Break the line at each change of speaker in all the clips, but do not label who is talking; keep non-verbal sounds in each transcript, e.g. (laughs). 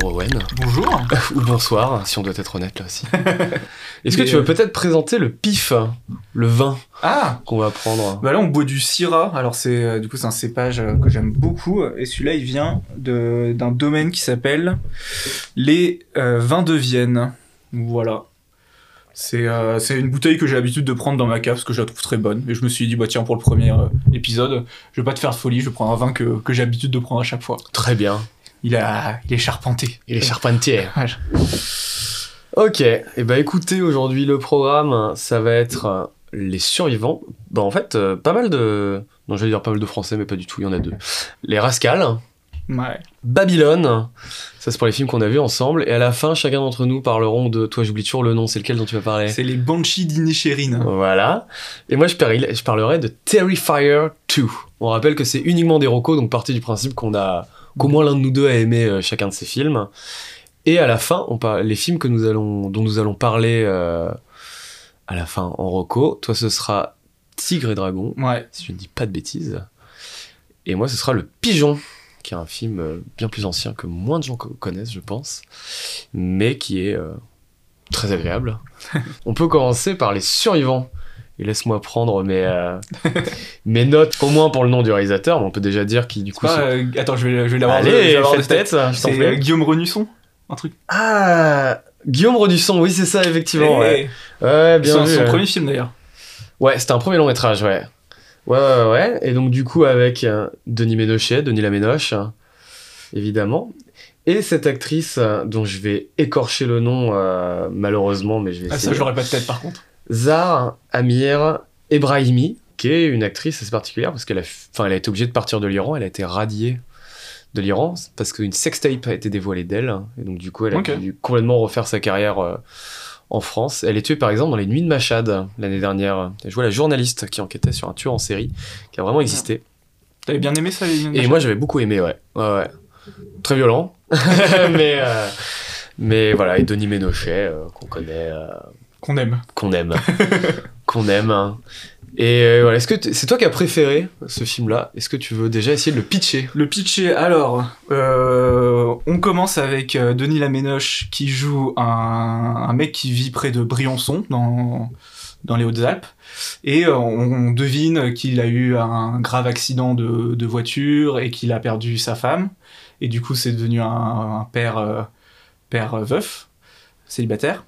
bonjour Owen.
Bonjour. (laughs)
Ou bonsoir, si on doit être honnête là aussi. (laughs) Est-ce que tu veux peut-être présenter le pif, le vin
Ah
qu'on va prendre?
Bah là, on boit du Syrah. Alors, c'est euh, du coup, c'est un cépage euh, que j'aime beaucoup. Et celui-là, il vient de- d'un domaine qui s'appelle les euh, vins de Vienne. Voilà. C'est euh, c'est une bouteille que j'ai l'habitude de prendre dans ma cave parce que je la trouve très bonne. Et je me suis dit, bah tiens, pour le premier euh, épisode, je vais pas te faire de folie, je vais prendre un vin que, que j'ai l'habitude de prendre à chaque fois.
Très bien.
Il, a, il est charpenté.
Il est charpentier. (laughs) Ok, et bah écoutez, aujourd'hui le programme, ça va être euh, les survivants. Bah en fait, euh, pas mal de... Non, j'allais dire pas mal de français, mais pas du tout, il y en a deux. Les Rascals,
Ouais.
Babylone, ça c'est pour les films qu'on a vus ensemble, et à la fin, chacun d'entre nous parleront de... Toi, j'oublie toujours le nom, c'est lequel dont tu vas parler
C'est les Banshees d'Inisherin.
Voilà. Et moi, je, parlerai- je parlerai de Terrifier 2. On rappelle que c'est uniquement des recos, donc partie du principe qu'on a, qu'au moins l'un de nous deux a aimé euh, chacun de ces films. Et à la fin, on les films que nous allons, dont nous allons parler euh, à la fin en reco, toi, ce sera Tigre et Dragon,
Ouais.
si je ne dis pas de bêtises. Et moi, ce sera Le Pigeon, qui est un film euh, bien plus ancien que moins de gens co- connaissent, je pense, mais qui est euh, très agréable. (laughs) On peut commencer par Les Survivants. Et laisse-moi prendre mes, euh, (laughs) mes notes, au moins pour le nom du réalisateur, mais on peut déjà dire qui du coup... Sont-
euh, attends, je vais, je vais l'avoir. je vais
Allez, faites tête,
C'est euh, Guillaume Renusson Un truc.
Ah Guillaume Redusson, oui c'est ça, effectivement. ouais.
Eh,
Ouais, bien
son,
vu.
son premier film d'ailleurs.
Ouais, c'était un premier long métrage, ouais. Ouais, ouais, ouais. Et donc, du coup, avec euh, Denis Ménochet, Denis Laménoche, évidemment. Et cette actrice, euh, dont je vais écorcher le nom, malheureusement, mais je vais
Ah, ça, je l'aurais pas de tête par contre.
Zar Amir Ebrahimi, qui est une actrice assez particulière parce qu'elle a, enfin, elle a été obligée de partir de l'Iran, elle a été radiée de l'Iran parce qu'une sextape a été dévoilée d'elle. Et donc, du coup, elle a dû complètement refaire sa carrière euh, en France. Elle est tuée, par exemple, dans les Nuits de Machad l'année dernière. Elle jouait la journaliste qui enquêtait sur un tueur en série qui a vraiment existé.
T'avais bien aimé ça les
Et moi, j'avais beaucoup aimé, ouais. Ouais, ouais. Très violent. (laughs) (laughs) mais, euh, mais voilà, et Denis Ménochet, euh, qu'on connaît.
Qu'on aime.
qu'on aime, (laughs) qu'on aime. hein. Et euh, voilà, est-ce que t- c'est toi qui as préféré ce film-là? Est-ce que tu veux déjà essayer de le pitcher?
Le pitché, alors, euh, on commence avec euh, Denis Laménoche qui joue un, un mec qui vit près de Briançon, dans, dans les Hautes-Alpes. Et on, on devine qu'il a eu un grave accident de, de voiture et qu'il a perdu sa femme. Et du coup, c'est devenu un, un père, euh, père veuf, célibataire.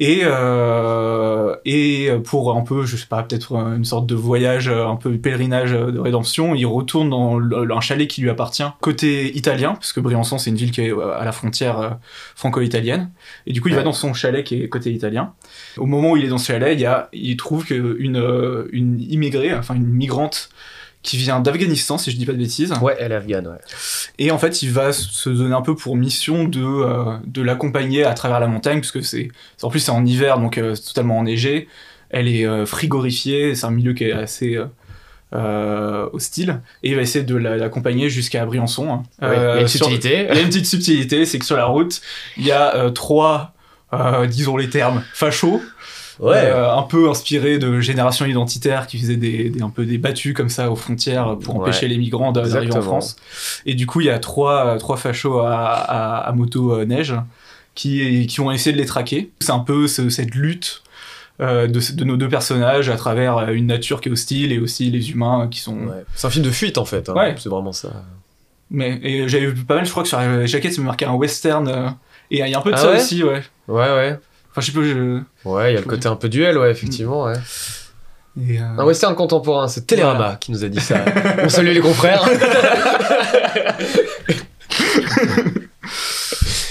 Et, euh, et pour un peu, je sais pas, peut-être une sorte de voyage, un peu pèlerinage de rédemption, il retourne dans un chalet qui lui appartient côté italien, parce que Briançon c'est une ville qui est euh, à la frontière euh, franco-italienne. Et du coup, il va dans son chalet qui est côté italien. Au moment où il est dans ce chalet, il, y a, il trouve qu'une euh, une immigrée, enfin une migrante qui vient d'Afghanistan, si je dis pas de bêtises.
Ouais, elle est afghane, ouais.
Et en fait, il va se donner un peu pour mission de, euh, de l'accompagner à travers la montagne, parce que c'est. En plus, c'est en hiver, donc euh, c'est totalement enneigé. Elle est euh, frigorifiée, c'est un milieu qui est assez. hostile et il va essayer de la- l'accompagner jusqu'à Briançon. hein.
Ouais, il y a une
sur-
subtilité. (laughs)
il y a une petite subtilité, c'est que sur la route, il y a trois, disons les termes, fachos,
Ouais.
euh, un peu inspirés de générations identitaires qui faisaient des, des- un peu des battues comme ça aux frontières pour empêcher les migrants d'a- d'arriver en. France. Et du coup, il y a trois, trois fachos à, à- à moto euh, neige qui, qui ont essayé de les traquer. C'est un peu ce- cette lutte euh, de, de nos deux personnages à travers une nature qui est hostile et aussi les humains qui sont...
Ouais. C'est un film de fuite en fait. hein.
Ouais.
C'est vraiment ça.
Mais et j'avais vu pas mal, je crois que sur la jaquette, ça me marquait un western. euh, et il y a un peu de
Ah
ça
ouais?
aussi, ouais.
Ouais, ouais.
Enfin, je sais pas, je...
Ouais, il y a le côté un peu duel, ouais, effectivement, ouais.
Et, euh,
Un western contemporain, c'est Télérama
Voilà.
qui nous a dit ça. On salue les confrères. (laughs)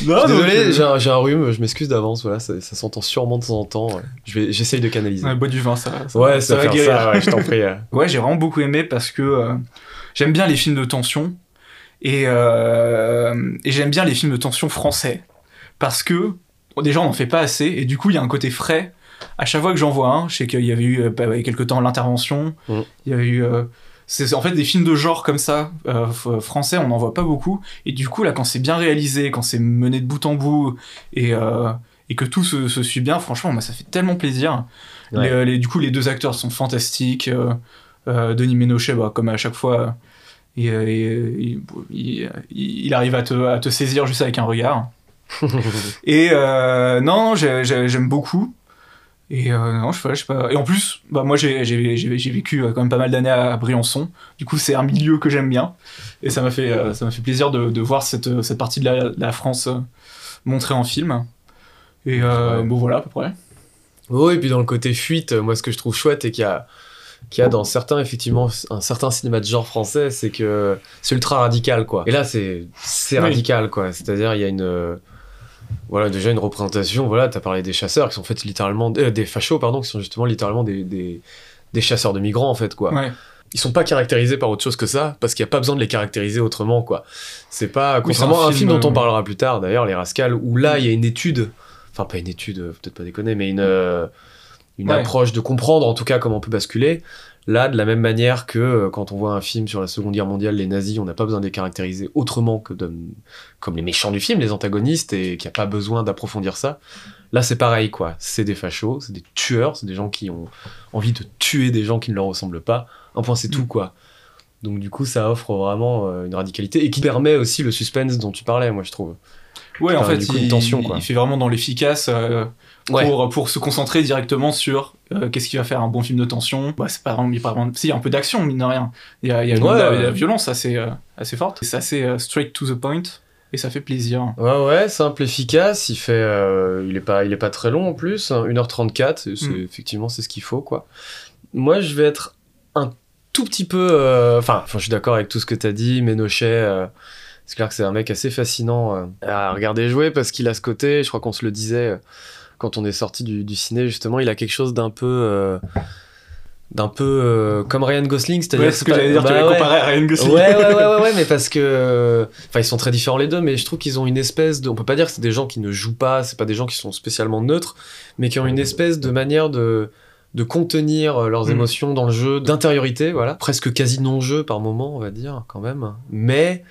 non,
Désolé,
donc,
j'ai un, un rhume, je m'excuse d'avance, voilà, ça, ça s'entend sûrement de temps en temps. ouais. Je j'essaye de canaliser.
ouais, bois du vin, ça, ça,
Ouais, ça,
va guérir.
ça, ouais, je t'en prie. (laughs)
Ouais, j'ai vraiment beaucoup aimé parce que euh, j'aime bien les films de tension et, euh, et j'aime bien les films de tension français parce que déjà on n'en fait pas assez et du coup il y a un côté frais. À chaque fois que j'en vois un, je sais qu'il y avait eu euh, bah, il y a quelques temps l'intervention,
Mm.
il y a eu euh, c'est en fait des films de genre comme ça euh, français, on n'en voit pas beaucoup et du coup là quand c'est bien réalisé, quand c'est mené de bout en bout et et que tout se, se suit bien, franchement, moi, ça fait tellement plaisir.
Ouais.
Les, les- du coup, les deux acteurs sont fantastiques. Denis Ménochet, bah, comme à chaque fois, Et, et, il, il- il arrive à te, à te saisir juste avec un regard. (laughs) Et euh, non, j'ai- j'ai- j'aime beaucoup. Et euh, non, je sais pas. Et en plus, bah, moi j'ai vécu euh, quand même pas mal d'années à, à Briançon. Du coup, c'est un milieu que j'aime bien. Et ça m'a fait, euh, ça m'a fait plaisir de, de voir cette, cette partie de la, de la France euh, montrée en film. Et
Ouais.
bon, voilà à peu près.
Oui, et puis dans le côté fuite, moi ce que je trouve chouette et qu'il y a, qu'il y a dans certains, effectivement, un certain cinéma de genre français, c'est que c'est ultra radical, quoi. Et là, c'est c'est
Oui.
radical, quoi. C'est-à-dire, il y a une. Voilà, déjà une représentation, voilà, t'as parlé des chasseurs qui sont en fait littéralement. euh, des fachos, pardon, qui sont justement littéralement des, des, des chasseurs de migrants, en fait, quoi.
Ouais.
Ils sont pas caractérisés par autre chose que ça, parce qu'il n'y a pas besoin de les caractériser autrement, quoi. C'est pas. Contrairement
un
à un film dont on
euh,
parlera plus tard, d'ailleurs, Les Rascals, où là, il y a une étude. Enfin, pas une étude, euh, peut-être pas déconner, mais une. euh, une
Ouais.
approche de comprendre en tout cas comment on peut basculer. Là, de la même manière que euh, quand on voit un film sur la Seconde Guerre mondiale, les nazis, on n'a pas besoin de les caractériser autrement que de- comme les méchants du film, les antagonistes, et qu'il n'y a pas besoin d'approfondir ça. Là, c'est pareil, quoi. C'est des fachos, c'est des tueurs, c'est des gens qui ont envie de tuer des gens qui ne leur ressemblent pas. Un point, c'est tout, quoi. Donc, du coup, ça offre vraiment euh, une radicalité et qui permet aussi le suspense dont tu parlais, moi, je trouve.
Ouais, en fait,
coup,
il,
une tension, quoi.
il fait vraiment dans l'efficace euh,
Ouais.
pour, pour se concentrer directement sur euh, qu'est-ce qui va faire un bon film de tension. Bah, c'est pas vraiment, il y a pas vraiment- si, il y a un peu d'action, mine de rien. Il y a, il y a une-
Ouais,
de la, violence assez, euh, assez forte. C'est assez euh, straight to the point. Et ça fait plaisir.
Ouais, ouais, simple, efficace. Il fait, euh, il est pas, il est pas très long en plus, hein, 1h34. c'est- c'est-
Mm.
Effectivement, c'est ce qu'il faut, quoi. Moi, je vais être un tout petit peu. Enfin, je suis d'accord avec tout ce que t'as dit, Ménochet. c'est clair que c'est un mec assez fascinant à regarder jouer parce qu'il a ce côté. Je crois qu'on se le disait quand on est sorti du, du ciné justement. Il a quelque chose d'un peu. euh, d'un peu euh, comme Ryan Gosling, c'est-à-dire
Ouais, ce que j'allais dire, tu
bah ouais.
comparé à Ryan Gosling.
Ouais, ouais, ouais, ouais, ouais, mais (laughs) parce que. Enfin, ils sont très différents les deux, mais je trouve qu'ils ont une espèce de. On peut pas dire que c'est des gens qui ne jouent pas, c'est pas des gens qui sont spécialement neutres, mais qui ont une espèce de manière de de contenir euh, leurs
Mm.
émotions dans le jeu, d'intériorité, voilà, presque quasi non-jeu par moment, on va dire, quand même, mais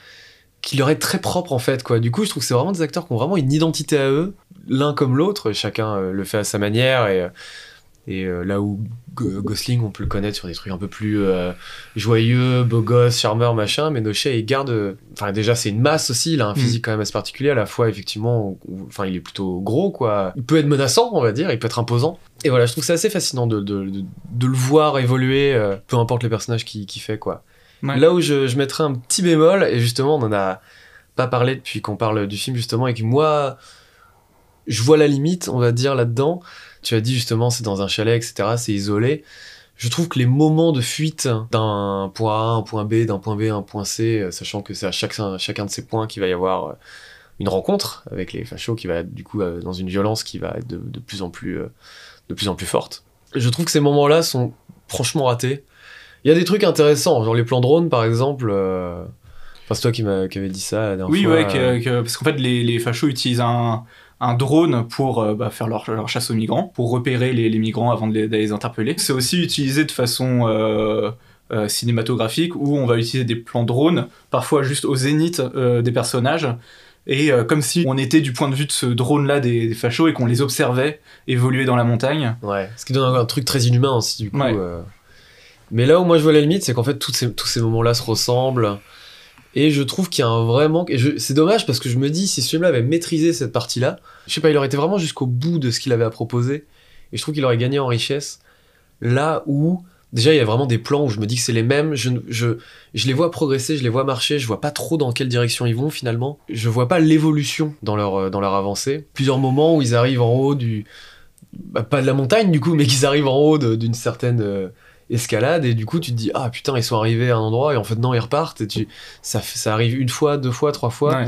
qui leur est très propre en fait, quoi. Du coup, je trouve que c'est vraiment des acteurs qui ont vraiment une identité à eux, l'un comme l'autre, chacun euh, le fait à sa manière et. euh, et euh, là où Go- Gosling, on peut le connaître sur des trucs un peu plus euh, joyeux, beau gosse, charmeur, machin, mais Nochet, il garde. Enfin, déjà, c'est une masse aussi, il a un
Mm.
physique quand même assez particulier. À la fois, effectivement, enfin, il est plutôt gros, quoi. Il peut être menaçant, on va dire, il peut être imposant. Et voilà, je trouve c'est assez fascinant de, de, de, de le voir évoluer, euh, peu importe les personnages qu'il qu'il fait, quoi.
Ouais.
Là où je, je mettrais un petit bémol, et justement, on en a pas parlé depuis qu'on parle du film, justement, et que moi, je vois la limite, on va dire, là-dedans. Tu as dit justement, c'est dans un chalet, etc., c'est isolé. Je trouve que les moments de fuite d'un point A, un point B, d'un point B à un point C, euh, sachant que c'est à chaque, chacun de ces points qu'il va y avoir euh, une rencontre avec les fachos qui va être du coup euh, dans une violence qui va être de, de plus en plus, de plus en plus forte. Je trouve que ces moments-là sont franchement ratés. Il y a des trucs intéressants, genre les plans drone par exemple. Enfin, c'est toi qui m'as- qui avais dit ça la dernière
Oui,
fois.
ouais, que- que- parce qu'en fait, les, les fachos utilisent un, un drone pour euh, bah, faire leur, leur chasse aux migrants, pour repérer les, les migrants avant de les, de les interpeller. C'est aussi utilisé de façon euh, euh, cinématographique, où on va utiliser des plans drone, parfois juste au zénith des personnages, et comme si on était du point de vue de ce drone-là des, des fachos et qu'on les observait évoluer dans la montagne.
Ouais, ce qui donne un, un truc très inhumain aussi, du coup.
Ouais.
Mais là où moi je vois la limite, c'est qu'en fait, ces- tous ces moments-là se ressemblent. Et je trouve qu'il y a un vrai manque. C'est dommage parce que je me dis, si ce film-là avait maîtrisé cette partie-là, je sais pas, il aurait été vraiment jusqu'au bout de ce qu'il avait à proposer. Et je trouve qu'il aurait gagné en richesse. Là où, déjà, il y a vraiment des plans où je me dis que c'est les mêmes. Je, ne- les vois progresser, je les vois marcher, je vois pas trop dans quelle direction ils vont finalement. Je vois pas l'évolution dans leur, euh, dans leur avancée. Plusieurs moments où ils arrivent en haut du. bah, pas de la montagne du coup, mais qu'ils arrivent en haut d'une certaine euh, escalade et du coup tu te dis ah putain ils sont arrivés à un endroit et en fait non ils repartent et tu ça, fait- ça arrive une fois, deux fois, trois fois.
Ouais.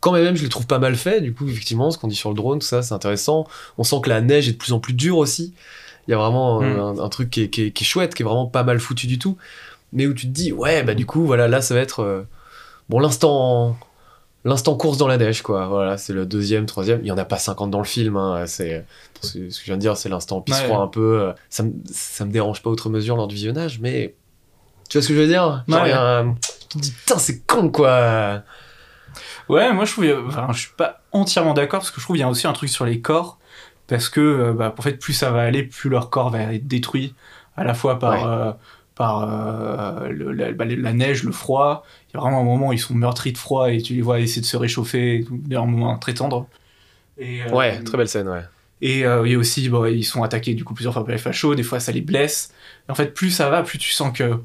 Quand même je les trouve pas mal faits du coup effectivement ce qu'on dit sur le drone tout ça c'est intéressant. On sent que la neige est de plus en plus dure aussi. Il y a vraiment
Mm.
un, un truc qui est, qui est- qui est chouette, qui est vraiment pas mal foutu du tout, mais où tu te dis ouais bah du coup voilà là ça va être euh, bon l'instant l'instant course dans la neige quoi. Voilà c'est le deuxième troisième. Il y en a pas 50 dans le film hein, c'est ce que je viens de dire c'est l'instant pisse
Ouais.
un peu. Ça me ça me dérange pas outre mesure lors du visionnage mais tu vois ce que je veux dire? Genre,
Ouais.
il y a un- tu te dis putain c'est con quoi.
Ouais, moi je trouve, enfin, je suis pas entièrement d'accord parce que je trouve qu'il y a aussi un truc sur les corps parce que euh, bah, en fait plus ça va aller, plus leur corps va être détruit à la fois par euh, par euh, le- la, bah, la neige, le froid. Il y a vraiment un moment où ils sont meurtris de froid et tu les vois essayer de se réchauffer. D'ailleurs, un moment très tendre. Et, euh,
Ouais, très belle scène, ouais.
Et euh, il y a aussi, bon, ils sont attaqués du coup plusieurs fois par les fachos, des fois ça les blesse. Et en fait, plus ça va, plus tu sens que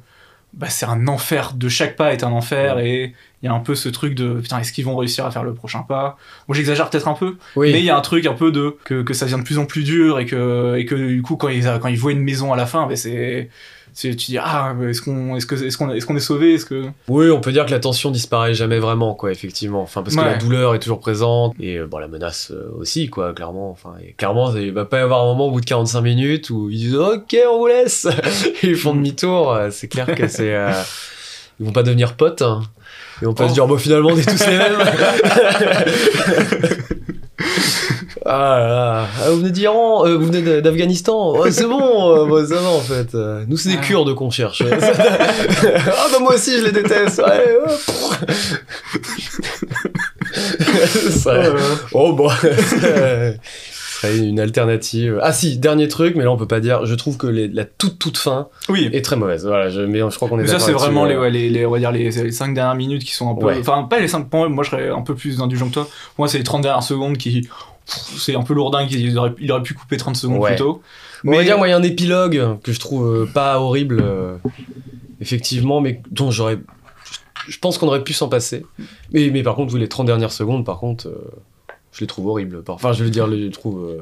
bah, c'est un enfer. De chaque pas est un enfer et il y a un peu ce truc de putain, est-ce qu'ils vont réussir à faire le prochain pas? Moi j'exagère peut-être un peu,
Oui.
mais il y a un truc un peu de que, que ça devient de plus en plus dur et que, et que du coup, quand ils, quand ils voient une maison à la fin, bah, c'est. C'est- Tu dis, ah, est-ce qu'on est, -ce est, qu'on est, qu'on est sauvé Est-ce que.
Oui, on peut dire que la tension disparaît jamais vraiment, quoi, effectivement. Enfin, parce que la douleur est toujours présente et euh, bon, la menace euh, aussi, quoi, clairement. Enfin, et clairement, il va pas y avoir un moment au bout de 45 minutes où ils disent OK, on vous laisse. et (laughs) ils font demi-tour. Euh, C'est clair que c'est. euh, Ils vont pas devenir potes. hein. Vont pas
Oh.
se dire bon, finalement, on est tous les (laughs) mêmes. (laughs) Ah là là. Ah, vous venez d'Iran, euh, vous venez d'Afghanistan. Ouais, c'est bon, euh, bah, ça va en fait. Euh, Nous, c'est des
Ah.
Kurdes qu'on cherche. (laughs) ah bah moi aussi, je les déteste. Ouais. (laughs) Ça-
Euh,
Oh bon, ce (laughs) serait une alternative. Ah si, dernier truc, mais là on peut pas dire. Je trouve que les- la toute toute fin
oui.
est très mauvaise. Voilà, je, mais je crois qu'on est
Mais ça, c'est vraiment les, ouais, les, les- on va dire les, les 5 dernières minutes qui sont un peu.
Ouais.
Enfin, pas les 5 points, moi je serais un peu plus indulgent que toi. Moi, c'est les 30 dernières secondes qui. C'est un peu lourdin, il aurait, il aurait pu couper 30 secondes
Ouais.
plus tôt.
On va dire, moi, il y a un épilogue que je trouve euh, pas horrible, euh, effectivement, mais dont j'aurais. Je pense qu'on aurait pu s'en passer. Mais, mais par contre, oui, les 30 dernières secondes, par contre, euh, je les trouve horribles. Enfin, je veux dire, je les trouve euh,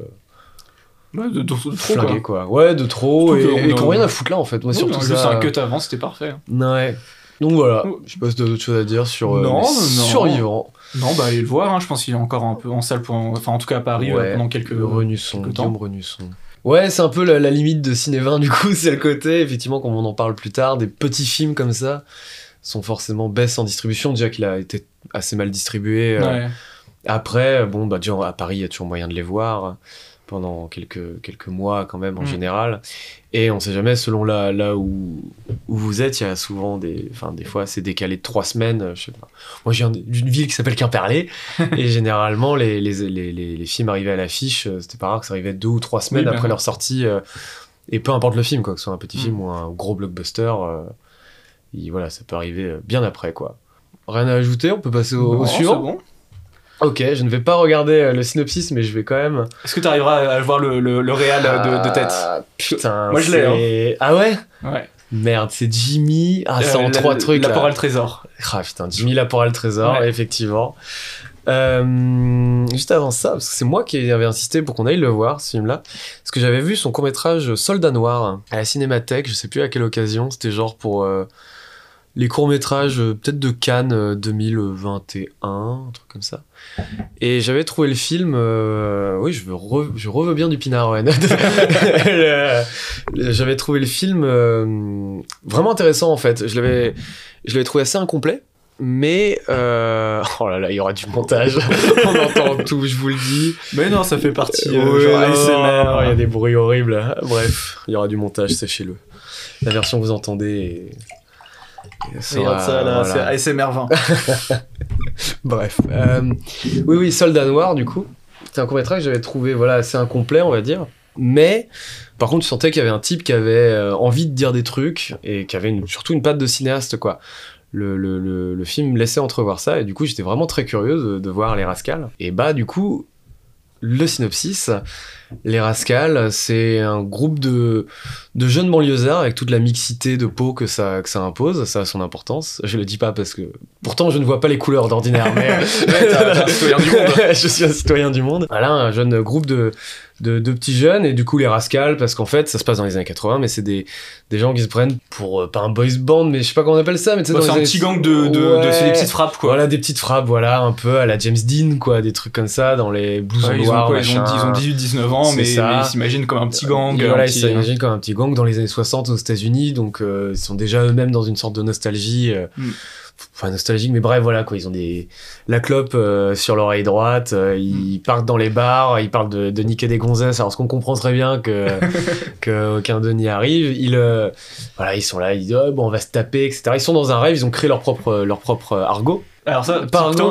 Ouais, de, de- de trop, quoi.
Ouais, de trop,
Surtout
et,
qu'on
et rien à foutre là, en fait. Moi, surtout
non,
ça.
juste un cut avant, c'était parfait.
Ouais. Donc voilà,
Oh.
je sais pas si t'as d'autres choses à dire sur euh,
Non, non.
survivants.
Non, bah allez le voir, hein, je pense qu'il est encore un peu en salle, pour, enfin en tout cas à Paris
Ouais,
euh, pendant quelques.
Le Renusson,
quelques temps.
Renusson. Ouais, c'est un peu la, la limite de Cinévin, du coup, (laughs) c'est le côté, effectivement, comme on en parle plus tard, des petits films comme ça sont forcément baisse en distribution, déjà qu'il a été assez mal distribué. euh. Après, bon, bah, à Paris, il y a toujours moyen de les voir pendant quelques, quelques mois quand même en
Mm.
général. Et on sait jamais, selon là, là où, où vous êtes, il y a souvent des. Enfin, des fois, c'est décalé de trois semaines. Je sais pas. Moi, je viens d'une ville qui s'appelle Quimperlé. (laughs) et généralement, les, les, les, films arrivaient à l'affiche. euh, C'était pas rare que ça arrivait deux ou trois semaines
Oui, ben
après
ouais.
leur sortie. euh, et peu importe le film, quoi, que ce soit un petit
Mm.
film ou un gros blockbuster. euh, il- voilà, ça peut arriver bien après, quoi. Rien à ajouter, on peut passer au, suivant?
bon.
Ok, je ne vais pas regarder euh, le synopsis, mais je vais quand même.
Est-ce que tu arriveras à voir le, le, le réal de, de tête?
Ah, Putain.
Moi, je l'ai,
c'est- Ah ouais?
Ouais.
Merde, c'est Jimmy. Ah, c'est
Euh,
en
la-
trois trucs.
L'apport
là.
le trésor.
Ah putain, Jimmy Laporal le trésor,
Ouais.
effectivement. Euh, juste avant ça, parce que c'est moi qui avais insisté pour qu'on aille le voir, ce film-là, parce que j'avais vu son court-métrage Soldat Noir à la Cinémathèque, je sais plus à quelle occasion, c'était genre pour euh, les courts-métrages euh, peut-être de Cannes euh, 2021, un truc comme ça. Et j'avais trouvé le film, euh, oui, je veux, re- je reveux bien du pinard, (laughs) j'avais trouvé le film euh, vraiment intéressant en fait. Je l'avais, je l'avais trouvé assez incomplet. Mais euh... oh là là, il y aura du montage. (laughs) On entend tout, je vous le dis.
Mais non, ça fait partie. euh, ASMR.
Il y a des bruits horribles. Bref, il y aura du montage, sachez-le. La version que vous entendez. est- est-
Regarde
sera-
ça là,
voilà.
c'est ASMR 20. (laughs)
Bref. euh, oui, oui, Soldat Noir, du coup. C'est un court-métrage que j'avais trouvé voilà, assez incomplet, on va dire. Mais, par contre, tu sentais qu'il y avait un type qui avait euh, envie de dire des trucs et qui avait une- surtout une patte de cinéaste, quoi. Le, le, le, le film laissait entrevoir ça et du coup, j'étais vraiment très curieux de, de voir Les Rascals. Et bah, du coup, le synopsis, Les Rascals, c'est un groupe de, de jeunes banlieusards avec toute la mixité de peau que ça, que ça impose. Ça a son importance. Je le dis pas parce que. Pourtant, je ne vois pas les couleurs d'ordinaire, mais. (laughs) (laughs)
Ouais, un citoyen du monde. (laughs)
je suis un citoyen du monde. Voilà, un jeune groupe de, de, de petits jeunes, et du coup, les Rascals, parce qu'en fait, ça se passe dans les années 80, mais c'est des, des gens qui se prennent pour. euh, pas un boys band, mais je sais pas comment on appelle ça, mais tu sais, dans
c'est un
années-
petit gang de. de, c'est des petites frappes quoi.
Voilà, des petites frappes, voilà, un peu à la James Dean, quoi, des trucs comme ça, dans les blousons
Ouais, ils, ont
noirs,
quoi, ils, ont, ils ont 18-19 ans, Mais, ils s'imaginent comme un petit gang.
Et
un
voilà,
petit-
ils s'imaginent comme un petit gang dans les années 60 aux États-Unis, donc euh, ils sont déjà eux-mêmes dans une sorte de nostalgie. euh,
Mm.
Enfin, nostalgique, mais bref, voilà, quoi. Ils ont des... la clope euh, sur l'oreille droite, euh, ils partent dans les bars, ils parlent de, de niquer des gonzesses, alors ce qu'on comprend très bien que (laughs) que- qu'un deux n'y arrive. Ils, euh, voilà, ils sont là, ils disent, oh, bon, on va se taper, etc. Ils sont dans un rêve, ils ont créé leur propre, leur propre argot.
Alors ça,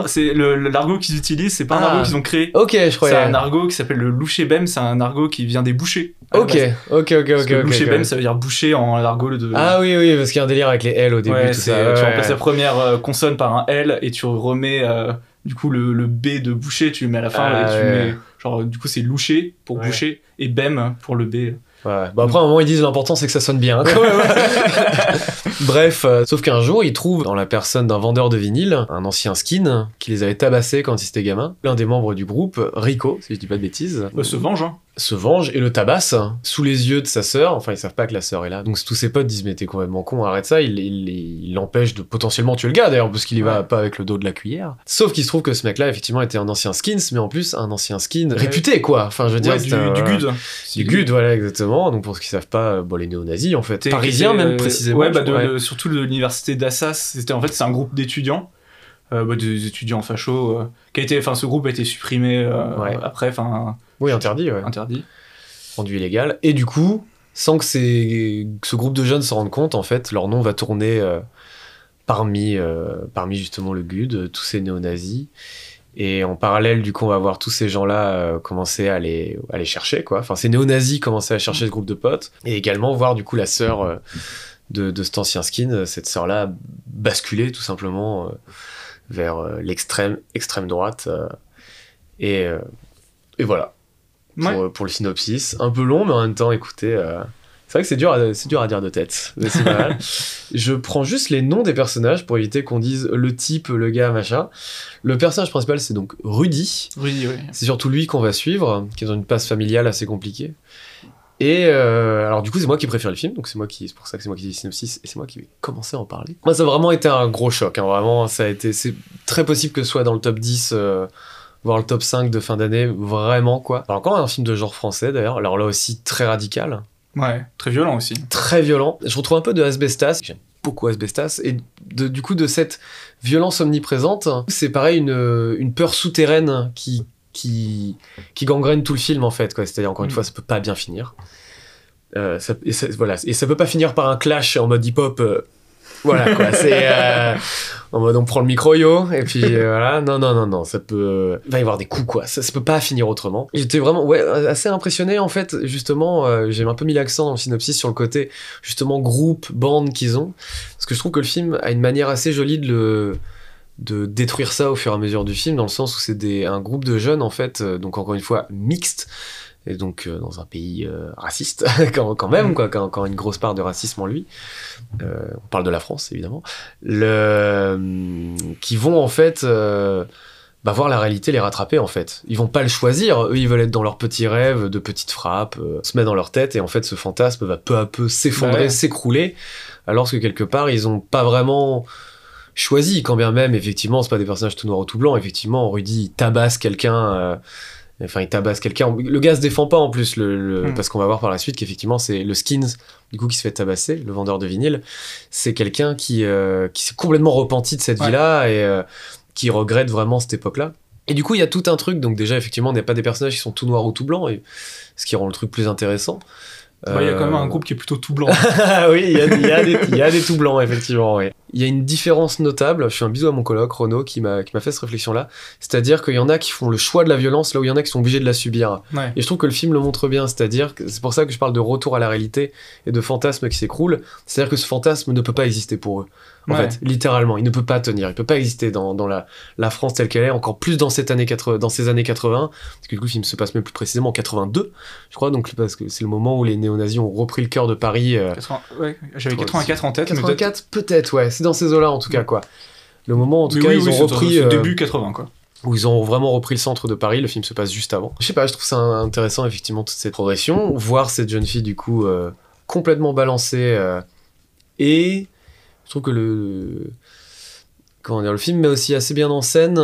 c'est l'argot qu'ils utilisent, c'est pas un
Ah.
argot qu'ils ont créé.
Ok, je
C'est
croyais.
un argot qui s'appelle le loucher bem, c'est un argot qui vient des bouchers.
Ok,
base.
ok, ok,
Parce
ok.
que
ok,
loucher
ok.
bem, ça veut dire boucher en argot de.
Ah oui, oui, parce qu'il y a un délire avec les L au début,
ouais,
tout
c'est- tu
ouais,
remplaces la première euh, consonne par un L et tu remets euh, du coup le, le B de boucher, tu le mets à la fin
Ah,
et tu
ouais.
mets genre du coup c'est loucher pour boucher et bem pour le B.
Ouais. Bon, après, à un moment, ils disent l'important, c'est que ça sonne bien. hein, quand même. (laughs) Bref, euh, sauf qu'un jour, ils trouvent dans la personne d'un vendeur de vinyle un ancien skin qui les avait tabassés quand ils étaient gamins. L'un des membres du groupe, Rico, si je dis pas de bêtises,
Bah, se venge hein.
Se venge et le tabasse sous les yeux de sa sœur. Enfin, ils savent pas que la sœur est là. Donc tous ses potes disent mais t'es complètement con, arrête ça. Il il- il l'empêche de potentiellement tuer le gars d'ailleurs parce qu'il y va pas avec le dos de la cuillère. Sauf qu'il se trouve que ce mec-là effectivement était un ancien skins, mais en plus un ancien skin
Ouais.
réputé quoi. Enfin je veux dire
Ouais, du,
un-
du GUD.
Du GUD, voilà, exactement. Donc, pour ceux qui savent pas, euh, bon, les néo-nazis, en fait. Parisiens, même,
euh,
précisément.
Ouais, bah, de, de- surtout de l'université d'Assas. C'était en fait c'est un groupe d'étudiants, euh, bah, des étudiants fachos. euh, qui a été, enfin ce groupe a été supprimé après, enfin
Oui, interdit, ouais.
interdit.
Rendu illégal. Et du coup, sans que, ces- que ce groupe de jeunes se rendent compte, en fait, leur nom va tourner euh, parmi, euh, parmi justement le GUD, euh, tous ces néo-nazis. Et en parallèle, du coup, on va voir tous ces gens-là euh, commencer à les, à les chercher, quoi. Enfin, ces néo-nazis commencer à chercher ce groupe de potes. Et également voir, du coup, la sœur de, de cet ancien skin, cette sœur-là, basculer tout simplement vers l'extrême, extrême droite. et, et voilà. Pour,
Ouais.
euh, pour le synopsis. Un peu long, mais en même temps, écoutez. euh, c'est vrai que c'est dur, à, c'est dur à dire de tête, mais c'est pas mal. (laughs) Je prends juste les noms des personnages pour éviter qu'on dise le type, le gars, machin. Le personnage principal, c'est donc Rudy.
Oui, oui.
C'est surtout lui qu'on va suivre, qui est dans une passe familiale assez compliquée. Et euh, alors du coup, c'est moi qui préfère le film, donc c'est moi qui, c'est pour ça que c'est moi qui dis synopsis et c'est moi qui vais commencer à en parler. Moi, ça a vraiment été un gros choc. hein, vraiment, ça a été, c'est très possible que ce soit dans le top 10, euh, voire le top 5 de fin d'année, vraiment quoi. Alors, encore un film de genre français d'ailleurs. Alors là aussi très radical,
Ouais, très violent aussi.
très violent. Je retrouve un peu de Asbestas. J'aime beaucoup Asbestas. Et de- du coup, de cette violence omniprésente, c'est pareil, une, une peur souterraine qui, qui, qui gangrène tout le film, en fait. C'est-à-dire, encore une
Mm.
fois, ça peut pas bien finir. Euh, ça, et, ça, voilà. et ça peut pas finir par un clash en mode hip-hop. euh, voilà, quoi. C'est euh, en mode on prend le micro, yo, et puis euh, voilà. Non, non, non, non. Ça peut. Il va y avoir des coups, quoi. Ça, ça peut pas finir autrement. J'étais vraiment ouais, assez impressionné, en fait. Justement, euh, j'ai un peu mis l'accent dans le synopsis sur le côté, justement, groupe, bande qu'ils ont. Parce que je trouve que le film a une manière assez jolie de le de détruire ça au fur et à mesure du film dans le sens où c'est un groupe de jeunes en fait euh, donc encore une fois mixte et donc euh, dans un pays euh, raciste (laughs) quand, quand même quoi quand, quand une grosse part de racisme en lui Euh, on parle de la France évidemment le qui vont en fait bah, voir la réalité les rattraper en fait. Ils vont pas le choisir. Eux ils veulent être dans leurs petits rêves de petites frappes se met dans leur tête et en fait ce fantasme va peu à peu s'effondrer
Ouais.
s'écrouler. Alors que quelque part ils ont pas vraiment choisi quand bien même effectivement c'est pas des personnages tout noirs ou tout blancs effectivement Rudy tabasse quelqu'un enfin il tabasse quelqu'un. Le gars se défend pas en plus le, le-
Mm.
parce qu'on va voir par la suite qu'effectivement c'est le skins du coup qui se fait tabasser le vendeur de vinyle. C'est quelqu'un qui euh, qui s'est complètement repenti de cette
Ouais.
vie là et euh, qui regrette vraiment cette époque là et du coup il y a tout un truc. Donc déjà effectivement on n'est pas des personnages qui sont tout noirs ou tout blancs et ce qui rend le truc plus intéressant
Bah, Il y a quand même un
Euh,
groupe qui est plutôt tout blanc. (laughs)
ah oui, il y a, y des, il y a des tout blancs, effectivement. Il y a une différence notable. Je fais un bisou à mon coloc, Renaud, qui m'a qui m'a fait cette réflexion-là. C'est-à-dire qu'il y en a qui font le choix de la violence, là où il y en a qui sont obligés de la subir.
Ouais.
Et je trouve que le film le montre bien. C'est-à-dire que c'est pour ça que je parle de retour à la réalité et de fantasme qui s'écroule. C'est-à-dire que ce fantasme ne peut pas exister pour eux. En
Ouais.
fait, littéralement, il ne peut pas tenir. Il peut pas exister dans, dans la, la France telle qu'elle est, encore plus dans, cette année 80, dans ces années 80. Parce que du coup, le film se passe même plus précisément en 82, je crois. Donc, parce que c'est le moment où les néo-nazis ont repris le cœur de Paris. euh,
80 ouais, J'avais
Ouais,
84 en tête. mais peut-être-
84 peut-être ouais c'est dans ces eaux là en tout cas quoi le moment en tout
mais
cas
oui,
ils
oui,
ont repris euh,
début 80 quoi.
où ils ont vraiment repris le centre de Paris le film se passe juste avant je sais pas je trouve ça intéressant effectivement toute cette progression voir cette jeune fille du coup euh, complètement balancée euh, et je trouve que le comment dire le film met aussi assez bien en scène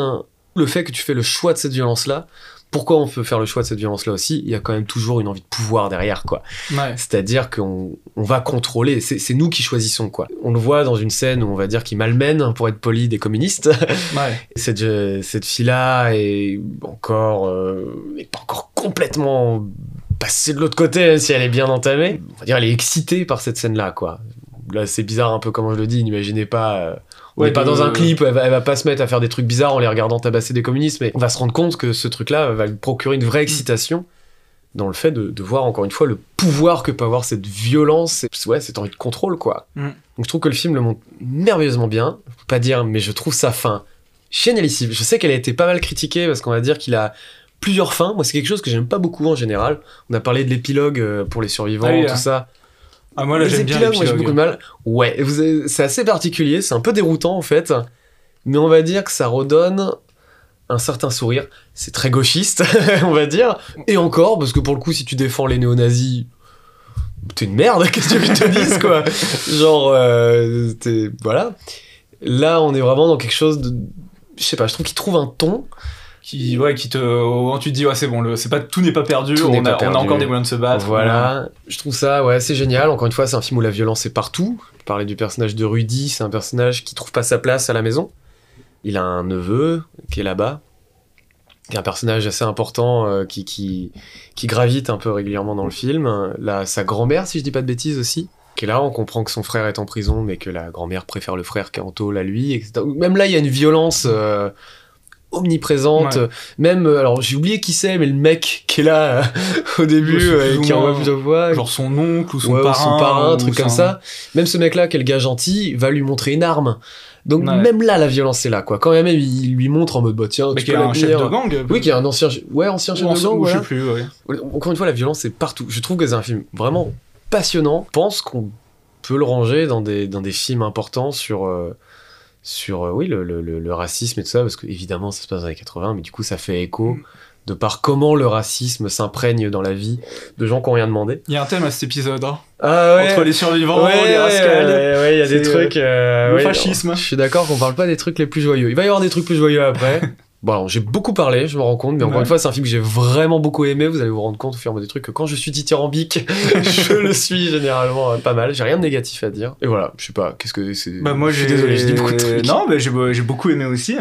le fait que tu fais le choix de cette violence là pourquoi on peut faire le choix de cette violence là aussi? Il y a quand même toujours une envie de pouvoir derrière quoi
Ouais.
c'est-à-dire qu'on on va contrôler, c'est nous qui choisissons quoi. On le voit dans une scène où on va dire qu'il malmène, pour être poli, des communistes. (laughs)
Ouais.
cette, cette fille-là est encore, euh, est pas encore complètement passée de l'autre côté, même si elle est bien entamée. On va dire elle est excitée par cette scène-là quoi. Là c'est bizarre un peu comment je le dis, n'imaginez pas. euh, on
Ouais,
n'est pas dans un clip, elle va, elle va pas se mettre à faire des trucs bizarres en les regardant tabasser des communistes, mais on va se rendre compte que ce truc-là va lui procurer une vraie excitation dans le fait de, de voir encore une fois le pouvoir que peut avoir cette violence, et, ouais, cette envie de contrôle, quoi.
Mm.
Donc je trouve que le film le montre merveilleusement bien, je peux pas dire, mais je trouve sa fin génialissime. Je sais qu'elle a été pas mal critiquée parce qu'on va dire qu'il a plusieurs fins. Moi, c'est quelque chose que j'aime pas beaucoup en général. On a parlé de l'épilogue euh, pour les survivants,
Ah oui,
tout
hein.
ça.
Ah, moi là,
les
j'aime bien
moi j'ai beaucoup de mal. Ouais, c'est assez particulier, c'est un peu déroutant en fait, mais on va dire que ça redonne un certain sourire. C'est très gauchiste, (laughs) on va dire. Et encore, parce que pour le coup, si tu défends les néo-nazis, t'es une merde, (laughs) qu'est-ce que tu veux que je te dise quoi? Genre, euh, t'es- voilà. Là, on est vraiment dans quelque chose de. Je sais pas, je trouve qu'il trouve un ton.
Qui, ouais, qui te. où tu te dis, ouais, c'est bon, le, c'est pas, tout n'est pas perdu,
Tout
on, a, on encore des moyens de se battre.
Voilà, je trouve ça ouais, c'est génial. Encore une fois, c'est un film où la violence est partout. Je parlais du personnage de Rudy, c'est un personnage qui trouve pas sa place à la maison. Il a un neveu qui est là-bas, qui est un personnage assez important euh, qui, qui, qui gravite un peu régulièrement dans le film. Là, sa grand-mère, si je dis pas de bêtises aussi, qui est là. On comprend que son frère est en prison, mais que la grand-mère préfère le frère qui est en tôle à lui, etc. Même là, il y a une violence. euh, omniprésente
Ouais.
même euh, alors j'ai oublié qui c'est mais le mec qui est là euh, (laughs) au début euh, qui envoie plusieurs fois
Genre son oncle ou son
Ouais, ou
parrain.
son parrain, un truc comme ça. Même ce mec-là, qui est le gars gentil, va lui montrer une arme. Donc
Ouais.
même là, la violence est là, quoi. Quand même, il lui montre en mode, bah tiens,
Mais
tu peux
un chef de gang.
Oui, qui est un ancien, ouais, ancien chef de gang,
je sais plus.
Encore une fois, la violence est partout. Je trouve que c'est un film vraiment passionnant. Je pense qu'on peut le ranger dans des, dans des films importants sur, euh, sur euh, oui, le, le- le- racisme et tout ça, parce que évidemment, ça se passe dans les 80, mais du coup, ça fait écho
Mm.
de par comment le racisme s'imprègne dans la vie de gens qui n'ont rien demandé.
Il y a un thème à cet épisode, hein.
Ah
Entre les survivants,
Ouais,
les
ouais,
rascals.
ouais, ouais, il y a des
C'est,
trucs. euh,
le
ouais,
fascisme.
non, Je suis d'accord qu'on parle pas des trucs les plus joyeux. Il va y avoir des trucs plus joyeux après. (laughs) bon, j'ai beaucoup parlé, je me rends compte, mais encore
Ouais.
une fois, c'est un film que j'ai vraiment beaucoup aimé. Vous allez vous rendre compte au fur et à mesure des trucs que quand je suis dithyrambique, (laughs) je le suis généralement euh, pas mal. J'ai rien de négatif à dire. Et voilà, je sais pas, qu'est-ce que c'est?
Bah moi
je suis
j'ai
désolé, je dis beaucoup de trucs.
Non, bah, j'ai beaucoup aimé aussi.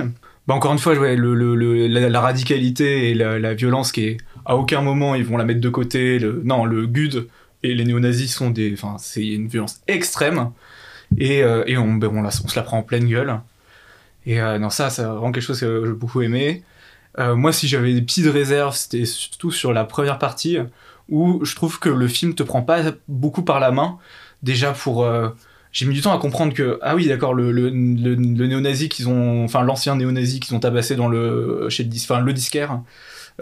Bah encore une fois, ouais, le, le- le- la, la radicalité et la, la violence qui est à aucun moment ils vont la mettre de côté. Non, le GUD et les néo-nazis sont des, enfin c'est une violence extrême et, euh, et on, ben, on, la- on se la prend en pleine gueule. Et euh, non ça, c'est vraiment quelque chose que j'ai beaucoup aimé. Euh, moi, si j'avais des petites réserves, c'était surtout sur la première partie où je trouve que le film te prend pas beaucoup par la main. Déjà pour euh, j'ai mis du temps à comprendre que ah oui d'accord le, le, le, le néo-nazi qu'ils ont enfin l'ancien néo-nazi qu'ils ont tabassé dans le chez le, dis- enfin, le disquaire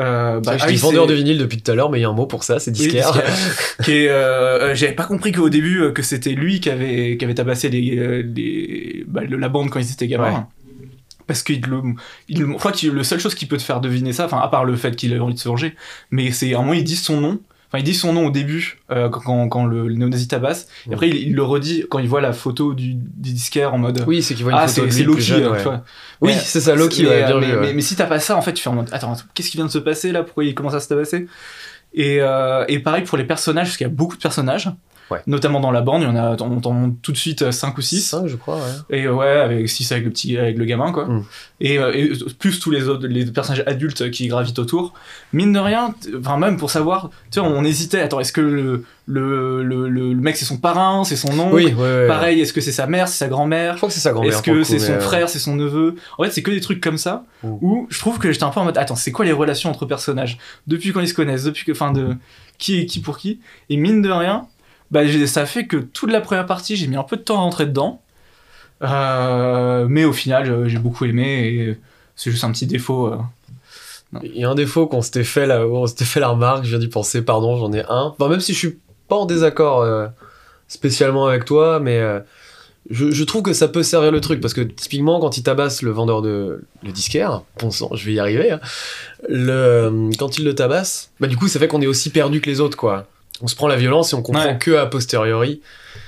euh,
Bah, je
ah
dis
oui,
vendeur de vinyle depuis tout à l'heure, mais il y a un mot pour ça, c'est
oui,
disquaire. (laughs)
qui euh, j'avais pas compris qu'au début que c'était lui qui avait qui avait tabassé les, les bah, la bande quand ils étaient gamins
Ouais.
Parce qu'il le il, je crois que le seule chose qui peut te faire deviner ça enfin à part le fait qu'il avait envie de se venger mais c'est à un moment ils disent son nom Enfin, il dit son nom au début, euh, quand, quand, le, le néo-nazi tabasse. Et après, il, il le redit quand il voit la photo du, du disquaire en mode.
Oui, c'est qu'il voit une
ah,
photo
c'est Loki.
jeune,
euh,
ouais. Oui, c'est ça, Loki,
mais,
ouais, bien
mais,
vu, ouais.
mais- mais si t'as pas ça, en fait, tu fais en mode attends, attends, qu'est-ce qui vient de se passer là? Pourquoi il commence à se tabasser? Et, euh, et pareil pour les personnages, parce qu'il y a beaucoup de personnages.
Ouais.
Notamment dans la bande, il y en a, on montre tout de suite 5 ou 6.
5, je crois, ouais.
Et euh, ouais, avec 6 avec le petit, avec le gamin, quoi.
Mm.
Et, euh, et plus tous les autres, les personnages adultes qui gravitent autour. Mine de rien, enfin, même pour savoir, tu vois, on hésitait, attends, est-ce que le, le, le, mec c'est son parrain, c'est son oncle?
Oui, ouais.
Pareil, est-ce que c'est sa mère, c'est sa grand-mère?
Je crois que c'est sa grand-mère.
est-ce que c'est son
euh,
frère, c'est son neveu? En fait, c'est que des trucs comme ça
Mm.
où je trouve que j'étais un peu en mode attends, c'est quoi les relations entre personnages? Depuis quand ils se connaissent, depuis que enfin de qui est qui pour qui? Et mine de rien, bah ça fait que toute la première partie, j'ai mis un peu de temps à rentrer dedans. Euh, mais au final, euh, j'ai beaucoup aimé et c'est juste un petit défaut. euh.
Il y a un défaut qu'on s'était fait là, on s'était fait la remarque, je viens d'y penser, pardon, j'en ai un. Enfin, même si je suis pas en désaccord spécialement avec toi, mais je, je trouve que ça peut servir le truc parce que typiquement quand il tabasse le vendeur de le disquaire, bon sang, je vais y arriver, hein, le, quand il le tabasse, bah du coup ça fait qu'on est aussi perdu que les autres quoi. On se prend la violence et on comprend
Ouais.
que a posteriori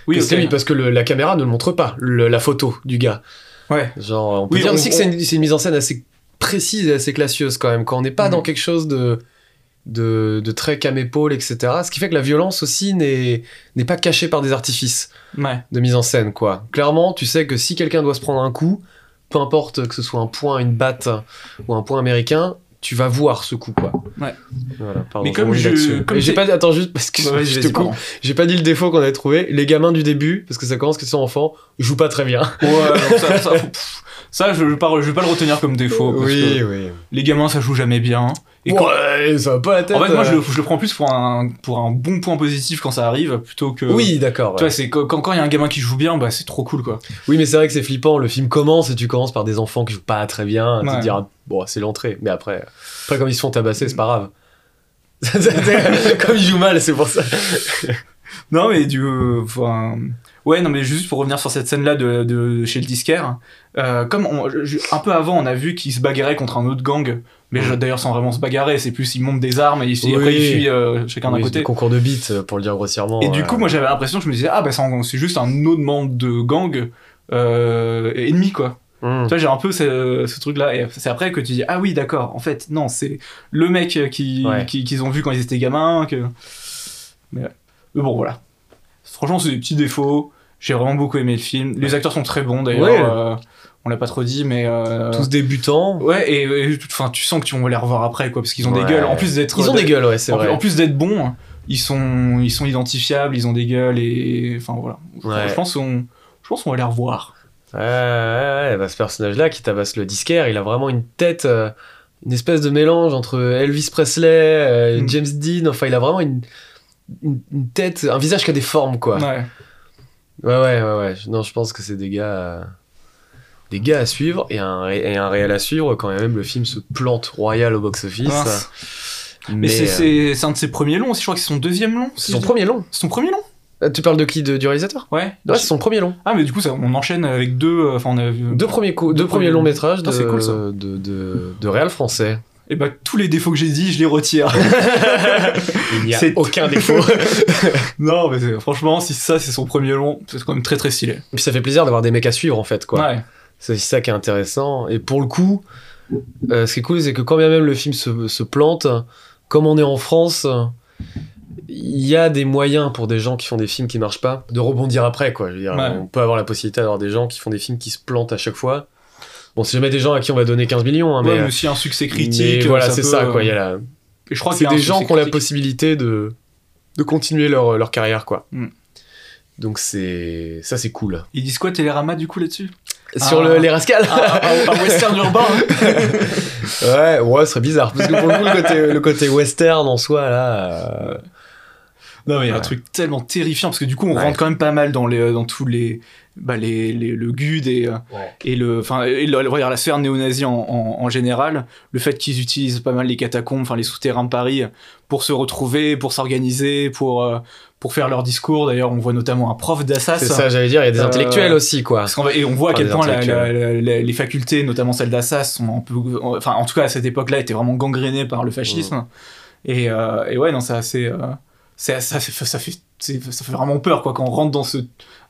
Oui,
que c'est lui parce que le- la caméra ne le montre pas, le- la photo du gars.
Ouais.
Genre, on peut
Oui,
dire
on-
aussi que c'est une, mise en scène assez précise et assez classieuse quand même, quand on n'est pas dans quelque chose de, de, de très cam-épaule, etc. Ce qui fait que la violence aussi n'est n'est pas cachée par des artifices
Ouais.
de mise en scène, quoi. Clairement, tu sais que si quelqu'un doit se prendre un coup, peu importe que ce soit un point, une batte ou un point américain, tu vas voir ce coup quoi.
Ouais.
Voilà, pardon,
Mais
je
comme je- comme
j'ai pas attends juste parce que
Ouais, vas-y,
je te coupe. J'ai pas dit le défaut qu'on avait trouvé. Les gamins du début parce que ça commence qu'ils sont enfants, jouent pas très bien.
Ouais, non, ça, ça, pff, ça, je, vais pas, je vais pas le retenir comme défaut. parce que
oui.
les gamins, ça joue jamais bien. Et quand-
ouais, ça va pas la tête.
en fait, moi, je,
euh.
le- je le prends plus pour un, pour un bon point positif quand ça arrive, plutôt que.
Oui, d'accord.
Tu
ouais.
vois, c'est quand quand il y a un gamin qui joue bien, bah c'est trop cool quoi.
Oui, mais c'est vrai que c'est flippant. Le film commence et tu commences par des enfants qui jouent pas très bien. Tu te diras, bon, c'est l'entrée. Mais après, après, comme ils se font tabasser, c'est pas grave. (laughs) Comme ils jouent mal, c'est pour ça.
Non, mais du. euh, Enfin. Ouais, non, mais juste pour revenir sur cette scène-là de, de chez le disquaire, euh, comme on- un peu avant, on a vu qu'ils se bagarraient contre un autre gang, mais d'ailleurs sans vraiment se bagarrer, c'est plus ils montent des armes et, ils,
Oui.
après ils fuient euh, chacun d'un côté.
concours de beats, euh, pour le dire grossièrement.
Et du
euh,
coup, moi j'avais l'impression, je me disais, ah bah c'est juste un autre membre de gang euh, ennemi quoi.
hmm.
Tu vois, j'ai un peu ce, ce truc-là. Et c'est après que tu dis, ah oui, d'accord, en fait, non, c'est le mec qui,
Ouais.
qui- qu'ils ont vu quand ils étaient gamins. Que... Mais, ouais. Mais bon, voilà. Franchement, c'est des petits défauts. J'ai vraiment beaucoup aimé le film. Les acteurs sont très bons d'ailleurs.
Ouais.
On l'a pas trop dit, mais. euh,
Tous débutants.
Ouais, et, enfin, tu sens que tu vas les revoir après, quoi, parce qu'ils ont
Ouais.
des gueules. En plus d'être.
Ils ont des gueules, ouais, c'est vrai.
en plus d'être bons, ils sont, ils sont identifiables, ils ont des gueules, et. Enfin, voilà.
Ouais.
Je pense qu'on. Je pense qu'on va les revoir.
Ouais, ouais, ouais, bah, ce personnage-là qui tabasse le disquaire, il a vraiment une tête, euh, une espèce de mélange entre Elvis Presley, euh,
Mm.
James Dean, enfin il a vraiment une, une, une tête, un visage qui a des formes quoi.
Ouais.
Ouais, ouais, ouais. Non, je pense que c'est des gars, des gars à suivre et un, et un réel à suivre quand même le film se plante royal au box-office. Mais,
Mais c'est-
euh,
c'est c'est un de ses premiers longs aussi, je crois que c'est son deuxième long.
c'est
si
son premier long.
C'est son premier long
Euh, Tu parles de qui de, Du réalisateur?
Ouais.
Ouais, c'est son premier long.
Ah, mais du coup, ça, on enchaîne avec deux. euh, Enfin, on a vu.
Deux premiers,
deux
deux premiers longs métrages de,
cool,
de, de, de réal français.
Et bah, tous les défauts que j'ai dit, je les retire. (laughs)
Il n'y a
C'est-
aucun défaut. (laughs)
non, mais franchement, si ça, c'est son premier long, c'est quand même très très stylé.
Puis ça fait plaisir d'avoir des mecs à suivre en fait quoi.
Ouais.
C'est aussi ça qui est intéressant. Et pour le coup, euh, ce qui est cool, c'est que quand bien même le film se, se plante, comme on est en France, il y a des moyens pour des gens qui font des films qui marchent pas de rebondir après quoi. Je veux dire,
Ouais.
on peut avoir la possibilité d'avoir des gens qui font des films qui se plantent à chaque fois. Bon, c'est jamais des gens à qui on va donner 15 millions, hein,
Ouais,
mais,
mais aussi un succès
mais
critique.
voilà, c'est ça
euh,
quoi. Il y a la...
Et je crois
C'est des gens qui ont la possibilité de, de continuer leur, leur carrière quoi.
Mm.
Donc c'est ça c'est cool.
Ils disent quoi, Télérama, du coup, là-dessus?
Sur
Ah.
le, les rascals
un, un- un western urbain (laughs)
Ouais, ouais, ce serait bizarre. Parce que pour le coup, le côté, le côté western en soi, là. euh,
Non, mais il y a un truc tellement terrifiant parce que du coup, on
Ouais.
rentre quand même pas mal dans, les, dans tous les. Bah, les, les- le GUD et, euh, et le. Enfin, et le- on dire la sphère néo-nazie en, en, en général. Le fait qu'ils utilisent pas mal les catacombes, enfin les souterrains de Paris, pour se retrouver, pour s'organiser, pour, euh, pour faire leur discours. D'ailleurs, on voit notamment un prof d'Assas.
C'est ça, j'allais dire, il y a des
Euh,
intellectuels aussi, quoi.
Parce qu'on va- et on voit à
Par
quel point la- la- la- les facultés, notamment celle d'Assas, sont un peu, enfin en tout cas à cette époque-là, étaient vraiment gangrénées par le fascisme.
Mmh.
Et, euh, et ouais, non, c'est assez, euh, c'est ça, fait, ça fait, c'est- ça fait vraiment peur quoi quand on rentre dans ce,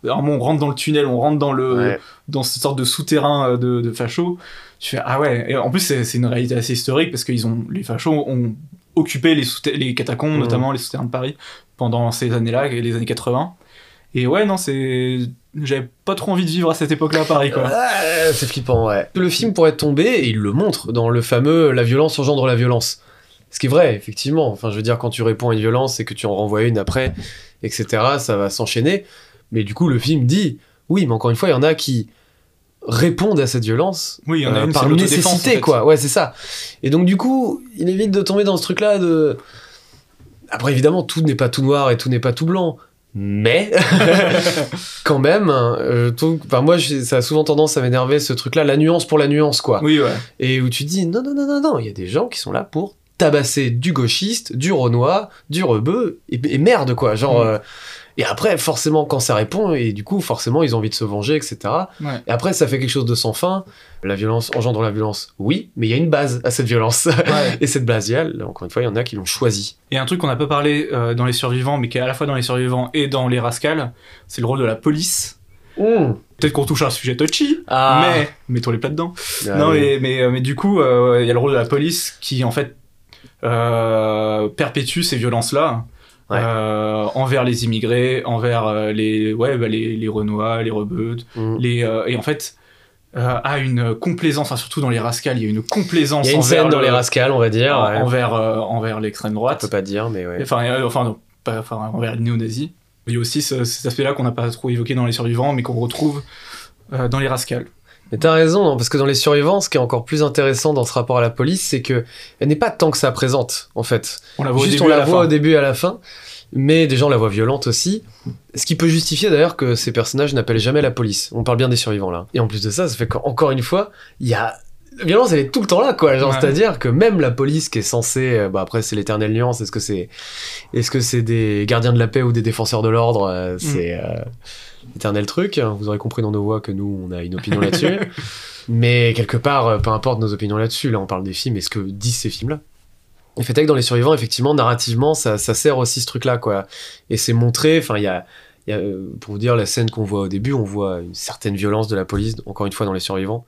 vraiment on rentre dans le tunnel, on rentre dans le,
Ouais.
dans cette sorte de souterrain euh, de, de fachos. Tu fais ah ouais. Et en plus c'est c'est une réalité assez historique parce qu'ils ont les fachos ont occupé les, catacombes,
Mhm.
notamment les souterrains de Paris pendant ces années-là, les années 80. Et ouais, non, c'est. J'avais pas trop envie de vivre à cette époque-là à Paris, quoi.
C'est flippant, ouais. Le film pourrait tomber, et il le montre dans le fameux La violence engendre la violence. Ce qui est vrai, effectivement. Enfin, je veux dire, quand tu réponds à une violence et que tu en renvoies une après, etc., ça va s'enchaîner. Mais du coup, le film dit oui, mais encore une fois, il y en a qui répondent à cette violence
Oui, il y en a
euh,
une,
par nécessité,
en fait.
quoi. Ouais, c'est ça. Et donc, du coup, il évite de tomber dans ce truc-là de. Après, évidemment, tout n'est pas tout noir et tout n'est pas tout blanc. Mais, (laughs) quand même, trouve- enfin, moi, ça a souvent tendance à m'énerver ce truc-là, la nuance pour la nuance, quoi.
Oui, ouais.
Et où tu dis, non, non, non, non, non, il y a des gens qui sont là pour tabasser du gauchiste, du renois, du rebeu, et, et merde, quoi. Genre.
Mm.
euh, et après, forcément, quand ça répond, et du coup, forcément, ils ont envie de se venger, etc.
Ouais.
Et après, ça fait quelque chose de sans fin. La violence engendre la violence, oui, mais il y a une base à cette violence. (laughs)
Ouais.
et cette base, il encore une fois, il y en a qui l'ont choisie.
Et un truc qu'on n'a pas parlé euh, dans Les Survivants, mais qui est à la fois dans Les Survivants et dans Les Rascals, c'est le rôle de la police. Peut-être qu'on touche à un sujet touchy,
Ah.
mais mettons les plats dedans.
Ah
non,
oui.
mais, mais, euh, mais du coup, euh, il y a le rôle de la police qui, en fait, perpétue ces violences-là.
Ouais.
euh, envers les immigrés, envers euh, les, ouais, bah, les, les Renois, les Rebeux,
Mm.
les, euh, et en fait, euh, a une complaisance, enfin surtout dans les rascals, il y a une complaisance
Il y a une
envers
scène dans
le-
les rascals, on va dire. ouais.
envers, euh, envers l'extrême
On
droite,
peut pas dire, mais ouais.
enfin, euh, enfin non, pas, enfin, envers les néo-nazis. Il y a aussi ce- cet aspect-là qu'on n'a pas trop évoqué dans les survivants, mais qu'on retrouve euh, dans les rascals.
Mais t'as raison, hein, parce que dans les survivants, ce qui est encore plus intéressant dans ce rapport à la police, c'est que elle n'est pas tant que ça présente, en fait.
On la voit
Juste
au début
on
à
la
la
voit
fin.
au début et à la fin, mais des gens la voient violente aussi. Ce qui peut justifier d'ailleurs que ces personnages n'appellent jamais la police. On parle bien des survivants là. Et en plus de ça, ça fait qu'encore une fois, il y a. La violence, elle est tout le temps là, quoi. Genre,
Ouais.
c'est-à-dire que même la police qui est censée. euh, Bah, après, c'est l'éternelle nuance. Est-ce que c'est. Est-ce que c'est des gardiens de la paix ou des défenseurs de l'ordre
Mm.
euh, C'est. euh, l'éternel truc. Vous aurez compris dans nos voix que nous, on a une opinion là-dessus. (laughs) Mais quelque part, euh, peu importe nos opinions là-dessus, là on parle des films et ce que disent ces films-là. Et fait que dans Les Survivants, effectivement, narrativement, ça, ça sert aussi ce truc-là, quoi. Et c'est montré, enfin, il y a, il y a, euh, pour vous dire, la scène qu'on voit au début, on voit une certaine violence de la police, encore une fois, dans Les Survivants.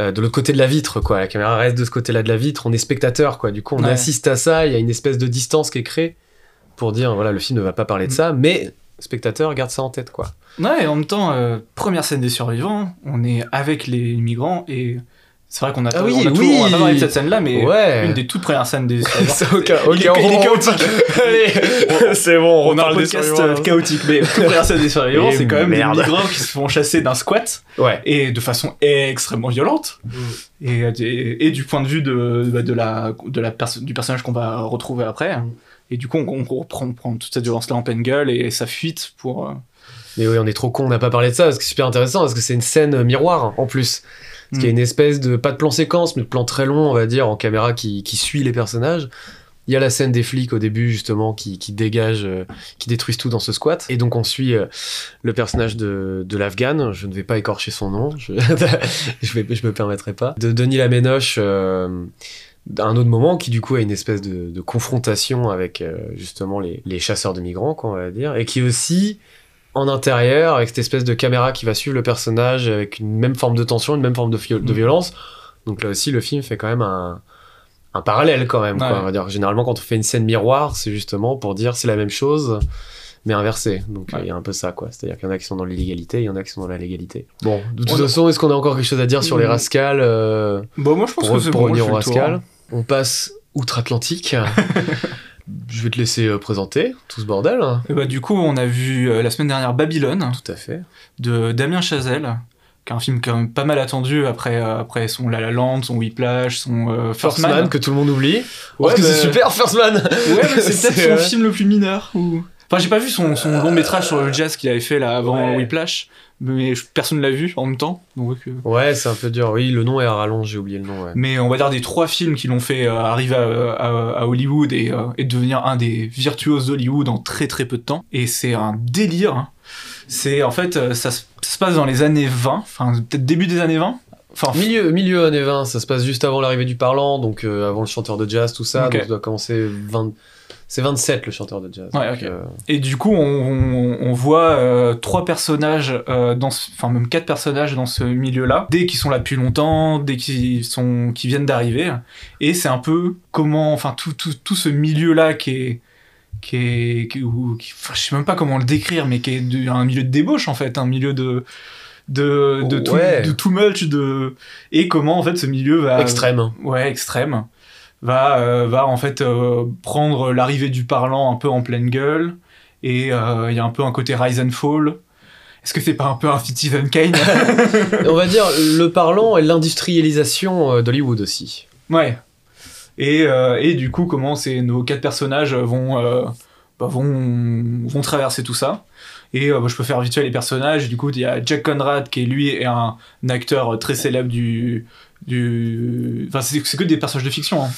Euh, de l'autre côté de la vitre, quoi. La caméra reste de ce côté-là de la vitre, on est spectateur, quoi. Du coup, on
Ouais.
assiste à ça, il y a une espèce de distance qui est créée pour dire, voilà, le film ne va pas parler de
Mm.
ça, mais spectateur garde ça en tête, quoi.
Ouais, et en même temps, euh, première scène des survivants, on est avec les migrants et c'est vrai qu'on a,
Ah oui,
on a, tout-
oui.
on a pas parlé de cette scène-là, mais
ouais.
une des toutes premières scènes des survivants. (laughs) Est-
on-
chaotique. (laughs)
Allez, c'est bon,
On a un podcast euh, chaotique, mais (laughs) toute première scène des survivants, c'est quand même
merde.
des migrants qui se font chasser d'un squat
Ouais.
et de façon extrêmement violente. Et, et, et du point de vue de, bah, de la, de la perso- du personnage qu'on va retrouver après. Et du coup, on, on reprend, on prend toute cette violence-là en pleine gueule et ça fuite pour. euh,
Mais oui, on est trop con, on n'a pas parlé de ça, parce que c'est super intéressant, parce que c'est une scène miroir en plus. Parce qu'il y a
Mm.
une espèce de, pas de plan séquence, mais de plan très long, on va dire, en caméra qui, qui suit les personnages. Il y a la scène des flics au début, justement, qui, qui dégagent, euh, qui détruisent tout dans ce squat. Et donc on suit euh, le personnage de, de l'Afghan, je ne vais pas écorcher son nom, je, (laughs) je, vais, je me permettrai pas, de Denis Laménoche, euh, à un autre moment, qui du coup a une espèce de, de confrontation avec euh, justement les, les chasseurs de migrants, quoi, on va dire, et qui aussi en intérieur, avec cette espèce de caméra qui va suivre le personnage avec une même forme de tension, une même forme de,
Mm.
violence. Donc là aussi, le film fait quand même un, un parallèle quand même. quoi. On va dire, généralement, quand on fait une scène miroir, c'est justement pour dire c'est la même chose, mais inversé. Donc il
Ouais.
y a un peu ça, quoi. C'est-à-dire qu'il y en a qui sont dans l'illégalité, il y en a qui sont dans la légalité. Bon, de toute
On a-
façon, est-ce qu'on a encore quelque chose à dire sur les
Mm.
rascals euh,
Bon, moi je pense
pour,
que c'est
pour
bon,
revenir
je
au On passe outre-Atlantique. (laughs) Je vais te laisser euh, présenter tout ce bordel.
Et bah, du coup, on a vu euh, la semaine dernière Babylone
Tout à fait.
de Damien Chazelle, qui est un film quand même pas mal attendu après, euh, après son La La Land, son Whiplash, son First,
First
Man.
Man, que tout le monde oublie.
Ouais,
Parce que c'est super, First Man
Ouais, mais c'est (laughs) peut-être son film le plus mineur. Ou... Enfin, j'ai pas vu son, son long métrage sur le jazz qu'il avait fait là avant
Ouais.
Whiplash, mais personne l'a vu en même temps. Donc, euh,
Ouais, c'est un peu dur. Oui, le nom est à rallonge, j'ai oublié le nom. Ouais.
Mais on va dire des trois films qui l'ont fait euh, arriver à, à- à Hollywood et, euh, et devenir un des virtuoses d'Hollywood en très très peu de temps. Et c'est un délire. hein. C'est en fait, euh, ça, se- ça se passe dans les années 20, enfin peut-être début des années 20. Enfin,
Milieu, milieu années 20, ça se passe juste avant l'arrivée du parlant, donc euh, avant le chanteur de jazz, tout ça. Donc ça doit commencer 20... C'est 27 le chanteur de jazz.
Ouais,
euh,
Et du coup, on, on- on voit euh, trois personnages, euh, dans ce- enfin même quatre personnages dans ce milieu-là, dès qu'ils sont là depuis longtemps, dès qu'ils sont, qui viennent d'arriver. Et c'est un peu comment, enfin tout, tout, tout ce milieu-là qui est, qui est, qui, ou- qui- enfin, je sais même pas comment le décrire, mais qui est de- un milieu de débauche en fait, un milieu de de, de, tout,
Ouais.
de too much, de et comment en fait ce milieu va
extrême.
ouais, extrême, va, euh, va en fait euh, prendre l'arrivée du parlant un peu en pleine gueule, et euh, il y a un peu un côté rise and fall. Est-ce que c'est pas un peu un Citizen Kane (laughs) (laughs)
On va dire le parlant et l'industrialisation d'Hollywood aussi.
Ouais. Et, euh, et du coup, comment ces, nos quatre personnages vont, euh, bah, vont, vont traverser tout ça. Et euh, bah, je peux faire vite les personnages. Du coup, il y a Jack Conrad qui est lui est un, un acteur très célèbre du. Du... Enfin, c'est que des personnages de fiction. hein.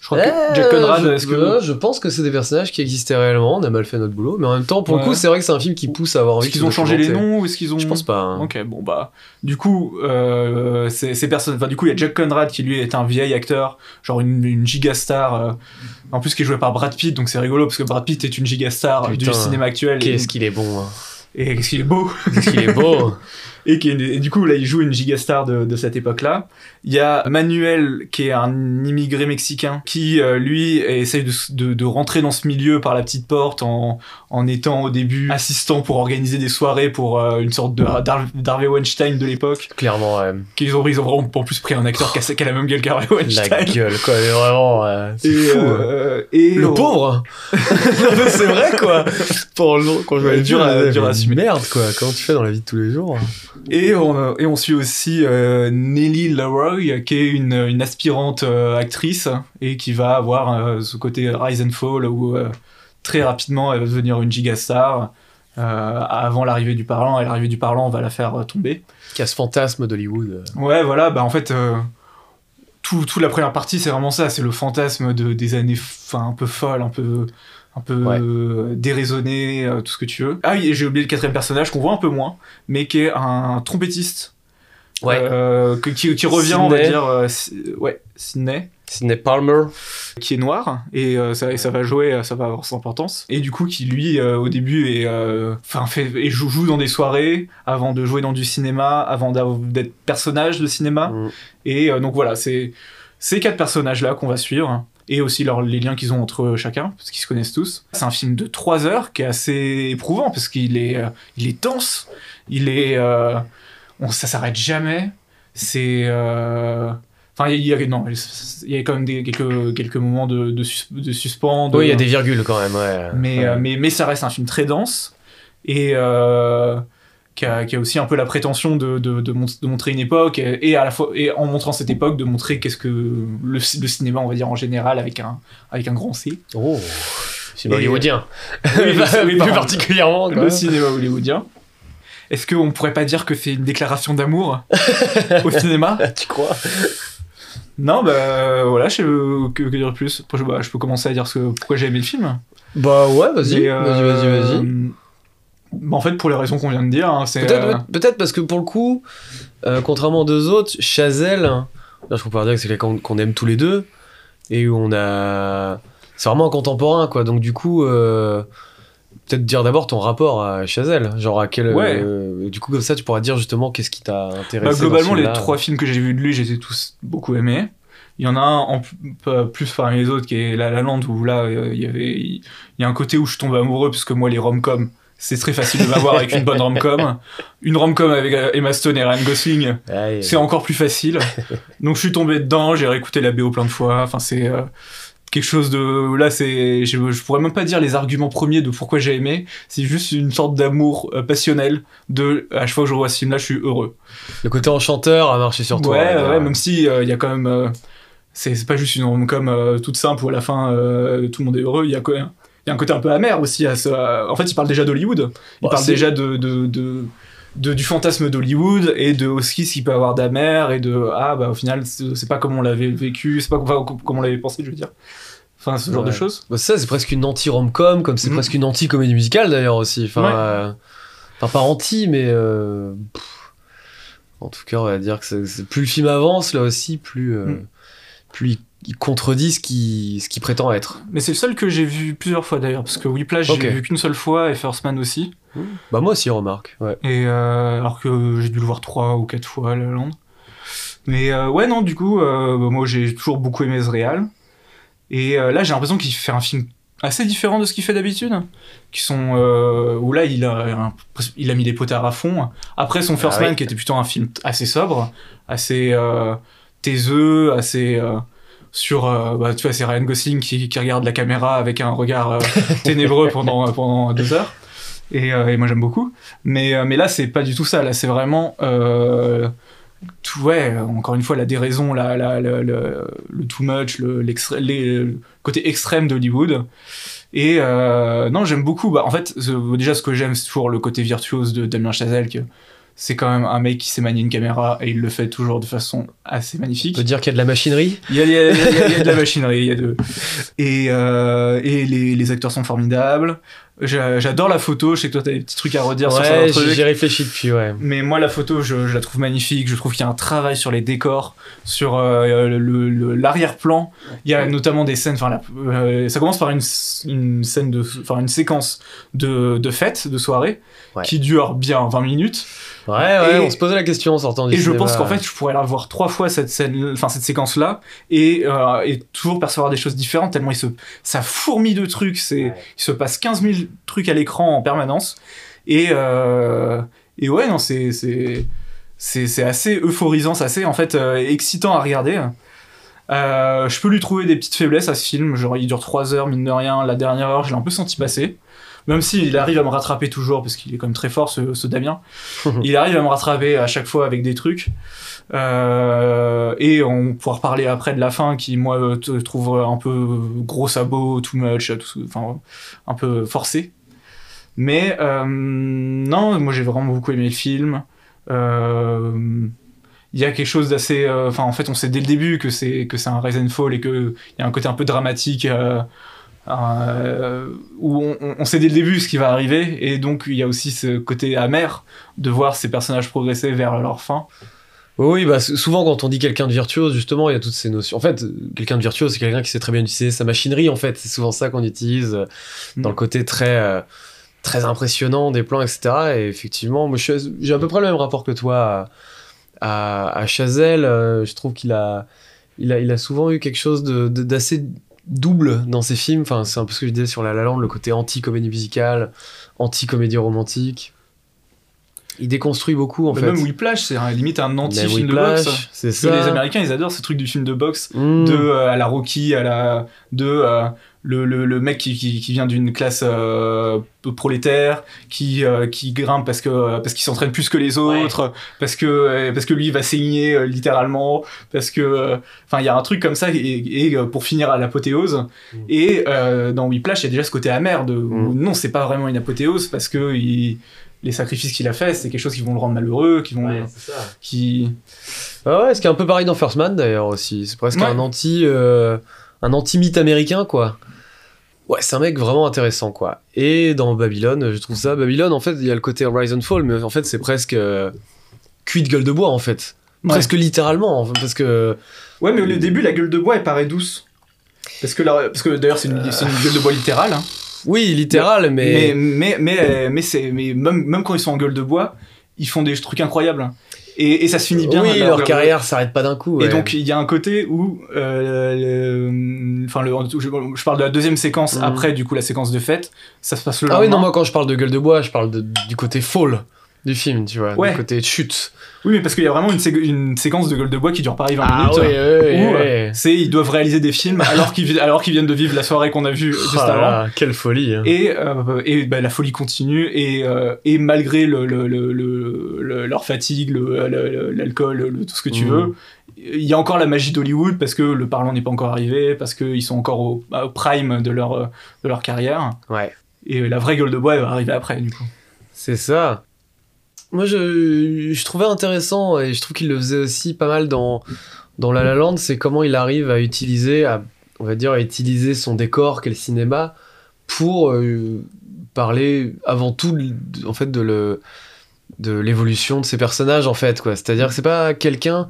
Je crois que Jack Conrad,
je,
est-ce que.
euh, je pense que c'est des personnages qui existaient réellement, on a mal fait notre boulot, mais en même temps, pour le coup, c'est vrai que c'est un film qui pousse à avoir envie
Est-ce qu'ils ont changé les noms ou est-ce qu'ils ont.
Je pense pas. hein.
Ok, bon bah, du coup, euh, ces, personnes, enfin du coup, il y a Jack Conrad qui lui est un vieil acteur, genre une, une gigastar, euh, en plus qui est joué par Brad Pitt, donc c'est rigolo parce que Brad Pitt est une gigastar
Putain,
du cinéma actuel. et-
Qu'est-ce qu'il est bon. hein.
Et qu'est-ce qu'il est beau
Qu'est-ce qu'il est beau. (laughs)
et, qui est une- et du coup là il joue une gigastar de, de cette époque-là. Il y a Manuel qui est un immigré mexicain qui euh, lui essaye de, s- de, de rentrer dans ce milieu par la petite porte en, en étant au début assistant pour organiser des soirées pour euh, une sorte de d'Harvey Weinstein de l'époque.
Clairement, ouais.
Qu'ils ont, ils ont vraiment en plus pris un acteur qui a, qui a la même gueule qu'Harvey
La
Weinstein.
gueule, quoi. mais Vraiment, euh, c'est fou. hein.
euh, et
Le pauvre (laughs) C'est vrai, quoi Pour le quand je
Ouais,
les
dur à- assumer.
Merde, quoi. Comment tu fais dans la vie de tous les jours
Et on, et on suit aussi euh, Nelly Leroy, qui est une, une aspirante euh, actrice et qui va avoir euh, ce côté rise and fall où très rapidement elle va devenir une gigastar. Avant l'arrivée du parlant, et l'arrivée du parlant va la faire tomber.
Qui a ce fantasme d'Hollywood.
Ouais, voilà, bah en fait, tout, toute la première partie, c'est vraiment ça, c'est le fantasme de, des années enfin, un peu folles, un peu, un peu
Ouais.
euh, déraisonnées, euh, tout ce que tu veux. Ah oui, j'ai oublié le quatrième personnage qu'on voit un peu moins, mais qui est un trompettiste.
Ouais.
Euh, qui, qui revient, on va
Sydney.
dire, euh, ouais, Sydney,
Sidney Palmer.
qui est noir, et euh, ça, et ça va jouer, ça va avoir son importance. Et du coup, qui lui, au début, est, fait, et joue, joue dans des soirées, avant de jouer dans du cinéma, avant d'être personnage de cinéma.
Mm.
Et donc voilà, c'est ces quatre personnages-là qu'on va suivre. Et aussi leur- les liens qu'ils ont entre eux chacun, parce qu'ils se connaissent tous. C'est un film de 3 heures qui est assez éprouvant, parce qu'il est, euh, il est dense, il est... euh, on, ça s'arrête jamais. C'est... euh, Enfin, il y a, non, il y a quand même des, quelques, quelques moments de, de, sus- de suspens. de-
Oui, il y a des virgules quand même, ouais.
mais,
Ouais.
mais, mais ça reste un film très dense et euh, qui, a, qui a aussi un peu la prétention de, de, de, mon- de montrer une époque et, à la fois et en montrant cette époque de montrer qu'est-ce que le, ci- le cinéma on va dire en général avec un avec un grand C
Oh,
Et-
hollywoodien.
Oui, (laughs) le- oui,
plus particulièrement. quoi.
le cinéma hollywoodien est-ce qu'on pourrait pas dire que c'est une déclaration d'amour au cinéma? (laughs)
Tu crois?
Non, bah voilà, je sais euh, que, que dire plus? Bah, je peux commencer à dire ce que, pourquoi j'ai aimé le film.
Bah ouais, vas-y, vas-y,
euh,
vas-y, vas-y.
En fait, pour les raisons qu'on vient de dire, hein, c'est.
Peut-être
euh,
peut-être parce que pour le coup, euh, contrairement aux deux autres, Chazelle, là, je peux pas dire que c'est quelqu'un qu'on aime tous les deux, et où on a. C'est vraiment un contemporain, quoi. Donc du coup, euh, peut-être dire d'abord ton rapport à Chazelle. Genre à quel.
Ouais.
du coup, comme ça, tu pourras dire justement qu'est-ce qui t'a intéressé.
Bah, globalement, les trois films que j'ai vus de lui, je les ai tous beaucoup aimés. Il y en a un en plus parmi les autres qui est La La Land où là, il y avait, il y a un côté où je tombe amoureux parce que moi, les rom-coms, c'est très facile de m'avoir avec une bonne rom-com. Une rom-com avec euh, Emma Stone et Ryan Gosling, c'est encore plus facile. Donc je suis tombé dedans, j'ai réécouté la BO plein de fois. Enfin, c'est euh, quelque chose de. Là, c'est. Je, je pourrais même pas dire les arguments premiers de pourquoi j'ai aimé. C'est juste une sorte d'amour euh, passionnel. De à chaque fois que je revois ce film-là, je suis heureux.
Le côté enchanteur a marché sur toi.
ouais, même si euh, il y a quand même. euh, c'est c'est pas juste une rom-com euh, toute simple où à la fin euh, tout le monde est heureux. Il y a quand même. Il y a un côté un peu amer aussi à ça. En fait, il parle déjà d'Hollywood. Il
Bah,
parle déjà de, de, de, de- du fantasme d'Hollywood et de aussi ce qu'il peut avoir d'amer et de ah bah au final c'est pas comme on l'avait vécu, c'est pas enfin, comme on l'avait pensé, je veux dire. Enfin, ce genre de choses.
Bah, ça, c'est presque une anti-rom-com, comme c'est
Mm.
presque une anti-comédie musicale d'ailleurs aussi. Enfin,
Ouais.
euh, enfin, pas anti, mais. euh, en tout cas, on va dire que c'est- plus le film avance, là aussi, plus, euh,
Mm.
plus il, il contredit ce qu'il ce qu'il prétend être.
Mais c'est le seul que j'ai vu plusieurs fois d'ailleurs, parce que Whiplash
Ok.
j'ai vu qu'une seule fois et First Man aussi.
Bah, moi aussi, remarque. Ouais.
Et euh, alors que j'ai dû le voir trois ou quatre fois à La Land. Mais euh, ouais, non, du coup, euh, bah, moi j'ai toujours beaucoup aimé ce réal. Et là, j'ai l'impression qu'il fait un film assez différent de ce qu'il fait d'habitude. Qui sont. Euh, où là, il a, il a mis les potards à fond. Après son First
Ah oui.
Man, qui était plutôt un film assez sobre, assez euh, taiseux, assez. euh, sur, euh, bah, tu vois, c'est Ryan Gosling qui, qui regarde la caméra avec un regard euh, (laughs) ténébreux pendant, pendant deux heures. Et, euh, et moi j'aime beaucoup. Mais, euh, mais là, c'est pas du tout ça. Là, c'est vraiment. euh, tout, ouais, encore une fois, la déraison, la, la, la- le, le too much, le, l'extré- les- le côté extrême d'Hollywood. Et euh, non, j'aime beaucoup. Bah, en fait, déjà, ce que j'aime, c'est toujours le côté virtuose de Damien Chazelle. Que c'est quand même un mec qui sait manier une caméra et il le fait toujours de façon assez magnifique.
On peut dire qu'il y a de la machinerie?
Il y a, il y a- il y a- il y a de la (laughs) machinerie, il y a de... Et, euh, et les, les acteurs sont formidables. J'a- J'adore la photo, je sais que toi t'as des petits trucs à redire sur
Ouais,
certains
j'y réfléchis depuis, ouais.
Mais moi, la photo, je, je la trouve magnifique. Je trouve qu'il y a un travail sur les décors, sur euh, le- le- l'arrière-plan. Il y a notamment des scènes. Enfin, euh, ça commence par une, une scène de, enfin, une séquence de, de fête, de soirée,
Ouais.
qui dure bien 20 minutes.
Ouais, ouais,
Et-
on se posait la question en sortant du
Et je pense qu'en fait, je pourrais la voir trois fois cette scène, enfin cette séquence-là, et, euh, et toujours percevoir des choses différentes. Tellement il se, ça fourmille de trucs. C'est,
Ouais.
il se passe 15 000 trucs à l'écran en permanence. Et, euh, et ouais, non, c'est, c'est, c'est, c'est assez euphorisant, c'est assez en fait euh, excitant à regarder. Euh, je peux lui trouver des petites faiblesses à ce film. Genre, il dure 3 heures, mine de rien. La dernière heure, je l'ai un peu senti passer. Même s'il arrive à me rattraper toujours, parce qu'il est quand même très fort, ce, ce Damien. (laughs) il arrive à me rattraper à chaque fois avec des trucs. Euh, et on pourra reparler après de la fin, qui, moi, euh, te trouve un peu gros sabot, too much, tout- enfin, un peu forcé. Mais euh, non, moi j'ai vraiment beaucoup aimé le film. Euh, il y a quelque chose d'assez. euh, Enfin, en fait, on sait dès le début que c'est que c'est un rise and fall et que il y a un côté un peu dramatique euh, où on, sait dès le début ce qui va arriver et donc il y a aussi ce côté amer de voir ces personnages progresser vers leur fin.
Oui, bah, souvent quand on dit quelqu'un de virtuose, justement, il y a toutes ces notions. En fait, quelqu'un de virtuose, c'est quelqu'un qui sait très bien utiliser sa machinerie, en fait. C'est souvent ça qu'on utilise euh, dans
Mm.
le côté très, euh, très impressionnant des plans, etc. Et effectivement, moi, j'ai à peu près le même rapport que toi à, à, à Chazelle. Je trouve qu'il a, il a, il a souvent eu quelque chose de- de- d'assez double dans ses films. Enfin, c'est un peu ce que je disais sur La La Land, le côté anti-comédie musicale, anti-comédie romantique. Il déconstruit beaucoup, en
Mais
fait.
Même Whiplash, c'est un- limite un anti-film de boxe.
c'est
Parce que
ça.
les Américains, ils adorent ces trucs du film de boxe.
Mm.
de euh, à la Rocky, à la de euh, le, le, le mec qui, qui, qui vient d'une classe euh, prolétaire, qui, euh, qui grimpe parce que parce qu'il s'entraîne plus que les autres, parce que parce que lui il va saigner euh, littéralement, parce que euh, enfin il y a un truc comme ça et, et, pour finir à l'apothéose.
Mm.
Et euh, dans Whiplash, il y a déjà ce côté amer de où
Mm.
non c'est pas vraiment une apothéose parce que il- les sacrifices qu'il a fait, c'est quelque chose qui vont le rendre malheureux, qui vont qui
Ah ouais, ce qui est un peu pareil dans First Man d'ailleurs aussi. C'est presque
Ouais.
un anti, euh, un anti mythe américain quoi. Ouais, c'est un mec vraiment intéressant quoi. Et dans Babylone, je trouve ça. Babylone, en fait, il y a le côté Rise and Fall, mais en fait, c'est presque euh, cuit de gueule de bois en fait.
Ouais.
Presque littéralement, en fait, parce que.
Ouais, mais au début, la gueule de bois, elle paraît douce. Parce que, parce que d'ailleurs, c'est une, c'est une gueule de bois littérale. hein.
Oui, littéral, mais.
Mais, mais, mais, mais, même, même quand ils sont en gueule de bois, ils font des trucs incroyables. Et, et ça se finit bien.
oui,
leur-
carrière s'arrête pas d'un coup.
Et donc, il y a un côté où. euh, Enfin, le, je, je parle de la deuxième séquence
Mhm.
après, du coup, la séquence de fête. Ça se passe le
Ah oui, non, moi quand je parle de gueule de bois, je parle de- du côté fall du film, tu vois,
Ouais.
du côté chute.
Oui, mais parce qu'il y a vraiment une, sé- une séquence de gueule de bois qui dure pareil 20
Ah
minutes.
oui,
où,
oui.
euh, c'est ils doivent réaliser des films alors qu'ils alors qu'ils viennent de vivre la soirée qu'on a vue juste
Oh là
avant.
là, quelle folie. hein.
Et, euh, et bah, la folie continue, et, euh, et malgré le, le- le- le- le- leur fatigue, l'alcool, tout ce que tu
Mhm.
veux, il y a encore la magie d'Hollywood parce que le parlant n'est pas encore arrivé, parce qu'ils sont encore au, au prime de leur, de leur carrière.
Ouais.
Et la vraie gueule de bois, elle va arriver après, du coup.
C'est ça. Moi, je, trouvais intéressant, et je trouve qu'il le faisait aussi pas mal dans, dans La La Land, c'est comment il arrive à utiliser, à, on va dire, à utiliser son décor, qu'est le cinéma, pour euh, parler avant tout, en fait, de le de l'évolution de ses personnages, en fait, quoi. C'est-à-dire que c'est pas quelqu'un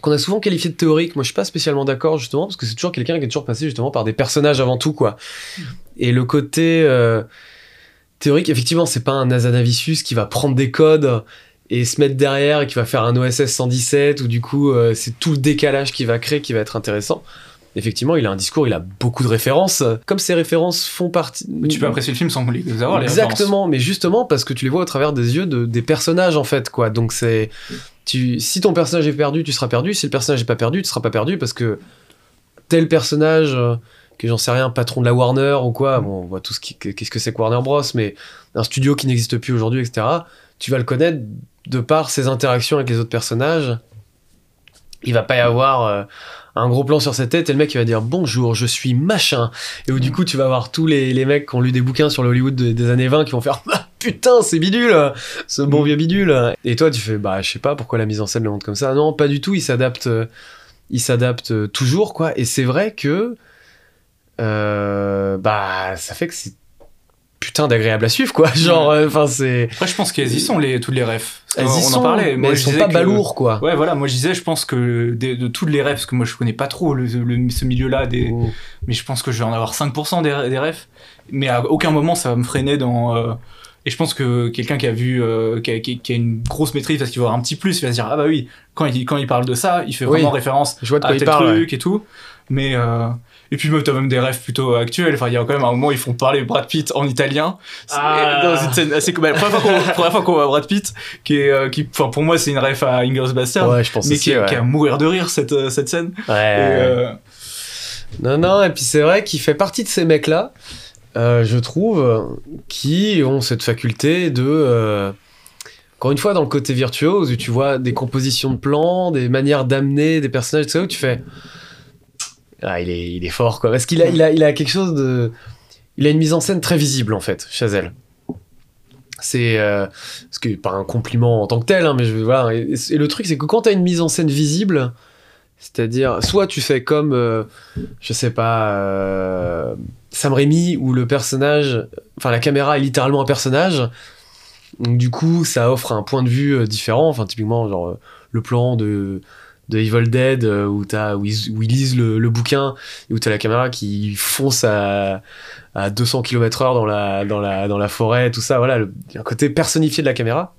qu'on a souvent qualifié de théorique. Moi, je suis pas spécialement d'accord, justement, parce que c'est toujours quelqu'un qui est toujours passé, justement, par des personnages avant tout, quoi. Et le côté... euh, théorique, effectivement, c'est pas un Azanavicius qui va prendre des codes et se mettre derrière et qui va faire un OSS 117 ou du coup euh, c'est tout le décalage qu'il va créer qui va être intéressant. Effectivement, il a un discours, il a beaucoup de références. Comme ces références font partie.
Mais tu peux apprécier le film sans les avoir, les références.
Exactement, mais justement parce que tu les vois au travers des yeux de, des personnages en fait, quoi. Donc c'est. Tu, si ton personnage est perdu, tu seras perdu. Si le personnage est pas perdu, tu seras pas perdu parce que tel personnage, euh, que j'en sais rien, patron de la Warner ou quoi, bon, on voit tout ce qui, qu'est-ce que c'est que Warner Bros, mais un studio qui n'existe plus aujourd'hui, etc. Tu vas le connaître de par ses interactions avec les autres personnages. Il va pas y avoir euh, un gros plan sur sa tête et le mec il va dire bonjour, je suis machin. Et où du coup tu vas avoir tous les, les mecs qui ont lu des bouquins sur le Hollywood de- des années 20 qui vont faire ah, putain c'est bidule, ce bon
Mm.
vieux bidule. Et toi tu fais bah je sais pas pourquoi la mise en scène le montre comme ça. Non pas du tout, il s'adapte, euh, il s'adapte euh, toujours quoi. Et c'est vrai que bah ça fait que c'est putain d'agréable à suivre quoi. (laughs) Genre enfin c'est
après je pense qu'elles y sont les toutes les refs.
Elles y
on
sont
en parlait.
mais elles sont pas balourds quoi.
Ouais voilà. Moi je disais je pense que de, de toutes les refs parce que moi je connais pas trop le, le- ce milieu là des
Oh.
mais je pense que je vais en avoir 5% des, des refs. Mais à aucun moment ça va me freiner dans euh, et je pense que quelqu'un qui a vu euh, qui, a, qui- qui a une grosse maîtrise parce qu'il va avoir un petit plus il va se dire ah bah oui quand il quand il parle de ça il fait
Oui.
vraiment référence
je vois de
à
quoi il
tel
ouais.
et tout. Mais euh, et puis même, t'as même des rêves plutôt actuels enfin il y a quand même un moment où ils font parler Brad Pitt en italien C'est-
Ah.
dans une scène assez commode la première fois qu'on première fois qu'on voit Brad Pitt qui est euh, qui enfin pour moi c'est une rêve à Inglourious Bastard
ouais je pense
mais
aussi
qui, est-
ouais.
qui est à mourir de rire cette euh, cette scène
Ouais,
Et,
ouais.
euh,
Non, non, et puis c'est vrai qu'il fait partie de ces mecs-là, euh, je trouve, qui ont cette faculté de. euh, encore une fois, dans le côté virtuose, où tu vois des compositions de plans, des manières d'amener des personnages, tout ça, où tu fais. Ah, il est, est fort, quoi. Parce qu'il a, a, quelque chose de. Il a une mise en scène très visible, en fait, Chazelle. C'est. euh, ce qui est pas un compliment en tant que tel, hein, mais je, voilà. Et, et le truc, c'est que quand t'as une mise en scène visible, c'est-à-dire, soit tu fais comme. euh, je sais pas, euh, Sam Raimi, où le personnage, enfin la caméra est littéralement un personnage. Donc du coup, ça offre un point de vue euh, différent. Enfin, typiquement, genre euh, le plan de, de Evil Dead, euh, où, t'as, où, ils, où ils lisent le, le bouquin, et où t'as la caméra qui fonce à, à 200 km/h dans la, dans, la, dans la forêt, tout ça. Voilà, il y a un côté personnifié de la caméra.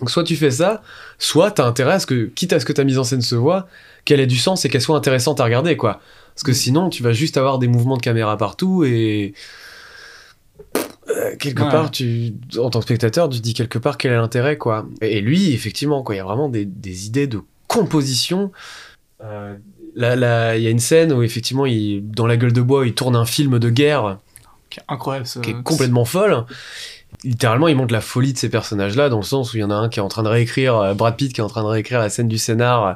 Donc soit tu fais ça, soit t'as intérêt à ce que, quitte à ce que ta mise en scène se voit, qu'elle ait du sens et qu'elle soit intéressante à regarder, quoi. Parce que sinon, tu vas juste avoir des mouvements de caméra partout et. Euh, quelque
Ouais.
part, tu, en tant que spectateur, tu te dis quelque part quel est l'intérêt, quoi. Et, et lui, effectivement, quoi, il y a vraiment des, des idées de composition. Euh, là, là, il y a une scène où, effectivement, il, dans la gueule de bois, il tourne un film de guerre
qui est incroyable
qui est complètement folle. Littéralement, il montre la folie de ces personnages-là, dans le sens où il y en a un qui est en train de réécrire, euh, Brad Pitt qui est en train de réécrire la scène du scénar, euh,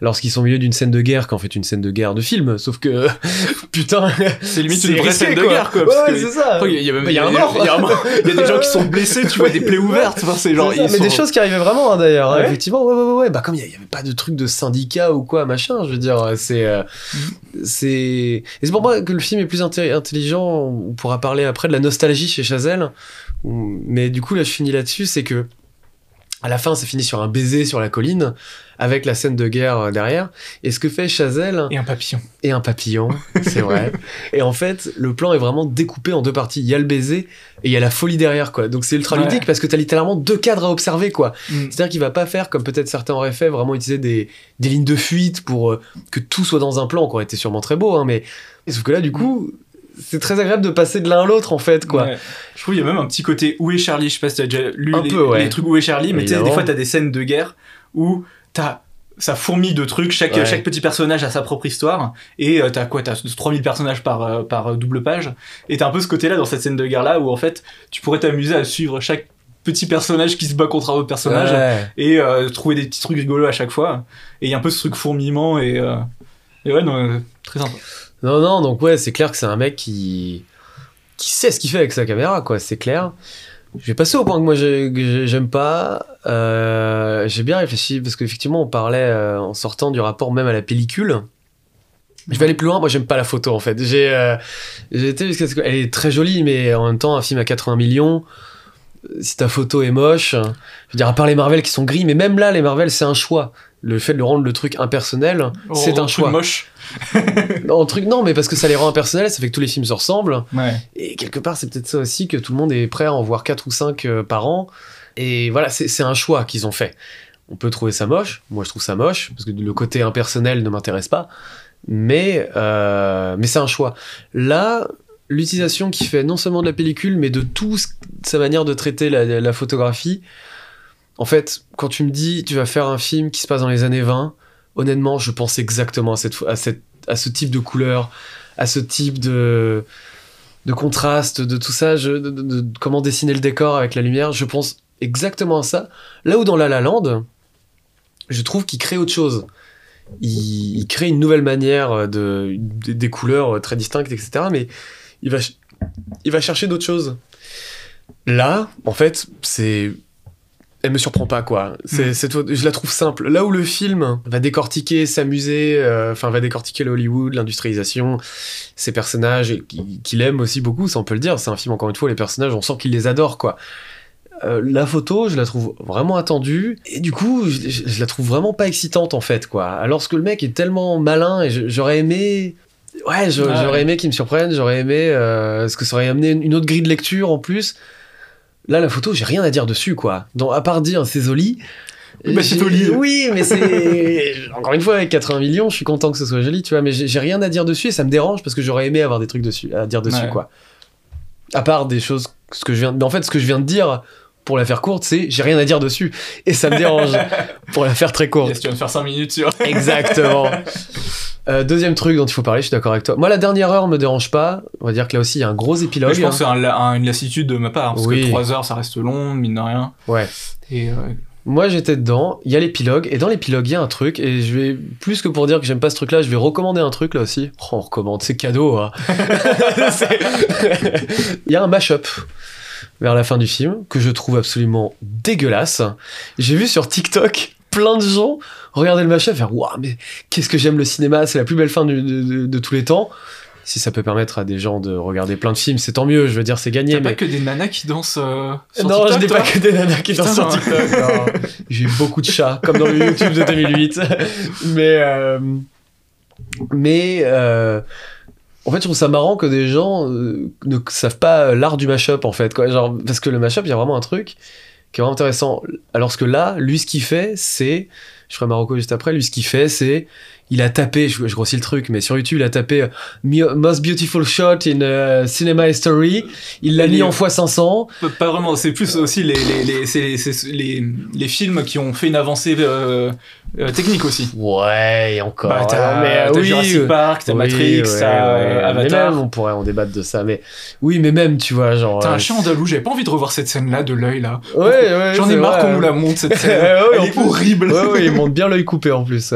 lorsqu'ils sont au milieu d'une scène de guerre, qu'en fait une scène de guerre de film, sauf que, (laughs) putain,
c'est limite
c'est
une vraie
risqué,
scène de
quoi.
guerre quoi
Ouais, c'est ça.
Il y a- il y a même-
il y a un mort. (laughs)
il y a un mort. (laughs) Il y a des gens qui sont blessés, tu vois des plaies ouvertes. Enfin, c'est genre,
C'est ça,
ils
mais
sont-
des choses qui arrivaient vraiment hein, d'ailleurs hein, effectivement ouais ouais ouais, bah comme il y, avait pas de truc de syndicat ou quoi machin je veux dire c'est euh, c'est et c'est pour moi que le film est plus intelligent on pourra parler après de la nostalgie chez Chazelle mais du coup là je finis là-dessus c'est que à la fin ça finit sur un baiser sur la colline avec la scène de guerre euh, derrière et ce que fait Chazelle
Et un papillon.
et un papillon, c'est vrai. (laughs) et en fait, le plan est vraiment découpé en deux parties. Il y a le baiser et il y a la folie derrière, quoi. Donc c'est ultra
Ouais.
ludique parce que t'as littéralement deux cadres à observer, quoi.
Mm.
C'est-à-dire qu'il va pas faire comme peut-être certains auraient fait, vraiment utiliser des, des lignes de fuite pour euh, que tout soit dans un plan, qui aurait été sûrement très beau, hein, mais sauf que là, du coup, c'est très agréable de passer de l'un à l'autre, en fait, quoi.
Ouais. Je trouve qu'il y a même un petit côté Où est Charlie? Je sais pas si t'as déjà lu
Un
les,
peu, ouais.
les trucs Où est Charlie, mais tu sais, des fois t'as des scènes de guerre où t'as ça fourmille de trucs, chaque,
Ouais.
chaque petit personnage a sa propre histoire, et euh, t'as quoi? T'as 3000 personnages par, euh, par euh, double page, et t'as un peu ce côté-là dans cette scène de guerre-là où en fait tu pourrais t'amuser à suivre chaque petit personnage qui se bat contre un autre personnage,
Ouais.
et euh, trouver des petits trucs rigolos à chaque fois, et il y a un peu ce truc fourmillement, et, et ouais, non, très sympa.
Non, non, donc ouais, c'est clair que c'est un mec qui, qui sait ce qu'il fait avec sa caméra, quoi, c'est clair. Je vais passer au point que moi j'aime pas. Euh, j'ai bien réfléchi parce qu'effectivement on parlait euh, en sortant du rapport même à la pellicule. Je vais aller plus loin, moi j'aime pas la photo en fait. J'ai euh, été jusqu'à ce que- Elle est très jolie, mais en même temps, un film à 80 millions, si ta photo est moche, je veux dire, à part les Marvel qui sont gris, mais même là, les Marvel c'est un choix. Le fait de rendre le truc impersonnel, c'est
Oh,
un
truc
choix.
moche. (laughs)
Non, truc, non, mais parce que ça les rend impersonnels, ça fait que tous les films se ressemblent.
Ouais.
Et quelque part, c'est peut-être ça aussi que tout le monde est prêt à en voir 4 ou 5 par an. Et voilà, c'est c'est un choix qu'ils ont fait. On peut trouver ça moche. Moi, je trouve ça moche, parce que le côté impersonnel ne m'intéresse pas. Mais, euh, mais c'est un choix. Là, l'utilisation qu'il fait non seulement de la pellicule, mais de toute sa manière de traiter la, la photographie. En fait, quand tu me dis tu vas faire un film qui se passe dans les années 20, honnêtement, je pense exactement à, ce type de couleur, à ce type de, contraste, de tout ça, de, comment dessiner le décor avec la lumière. Je pense exactement à ça. Là où dans La La Land, je trouve qu'il crée autre chose. Il, crée une nouvelle manière de- des couleurs très distinctes, etc. Mais il va chercher d'autres choses. Là, en fait, c'est elle me surprend pas quoi. C'est,
Mm.
c'est- je la trouve simple. Là où le film va décortiquer, s'amuser, euh, enfin va décortiquer le Hollywood, l'industrialisation, ses personnages, qu'il aime aussi beaucoup, ça on peut le dire. C'est un film encore une fois, les personnages, on sent qu'il les adore quoi. Euh, la photo, je la trouve vraiment attendue et du coup, je, je- je la trouve vraiment pas excitante en fait quoi. Alors que le mec est tellement malin et je- j'aurais aimé. Ouais, je-
Ouais.
j'aurais aimé qu'il me surprenne, j'aurais aimé. Euh, ce que ça aurait amené une autre grille de lecture en plus? Là, la photo, j'ai rien à dire dessus, quoi. Donc, à part dire c'est joli.
Bah, c'est joli.
Oui, mais c'est. (laughs) Encore une fois, avec 80 millions, je suis content que ce soit joli, tu vois. Mais j'ai rien à dire dessus et ça me dérange parce que j'aurais aimé avoir des trucs dessus, à dire dessus,
Ouais.
quoi. À part des choses. Ce que je viens... Mais en fait, ce que je viens de dire, pour la faire courte, c'est j'ai rien à dire dessus. Et ça me dérange. (laughs) pour la faire très courte.
Yes, tu viens de faire 5 minutes sur.
Exactement. (laughs) Euh, deuxième truc dont il faut parler, je suis d'accord avec toi. Moi, la dernière heure me dérange pas. On va dire que là aussi, il y a un gros épilogue.
je pense que c'est un la- un- une lassitude de ma part, hein, parce
Oui.
que 3 heures ça reste long, mine de rien.
Ouais.
Et euh,
Moi, j'étais dedans. Il y a l'épilogue. Et dans l'épilogue, il y a un truc. Et je vais, plus que pour dire que j'aime pas ce truc-là, je vais recommander un truc là aussi. Oh, on recommande. C'est cadeau. hein. (laughs) Il y a un mash-up vers la fin du film que je trouve absolument dégueulasse. J'ai vu sur TikTok plein de gens regarder le et faire Waouh, mais qu'est-ce que j'aime le cinéma. C'est la plus belle fin de, de- de tous les temps. Si ça peut permettre à des gens de regarder plein de films, c'est tant mieux. Je veux dire, c'est gagné. Mais
pas que des nanas qui dansent euh, sur
non,
TikTok,
je n'ai pas que des nanas qui dansent sur. TikTok. (laughs) J'ai beaucoup de chats, comme dans le YouTube de 2008. (laughs) Mais, euh, mais euh, en fait, je trouve ça marrant que des gens euh, ne savent pas l'art du mashup, en fait. Quoi. Genre, parce que le mashup, il y a vraiment un truc qui est vraiment intéressant. Alors que là, lui, ce qu'il fait, c'est. Je ferai Marocco juste après. Lui, ce qu'il fait, c'est. Il a tapé, je, je grossis le truc, mais sur YouTube, il a tapé euh, Most Beautiful Shot in euh, Cinema History. Il l'a mis en x500.
Pas- vraiment, c'est plus aussi les, les, les, c'est les, les, les films qui ont fait une avancée euh, euh, technique aussi.
Ouais, encore.
Bah, t'as
mais, euh,
t'as
oui,
Jurassic Park, t'as
oui,
Matrix,
ouais,
t'as
ouais.
euh, Avatar.
même, on pourrait en débattre de ça. Mais oui, mais même, tu vois, genre.
T'as un chien andalou, j'avais pas envie de revoir cette scène-là de l'œil là.
Ouais, ouais.
J'en ai marre qu'on nous la montre cette (laughs) scène. Elle
en
est
plus.
horrible.
Ouais, ouais, ils montent bien l'œil coupé en plus.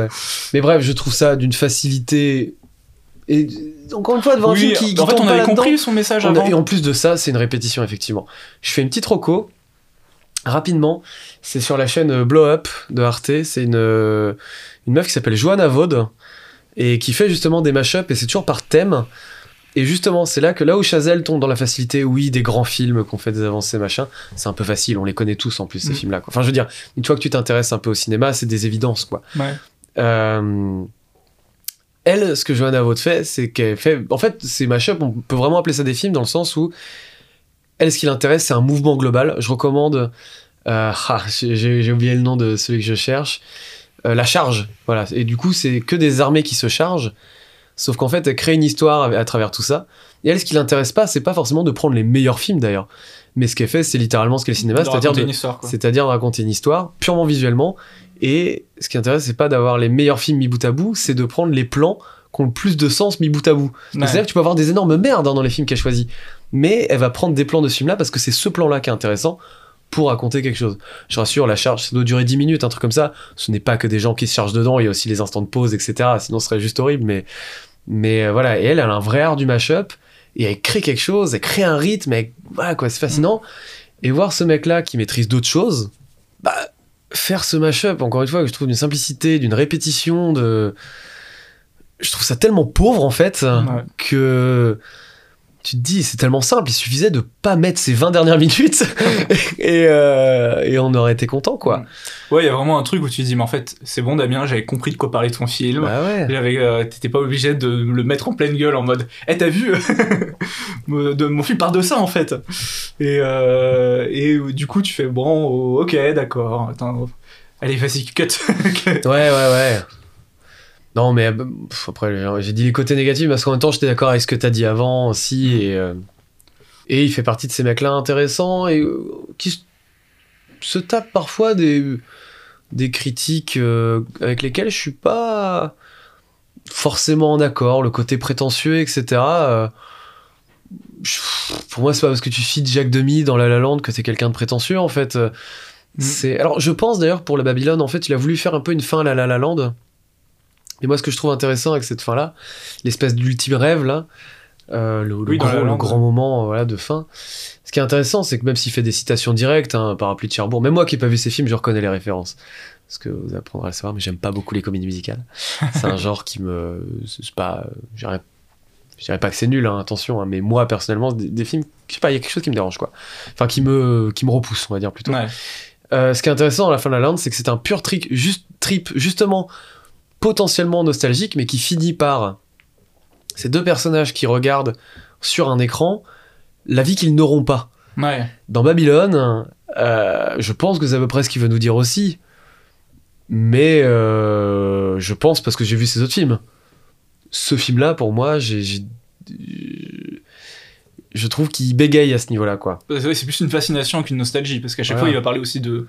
Mais bref, je trouve ça d'une facilité. Et encore une fois, devant un film
Oui,
qui, qui
en fait, on avait compris son message
On a-
avant.
et en plus de ça, c'est une répétition, effectivement. Je fais une petite roco. Rapidement, c'est sur la chaîne euh, Blow Up de Arte. C'est une, euh, une meuf qui s'appelle Johanna Vaud et qui fait justement des mashups et c'est toujours par thème. Et justement, c'est là que là où Chazelle tombe dans la facilité, oui, des grands films qu'on fait des avancées, machin, c'est un peu facile, on les connaît tous en plus, ces
Mm.
films-là. Enfin, je veux dire, une fois que tu t'intéresses un peu au cinéma, c'est des évidences, quoi.
Ouais.
Euh, elle, ce que Johanna Vaud fait, c'est qu'elle fait. En fait, ces mashups, on peut vraiment appeler ça des films dans le sens où elle, ce qui l'intéresse, c'est un mouvement global. Je recommande. euh, (laughs) ah, j'ai oublié le nom de celui que je cherche. Euh, la charge. Voilà. Et du coup, c'est que des armées qui se chargent. Sauf qu'en fait, elle crée une histoire à, à travers tout ça. Et elle, ce qui l'intéresse pas, c'est pas forcément de prendre les meilleurs films d'ailleurs. Mais ce qu'elle fait, c'est littéralement ce qu'est le cinéma, c'est-à-dire
raconter
de,
une histoire, quoi.
c'est-à-dire raconter une histoire purement visuellement. Et ce qui intéresse, c'est pas d'avoir les meilleurs films mis bout à bout, c'est de prendre les plans qui ont le plus de sens mis bout à bout.
Ouais.
C'est-à-dire que tu peux avoir des énormes merdes hein, dans les films qu'elle choisit. Mais elle va prendre des plans de ce film-là parce que c'est ce plan-là qui est intéressant pour raconter quelque chose. Je rassure, la charge, ça doit durer 10 minutes, un truc comme ça. Ce n'est pas que des gens qui se chargent dedans, il y a aussi les instants de pause, etc. Sinon, ce serait juste horrible. Mais, mais euh, voilà, et elle, elle a un vrai art du mashup et elle crée quelque chose, elle crée un rythme, et voilà quoi, c'est fascinant. Et voir ce mec-là qui maîtrise d'autres choses, bah, faire ce mashup, encore une fois, que je trouve d'une simplicité, d'une répétition, de. Je trouve ça tellement pauvre en fait
Ouais.
que tu te dis c'est tellement simple, il suffisait de pas mettre ces 20 dernières minutes (laughs) et, euh, et on aurait été content quoi.
Ouais, il y a vraiment un truc où tu te dis, mais en fait, c'est bon, Damien, j'avais compris de quoi parlait ton film.
Bah ouais.
J'avais, euh, t'étais pas obligé de le mettre en pleine gueule en mode, eh t'as vu, (laughs) de, mon film part de ça en fait. Et, euh, et du coup tu fais bon, ok, d'accord. Allez vas-y cut. (laughs)
Ouais, ouais, ouais. Non, mais euh, pff, après, j'ai- dit les côtés négatifs parce qu'en même temps, j'étais d'accord avec ce que t'as dit avant aussi. Et, euh, et il fait partie de ces mecs-là intéressants et euh, qui se- tapent parfois des, des critiques euh, avec lesquelles je suis pas forcément en accord. Le côté prétentieux, etc. je- pour moi, c'est pas parce que tu cites Jacques Demy dans La La Land que t'es quelqu'un de prétentieux, en fait.
Mm.
C'est alors je pense d'ailleurs pour la Babylone en fait il a voulu faire un peu une fin à la La La Land. Et moi ce que je trouve intéressant avec cette fin là, l'espèce d'ultime rêve là, Euh, le,
Oui,
gros- le grand moment euh, voilà, de fin. Ce qui est intéressant, c'est que même s'il fait des citations directes, hein, Parapluie de Cherbourg, même moi qui n'ai pas vu ces films, je reconnais les références. Parce que vous apprendrez à le savoir, mais j'aime pas beaucoup les comédies musicales. (laughs) c'est un genre qui me. C'est pas. Je dirais je dirais pas que c'est nul, hein, attention, hein, mais moi personnellement, des, des films, je sais pas, il y a quelque chose qui me dérange, quoi. Enfin, qui me, qui me repousse, on va dire plutôt.
Ouais.
Euh, ce qui est intéressant à la fin de la Land, c'est que c'est un pur trick, juste, trip, justement, potentiellement nostalgique, mais qui finit par ces deux personnages qui regardent sur un écran la vie qu'ils n'auront pas.
Ouais.
Dans Babylone, euh, je pense que c'est à peu près ce qu'il veut nous dire aussi. Mais euh, je pense parce que j'ai vu ces autres films. Ce film-là, pour moi, j'ai, j'ai- je trouve qu'il bégaye à ce niveau-là, quoi.
C'est plus une fascination qu'une nostalgie, parce qu'à chaque
Voilà.
fois, il va parler aussi de,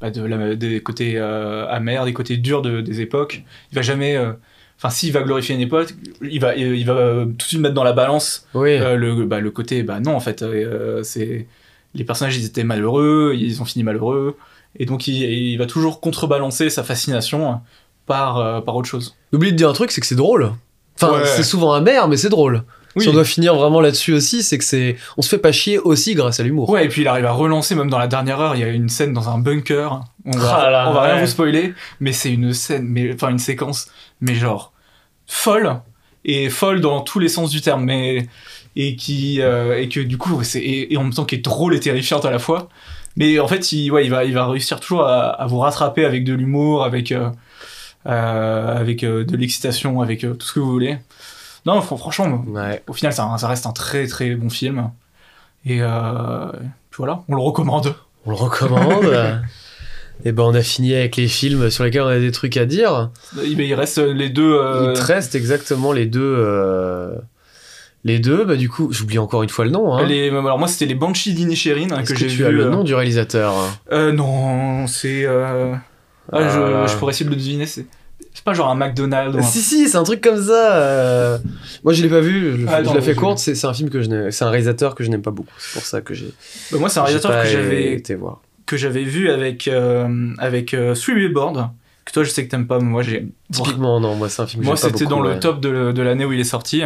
bah, de la- des côtés euh, amers, des côtés durs de- des époques. Il va jamais. euh, Enfin, s'il va glorifier une époque, il va, il va euh, tout de suite mettre dans la balance
Oui.
euh, le, bah, le côté. Bah non, en fait, euh, c'est les personnages, ils étaient malheureux, ils ont fini malheureux, et donc il, il va toujours contrebalancer sa fascination par, euh, par autre chose.
N'oublie de dire un truc, c'est que c'est drôle. Enfin,
Ouais.
c'est souvent amer, mais c'est drôle.
Oui.
Si on doit finir vraiment là-dessus aussi, c'est que c'est, on se fait pas chier aussi grâce à l'humour.
Ouais, et puis il arrive à relancer, même dans la dernière heure, il y a une scène dans un bunker. On va,
Ah là,
on va rien vous spoiler, mais c'est une scène, mais enfin une séquence, mais genre folle et folle dans tous les sens du terme, mais et qui euh, et que du coup c'est et, et en même temps qui est drôle et terrifiante à la fois. Mais en fait, il, ouais, il va il va réussir toujours à, à vous rattraper avec de l'humour, avec euh, euh, avec de l'excitation, avec tout ce que vous voulez. Non, fr- franchement,
Ouais.
au final, ça, ça reste un très très bon film. Et euh, puis voilà, on le recommande.
On le recommande. (laughs) Et ben, on a fini avec les films sur lesquels on a des trucs à dire.
Il, il reste les deux. euh,
Il te reste exactement les deux. euh, Les deux, bah du coup, j'oublie encore une fois le nom. Hein.
les- alors moi, c'était les Banshee d'Inisherin hein, que
que,
j'ai
tu
vu.
as le
euh,
nom du réalisateur
euh, Non, c'est. euh, ah, je, je pourrais essayer de le deviner. C'est pas genre un McDonald's. ou un-
Si, si, c'est un truc comme ça. euh. Moi, je l'ai pas vu. Je,
Ah,
je l'ai fait courte. C'est un film que je n'ai- C'est un réalisateur que je n'aime pas beaucoup. C'est pour ça que j'ai.
Bah, moi, c'est un réalisateur que j'avais
été voir.
que j'avais vu avec euh, avec euh, Billboards. Que toi, je sais que t'aimes pas, mais moi, j'ai.
Typiquement, non. Moi, c'est un film que
Moi, c'était dans
ouais.
le top de, de l'année où il est sorti.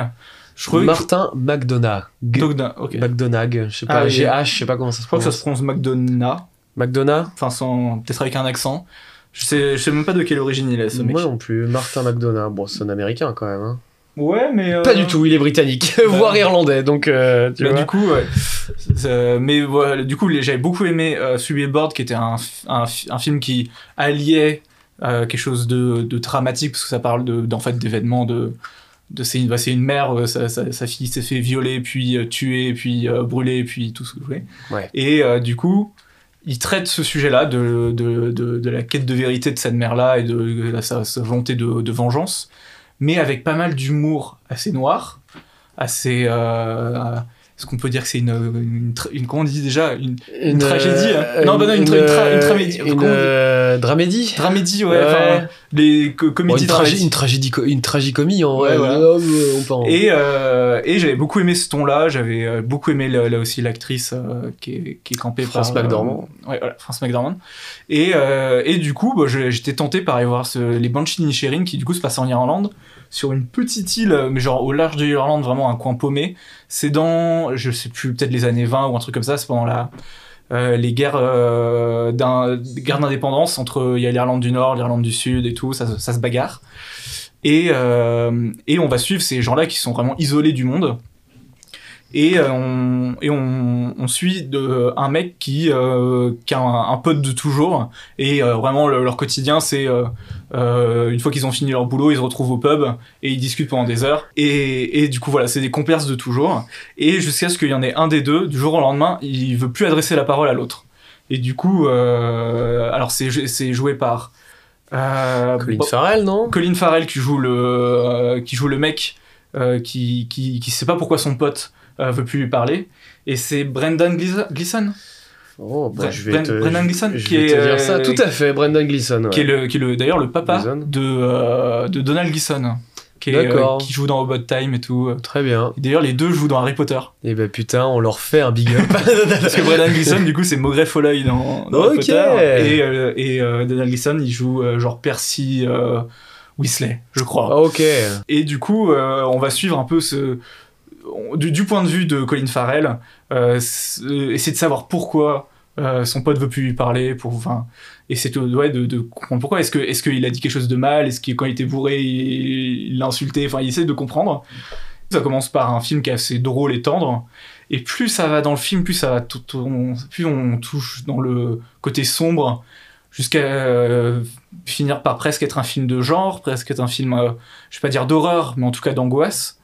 Je trouvais que-
Martin McDonagh.
Dogna, ok.
McDonagh. Je sais
Ah,
pas.
oui.
GH, je sais pas comment ça se
Je crois que ça
prononce.
se prononce McDonough.
McDonagh
Enfin, sans... peut-être avec un accent. Je sais, je sais même pas de quelle origine il est, ce mec.
Moi non plus. Martin McDonagh. Bon, c'est un américain quand même. hein.
Ouais, mais. euh,
Pas du tout, il est britannique, (laughs) voire irlandais, donc euh, tu
Bah,
vois.
du coup, ouais. Mais voilà, du coup, j'avais beaucoup aimé euh, Board, qui était un, un, film qui alliait euh, quelque chose de, de dramatique, parce que ça parle de, d'en fait d'événements de. de c'est, une, bah, une mère, euh, sa, sa- sa fille s'est fait violer, puis euh, tuer, puis euh, brûler, puis tout ce que vous voulez.
Ouais.
Et euh, du coup, il traite ce sujet-là de, la quête de vérité de cette mère-là et de, sa, volonté de, de vengeance, mais avec pas mal d'humour assez noir, assez. euh, est-ce qu'on peut dire que c'est une, une, comment on dit déjà une,
Une,
tragédie, hein.
euh,
Non, bah non, une tra- tra- tramédie.
Euh, dramédie
dramédie ouais, les co-
Bon,
comédies
une, tragé-
dramatiques.
une tragédie, une tragicomie en
Ouais,
vrai.
voilà.
euh, on
Et, euh, et j'avais beaucoup aimé ce ton-là, j'avais beaucoup aimé là, là aussi l'actrice qui, est, qui est campée
France
par...
McDormand.
ouais, voilà, France McDormand. Et, et du coup, bah, j'étais tenté par aller voir ce- les Banshees d'Inisherin qui du coup se passent en Irlande, sur une petite île, euh, mais genre au large de l'Irlande, vraiment un coin paumé. C'est dans, je sais plus, peut-être les années 20 ou un truc comme ça, c'est pendant la... euh, les guerres euh, guerres d'indépendance entre il y a l'Irlande du Nord, l'Irlande du Sud et tout, ça, ça se bagarre. Et, et on va suivre ces gens-là qui sont vraiment isolés du monde. Et, on, et on, suit de, un mec qui, qui a un, un pote de toujours. Et vraiment, le- leur quotidien, c'est euh, une fois qu'ils ont fini leur boulot, ils se retrouvent au pub et ils discutent pendant des heures. Et, et du coup, voilà, c'est des comparses de toujours. Et jusqu'à ce qu'il y en ait un des deux, du jour au lendemain, il veut plus adresser la parole à l'autre. Et du coup, euh, alors c'est joué par. euh,
Colin Farrell, non?
Colin Farrell qui joue le euh, qui joue le mec qui, qui qui sait pas pourquoi son pote veut plus lui parler et c'est Brendan Gleeson?
Oh, bah,
Bre-
je vais
Bren-
te,
Brendan Gleeson,
je
qui
vais
est,
te
euh,
dire ça. Tout à fait, Brendan Gleeson. ouais.
qui est le qui est le d'ailleurs le papa de euh, de Donald Gleeson qui est, euh, qui joue dans About Time et tout
Très bien.
D'ailleurs les deux jouent dans Harry Potter
Et bah putain, on leur fait un big up. (laughs)
parce que Brendan Gleeson du coup c'est Maugrey Foley dans, dans Harry
Ok.
Potter et euh, et euh, Donald Gleeson il joue genre Percy Weasley je crois
ok.
Et du coup, on va suivre un peu ce, du, du point de vue de Colin Farrell, essayer de savoir pourquoi euh, son pote veut plus lui parler, pour, enfin, essayer de, ouais, de, de comprendre pourquoi. Est-ce que est-ce qu'il a dit quelque chose de mal? Est-ce que quand il était bourré, il l'a insulté? Enfin, il essaie de comprendre. Ça commence par un film qui est assez drôle et tendre. Et plus ça va dans le film, plus ça va tout, on, plus on touche dans le côté sombre, jusqu'à euh, finir par presque être un film de genre, presque être un film, euh, je vais pas dire d'horreur, mais en tout cas d'angoisse.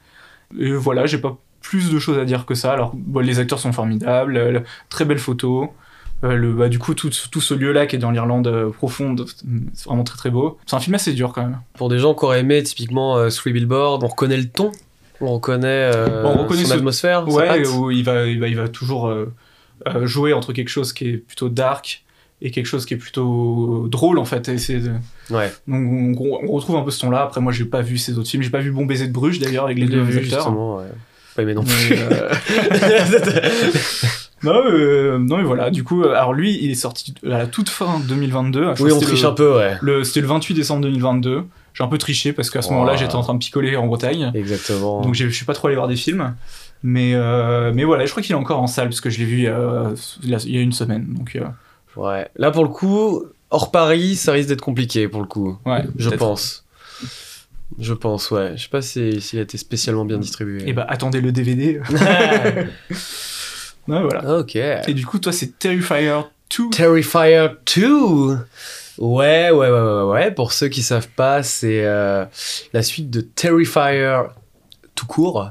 Et voilà, j'ai pas plus de choses à dire que ça. Alors, les acteurs sont formidables, euh, très belle photo. Euh, le, bah, du coup, tout, tout ce lieu-là qui est dans l'Irlande euh, profonde, c'est vraiment très très beau. C'est un film assez dur quand même.
Pour des gens qui auraient aimé typiquement euh, Three Billboards, on reconnaît le ton, on reconnaît,
Bon, on reconnaît
son
ce-
atmosphère,
Ouais, où il va, il va, il va toujours jouer entre quelque chose qui est plutôt dark et quelque chose qui est plutôt drôle en fait. Et c'est-
Ouais,
donc on, on retrouve un peu ce ton-là. Après, moi, j'ai pas vu ces autres films. J'ai pas vu Bon baiser de Bruges d'ailleurs avec les deux
vu
acteurs.
Ouais. Pas aimé non
Mais,
plus.
euh, (laughs) non, euh, non, mais voilà. Du coup, euh, alors lui, il est sorti à la toute fin 2022. Je crois
oui, on triche
le-
un peu, ouais.
Le, c'était le 28 décembre 2022. J'ai un peu triché parce qu'à ce
Oh.
moment-là, j'étais en train de picoler en Bretagne.
Exactement.
Donc je suis pas trop allé voir des films. Mais, euh, mais voilà, je crois qu'il est encore en salle parce que je l'ai vu il y a, il y une semaine. Donc
Ouais. Là, pour le coup, hors Paris, ça risque d'être compliqué pour le coup.
ouais,
Je pense. Je pense, ouais. Je sais pas si- s'il a été spécialement bien distribué.
Et bah attendez le DVD. (laughs) ouais, voilà.
ok.
Et du coup, toi, c'est Terrifier 2.
Terrifier 2 Ouais, ouais, ouais, ouais, ouais. Pour ceux qui savent pas, c'est euh, la suite de Terrifier tout court.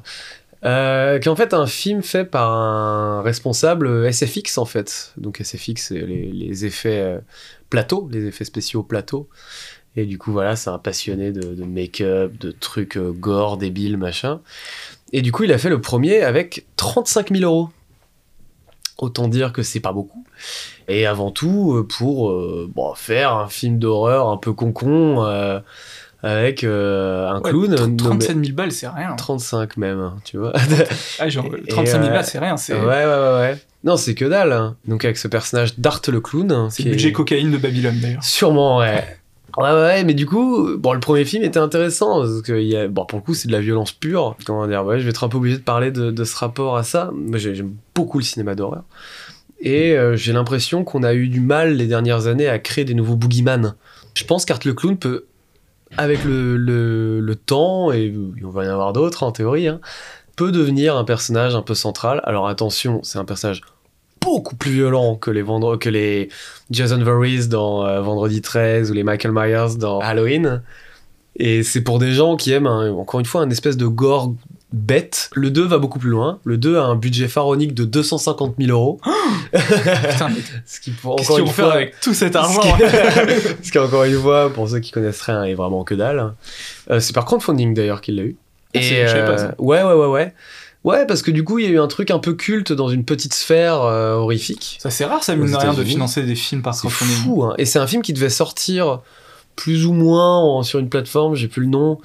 Euh, qui est en fait un film fait par un responsable SFX en fait. Donc SFX, c'est les, les effets euh, plateaux, les effets spéciaux plateaux. Et du coup, voilà, c'est un passionné de, de make-up, de trucs euh, gore, débiles, machin. Et du coup, il a fait le premier avec 35 000 euros. Autant dire que c'est pas beaucoup. Et avant tout, euh, pour euh, bon, faire un film d'horreur un peu con-con euh, avec euh, un
Ouais,
clown.
tr-
nommé-
37 000 balles, c'est rien.
35 même, hein, tu vois.
Ah, (laughs) genre,
Et-
35 000
et, euh,
balles, c'est rien.
Ouais, ouais, ouais, ouais. Non, c'est que dalle. hein. Donc avec ce personnage d'Art le clown. hein,
c'est le budget
est-
cocaïne de Babylone d'ailleurs.
Sûrement, ouais. (laughs) Ouais, ouais, mais du coup, bon, le premier film était intéressant, parce que bon, pour le coup, c'est de la violence pure. Comment dire, ouais, je vais être un peu obligé de parler de, ce rapport à ça. Moi, j'ai- j'aime beaucoup le cinéma d'horreur. Et euh, j'ai l'impression qu'on a eu du mal les dernières années à créer des nouveaux boogeyman. Je pense qu'Art le Clown peut, avec le, le, le temps, et on va y en avoir d'autres en théorie, hein, peut devenir un personnage un peu central. Alors attention, c'est un personnage beaucoup plus violent que les, vendre que les Jason Voorhees dans euh, Vendredi 13 ou les Michael Myers dans Halloween. Et c'est pour des gens qui aiment, un- encore une fois, un espèce de gore bête. Le 2 va beaucoup plus loin. Le 2 a un budget pharaonique de 250 000 euros. (gasps)
Putain, mais (laughs)
Ce qui, pour, encore
qu'ils
une
vont faire
fois,
avec tout cet argent
ce qui, (laughs) ce qui, encore une fois, pour ceux qui connaissent rien, est vraiment que dalle. Euh, c'est par crowdfunding d'ailleurs qu'il l'a eu.
Ah, c'est- je savais pas ça.
ouais, ouais, ouais, ouais. Ouais, parce que du coup, il y a eu un truc un peu culte dans une petite sphère euh, horrifique.
Ça, c'est rare, ça, mine de rien, de financer des films par
C'est fou, hein. Et c'est un film qui devait sortir plus ou moins en- sur une plateforme, j'ai plus le nom,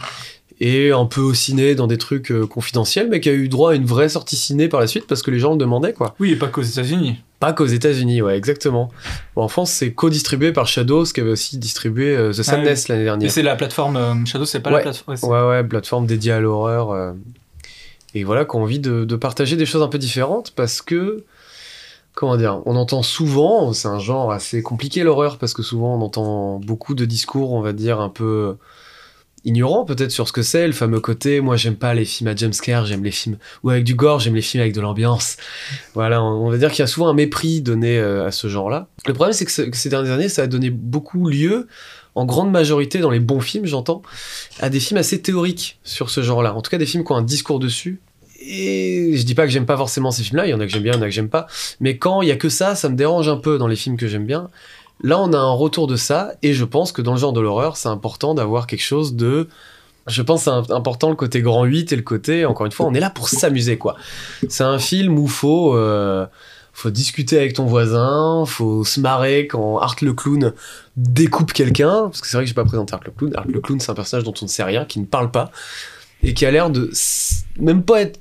et un peu au ciné dans des trucs euh, confidentiels, mais qui a eu droit à une vraie sortie ciné par la suite parce que les gens le demandaient, quoi.
Oui, et pas qu'aux États-Unis.
Pas qu'aux États-Unis, ouais, exactement. Bon, en France, c'est co-distribué par Shadows, qui avait aussi distribué euh, The Sadness l'année
Mais
dernière.
c'est la plateforme Shadow, c'est pas
Ouais.
la plateforme. ouais,
Ouais, ouais, plateforme dédiée à l'horreur. Et voilà, qui ont envie de, partager des choses un peu différentes parce que, comment dire, on entend souvent, c'est un genre assez compliqué l'horreur parce que souvent on entend beaucoup de discours, on va dire, un peu ignorants peut-être sur ce que c'est, le fameux côté, moi j'aime pas les films à jumpscare, j'aime les films, ou avec du gore, j'aime les films avec de l'ambiance. Voilà, on, va dire qu'il y a souvent un mépris donné euh, à ce genre-là. Le problème c'est que, ce- que ces dernières années, ça a donné beaucoup lieu, en grande majorité dans les bons films, j'entends, à des films assez théoriques sur ce genre-là. En tout cas, des films qui ont un discours dessus. Et je dis pas que j'aime pas forcément ces films-là, il y en a que j'aime bien, il y en a que j'aime pas. Mais quand il y a que ça, ça me dérange un peu dans les films que j'aime bien. Là, on a un retour de ça, et je pense que dans le genre de l'horreur, c'est important d'avoir quelque chose de. Je pense c'est important le côté grand 8 et le côté, encore une fois, on est là pour s'amuser, quoi. C'est un film où faut. euh, faut discuter avec ton voisin, faut se marrer quand Art le clown découpe quelqu'un, parce que c'est vrai que j'ai pas présenté Art le clown. Art le clown, c'est un personnage dont on ne sait rien, qui ne parle pas, et qui a l'air de même pas être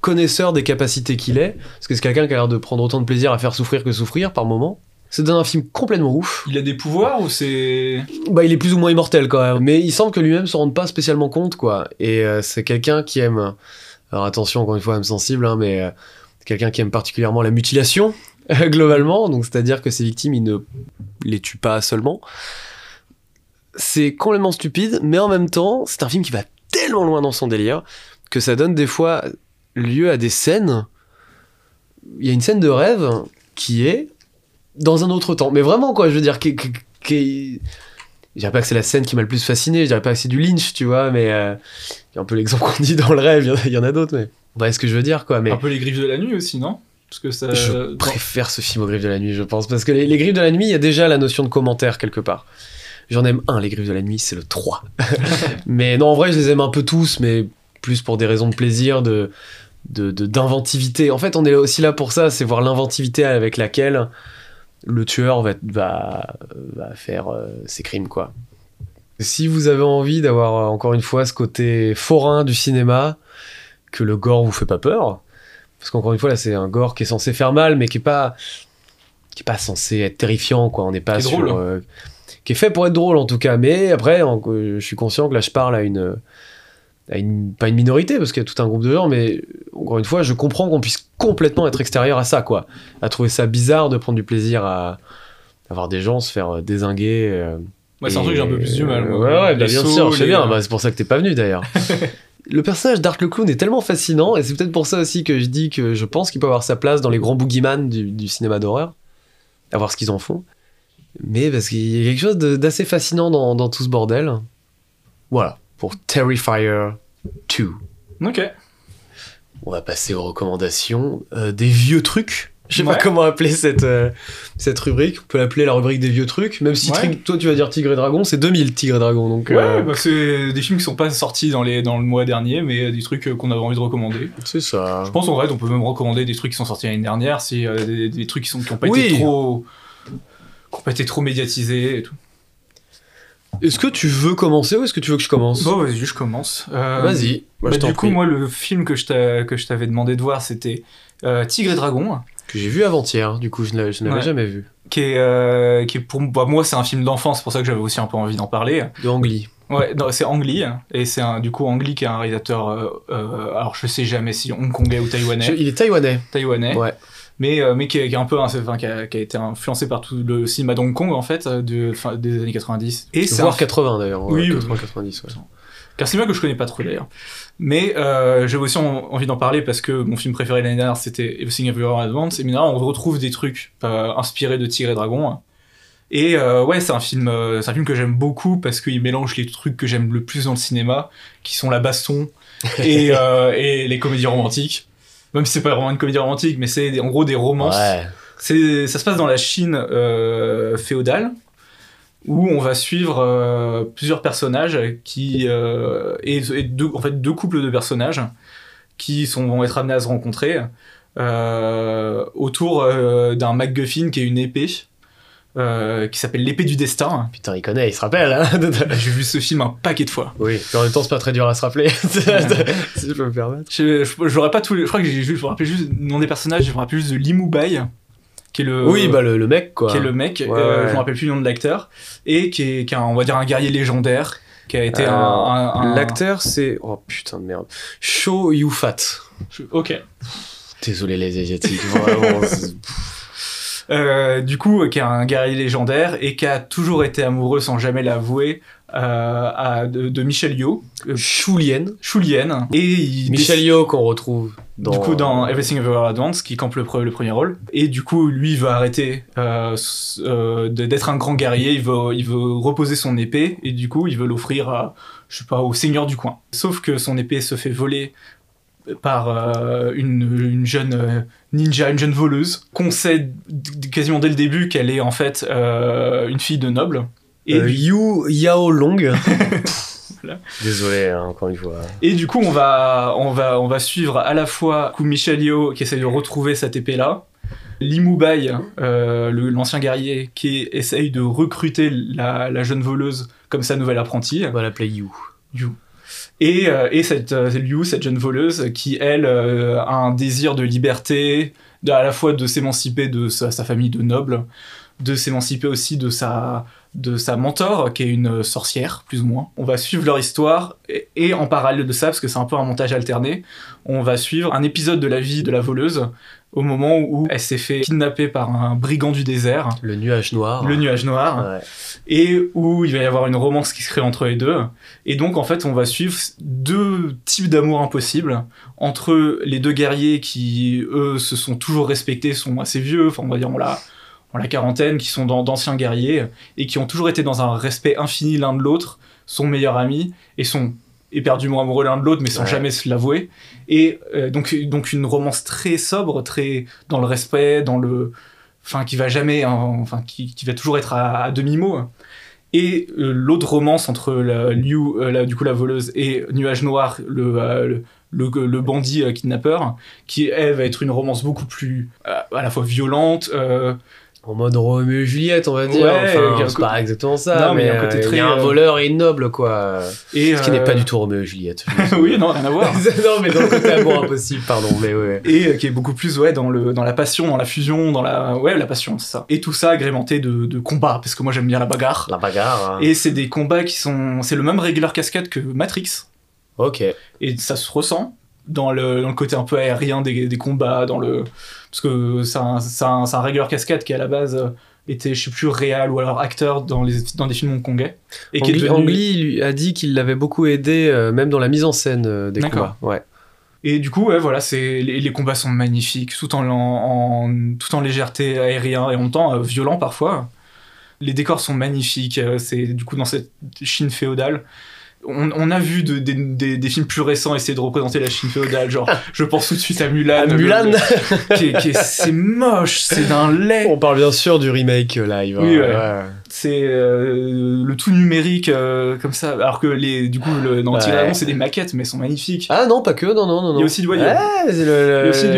connaisseur des capacités qu'il est, parce que c'est quelqu'un qui a l'air de prendre autant de plaisir à faire souffrir que souffrir par moment. C'est dans un film complètement ouf.
Il a des pouvoirs ou c'est.
Bah, il est plus ou moins immortel quand même, mais il semble que lui-même se rende pas spécialement compte, quoi. Et euh, c'est quelqu'un qui aime Alors attention, encore une fois, âme sensible, hein, mais euh, quelqu'un qui aime particulièrement la mutilation, globalement, donc c'est-à-dire que ses victimes, il ne les tue pas seulement. C'est complètement stupide, mais en même temps, c'est un film qui va tellement loin dans son délire que ça donne des fois lieu à des scènes. Il y a une scène de rêve qui est dans un autre temps, mais vraiment quoi, je veux dire, qui, qui- je dirais pas que c'est la scène qui m'a le plus fasciné, je dirais pas que c'est du Lynch, tu vois, mais euh, un peu l'exemple qu'on dit dans le rêve, il y en a- a d'autres, mais voyez ce que je veux dire, quoi. Mais
Un peu les griffes de la nuit aussi, non? Parce que ça.
je préfère ce film aux Griffes de la Nuit, je pense, parce que les, les Griffes de la Nuit, il y a déjà la notion de commentaire quelque part. J'en aime un, les Griffes de la Nuit, c'est le 3. (laughs) mais non, en vrai, je les aime un peu tous, mais plus pour des raisons de plaisir, de de- de- d'inventivité. en fait, on est aussi là pour ça, c'est voir l'inventivité avec laquelle le tueur va, va, va faire euh, ses crimes, quoi. Si vous avez envie d'avoir euh, encore une fois ce côté forain du cinéma, que le gore vous fait pas peur, parce qu'encore une fois là c'est un gore qui est censé faire mal, mais qui est pas qui est pas censé être terrifiant, quoi. On n'est pas
est
sur,
drôle.
euh, qui est fait pour être drôle en tout cas. Mais après, en- euh, je suis conscient que là je parle à une à une, pas une minorité parce qu'il y a tout un groupe de gens, mais encore une fois, je comprends qu'on puisse complètement être extérieur à ça, quoi. À trouver ça bizarre de prendre du plaisir à, à voir des gens se faire euh, désinguer. euh,
Ouais, c'est un truc que j'ai un peu plus du mal. moi.
Ouais, ouais, bah, bien sûr, je sais bien. Bah, c'est pour ça que t'es pas venu d'ailleurs. (laughs) le personnage d'Art le Clown est tellement fascinant, et c'est peut-être pour ça aussi que je dis que je pense qu'il peut avoir sa place dans les grands boogeyman du, du cinéma d'horreur, à voir ce qu'ils en font. Mais parce qu'il y a quelque chose d'assez fascinant dans, dans tout ce bordel. Voilà, pour Terrifier 2.
Ok.
On va passer aux recommandations euh, des vieux trucs. Je sais pas comment appeler cette, euh, cette rubrique. On peut l'appeler la rubrique des vieux trucs. Même si
Ouais.
Toi tu vas dire Tigre et Dragon, c'est 2000 Tigre et Dragon. Donc,
Ouais,
euh,
bah, c'est des films qui sont pas sortis dans, les, dans le mois dernier, mais des trucs euh, qu'on avait envie de recommander.
c'est ça.
Je pense en vrai, on peut même recommander des trucs qui sont sortis l'année dernière, si euh, des, des trucs qui sont qui ont pas
Oui.
été trop qui ont pas été trop médiatisés et tout.
Est-ce que tu veux commencer ou est-ce que tu veux que je commence?
Bon, vas-y, je commence. Euh,
Vas-y.
Bah, du coup, moi, le film que je t'a- que je t'avais demandé de voir, c'était euh, Tigre et Dragon,
Que j'ai vu avant-hier. Du coup, je ne
Ouais.
jamais vu.
qui est, euh, qui est pour bah, moi, c'est un film d'enfance, c'est pour ça que j'avais aussi un peu envie d'en parler.
De Ang Lee.
Ouais, c'est Ang Lee, et c'est un, du coup Ang Lee qui est un réalisateur, euh, euh, alors je sais jamais si hongkongais ou taïwanais,
Je- il est taïwanais.
taïwanais,
Ouais.
mais, mais qui, est, qui est un peu, un- enfin, qui, a, qui a été influencé par tout le cinéma d'Hong Kong en fait, de, fin, des années 90. Et c'est un,
Voire 80 d'ailleurs.
Oui,
ouais,
oui.
80-90. Ouais.
Cinéma que je connais pas trop d'ailleurs. Mais euh, j'avais aussi en- envie d'en parler parce que mon film préféré l'année dernière c'était Everything Everywhere at Once, et maintenant on retrouve des trucs euh, inspirés de Tigre et Dragon. Et euh, ouais, c'est un film, euh, c'est un film que j'aime beaucoup parce qu'il mélange les trucs que j'aime le plus dans le cinéma, qui sont la baston (laughs) et, et les comédies romantiques. Même si c'est pas vraiment une comédie romantique, mais c'est en gros des romances.
Ouais.
C'est, ça se passe dans la Chine féodale, où on va suivre euh, plusieurs personnages qui euh, et, et deux, en fait deux couples de personnages qui sont, vont être amenés à se rencontrer euh, autour d'un MacGuffin qui est une épée. qui s'appelle l'épée du destin.
Putain, il connaît, il se rappelle. Hein (laughs)
J'ai vu ce film un paquet de fois.
oui. En même temps, c'est pas très dur à se rappeler. (laughs) si je peux me permettre.
Je, je, je l'aurais pas tous les- je crois que je me rappelle juste le nom des personnages, je me rappelle juste de Limu Bai, qui est le,
oui, bah le, le mec quoi.
qui est le mec,
Ouais,
euh, je me rappelle plus le nom de l'acteur, et qui est, qui est un- on va dire un guerrier légendaire, qui a été un,
Alors,
un- un-
L'acteur, c'est. Oh putain de merde. Sho Yufat.
Ok.
Désolé les Asiatiques, vraiment. (laughs)
Euh, du coup, qui est un guerrier légendaire et qui a toujours été amoureux sans jamais l'avouer euh, à- de, de Michel Yeoh, euh,
Chulien.
Choulienne, et il
Michel Yeoh qu'on retrouve dans.
Du coup, dans Everything Everywhere at Once, qui campe le, pre- le premier rôle. Et du coup, lui, il va arrêter euh, euh, d'être un grand guerrier. Il veut, il veut reposer son épée. Et du coup, il veut l'offrir à, je sais pas, au seigneur du coin. Sauf que son épée se fait voler par euh, une, une jeune euh, ninja, une jeune voleuse, qu'on sait quasiment dès le début qu'elle est en fait euh, une fille de noble. Et,
Euh,
du,
Yu Yao Long. (laughs)
Voilà.
Désolé, hein, encore une fois.
et du coup, on va, on, va, on va suivre à la fois coup Michel Yeoh qui essaie de retrouver cette épée-là, Limu Bai, euh, l'ancien guerrier, qui essaye de recruter la, la jeune voleuse comme sa nouvelle apprentie.
On va l'appeler Yu.
Yu. Et, euh, et cette euh, Liu, cette jeune voleuse, qui elle euh, a un désir de liberté, de- à la fois de s'émanciper de sa, sa famille de nobles, de s'émanciper aussi de sa, de sa mentor, qui est une sorcière, plus ou moins. On va suivre leur histoire, et, et en parallèle de ça, parce que c'est un peu un montage alterné, on va suivre un épisode de la vie de la voleuse, au moment où elle s'est fait kidnapper par un brigand du désert,
Le nuage noir.
le nuage noir,
Ouais.
et où il va y avoir une romance qui se crée entre les deux. Et donc, en fait, on va suivre deux types d'amour impossibles entre les deux guerriers qui, eux, se sont toujours respectés, sont assez vieux, enfin, on va dire, on la, la quarantaine, qui sont d'anciens guerriers, et qui ont toujours été dans un respect infini l'un de l'autre, sont meilleurs amis, et sont éperdument amoureux l'un de l'autre, mais sans
Ouais.
jamais se l'avouer. Et euh, donc, donc, une romance très sobre, très dans le respect, dans le. Enfin, qui va jamais. hein, enfin, qui, qui va toujours être à, à demi-mot. Et euh, l'autre romance entre la, Liu, euh, la- du coup la voleuse, et Nuage Noir, le, le, le, le bandit euh, kidnappeur, qui elle va être une romance beaucoup plus euh, à la fois violente. euh,
En mode Roméo et Juliette, on va dire.
Ouais,
enfin, c'est pas exactement ça,
Non, mais
mais
il y a un côté
euh, il
très,
y a un
euh,
voleur et une noble, quoi.
et,
Ce qui n'est
euh,
pas du tout Roméo et Juliette. (laughs)
oui, non, rien à voir. (laughs)
non, mais dans le côté amour impossible, pardon, mais ouais.
et euh, qui est beaucoup plus ouais dans le dans la passion dans la fusion dans la ouais la passion c'est ça et tout ça agrémenté de, de combats parce que moi j'aime bien la bagarre
La bagarre. hein.
et c'est des combats qui sont c'est le même régular cascade que Matrix
Ok.
et ça se ressent dans le, dans le côté un peu aérien des, des combats dans le parce que c'est un, un, un cascade qui à la base euh, était je sais plus réel ou alors acteur dans les dans des films hongkongais et qui est
Angli,
devenu
Angli lui a dit qu'il l'avait beaucoup aidé, euh, même dans la mise en scène euh, des combats. Ouais.
Et du coup, ouais, voilà, c'est les, les combats sont magnifiques, tout en, en- tout en légèreté aérien et en même temps euh, violent parfois. Les décors sont magnifiques. euh, c'est du coup dans cette Chine féodale. On, on a vu de- des- films plus récents essayer de représenter la Chine féodale, genre je pense tout de suite à Mulan.
Mulan
le- qui qui est- c'est moche, c'est d'un lait.
On parle bien sûr du remake euh, live.
Oui,
hein,
ouais. C'est euh, le tout numérique euh, comme ça, alors que les, du coup le, et
Ouais.
C'est des maquettes, mais elles sont magnifiques.
Ah non, pas que, non, non, non.
Il y a aussi du-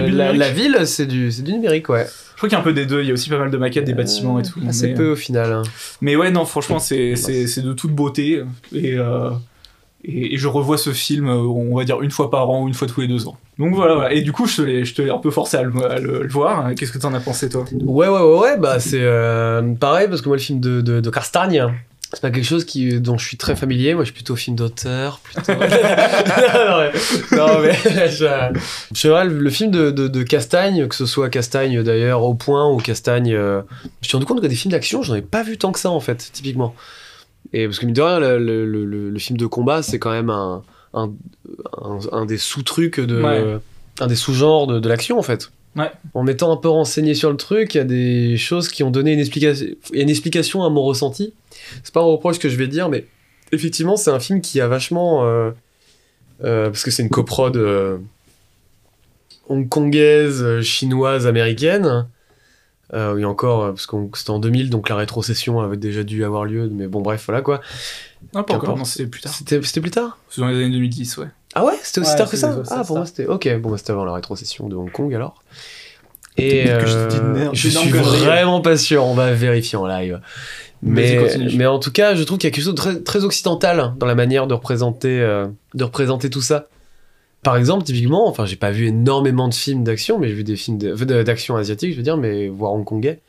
du
la, la ville, c'est du, c'est du numérique, ouais.
Je crois qu'il y a un peu des deux, il y a aussi pas mal de maquettes, des bâtiments et tout.
Assez
mais,
peu au final. hein.
mais ouais, non, franchement, c'est, de toute beauté. Et, euh, et, et je revois ce film, euh, on va dire, une fois par an ou une fois tous les deux ans. Donc voilà, voilà. et du coup, je te l'ai, je te l'ai un peu forcé à le, à le- le voir. Qu'est-ce que t'en as pensé, toi?
Ouais, ouais, ouais, ouais, bah c'est euh, pareil parce que moi le film de, de, de Castagne, c'est pas quelque chose qui, dont je suis très familier. Moi je suis plutôt film d'auteur, plutôt. (laughs) (laughs) non, mais (laughs) je, je le, le film de, de, de Castagne, que ce soit Castagne d'ailleurs au point ou Castagne, euh, je me suis rendu compte que des films d'action, j'en ai pas vu tant que ça en fait, typiquement. Et parce que mine de rien, le, le, le, le film de combat, c'est quand même un, un, un, un des sous-trucs de.
Ouais.
Un des sous-genres de, de l'action en fait.
Ouais.
En m'étant un peu renseigné sur le truc, il y a des choses qui ont donné une explication à mon ressenti. C'est pas un reproche que je vais dire, mais effectivement, c'est un film qui a vachement. euh, euh, parce que c'est une coprode euh, hongkongaise, euh, chinoise, américaine. Euh, oui, encore, euh, parce que c'était en 2000, donc la rétrocession avait déjà dû avoir lieu, mais bon, bref, voilà quoi.
Non, pas encore, non, c'était plus tard.
C'était plus tard
C'est dans les années 2010, ouais.
Ah ouais C'était aussi
Ouais,
tard que ça Ah, pour
ça.
moi c'était. Ok, bon, bah, c'était avant la rétrocession de Hong Kong alors. Et
je
euh,
te dis de merde,
je
d'énormes
suis vraiment pas sûr, on va vérifier en live. Mais, mais en tout cas, je trouve qu'il y a quelque chose de très, très occidental dans la manière de représenter, euh, de représenter tout ça. Par exemple, typiquement, enfin, j'ai pas vu énormément de films d'action, mais j'ai vu des films de- de- d'action asiatique, je veux dire, mais voire hongkongais.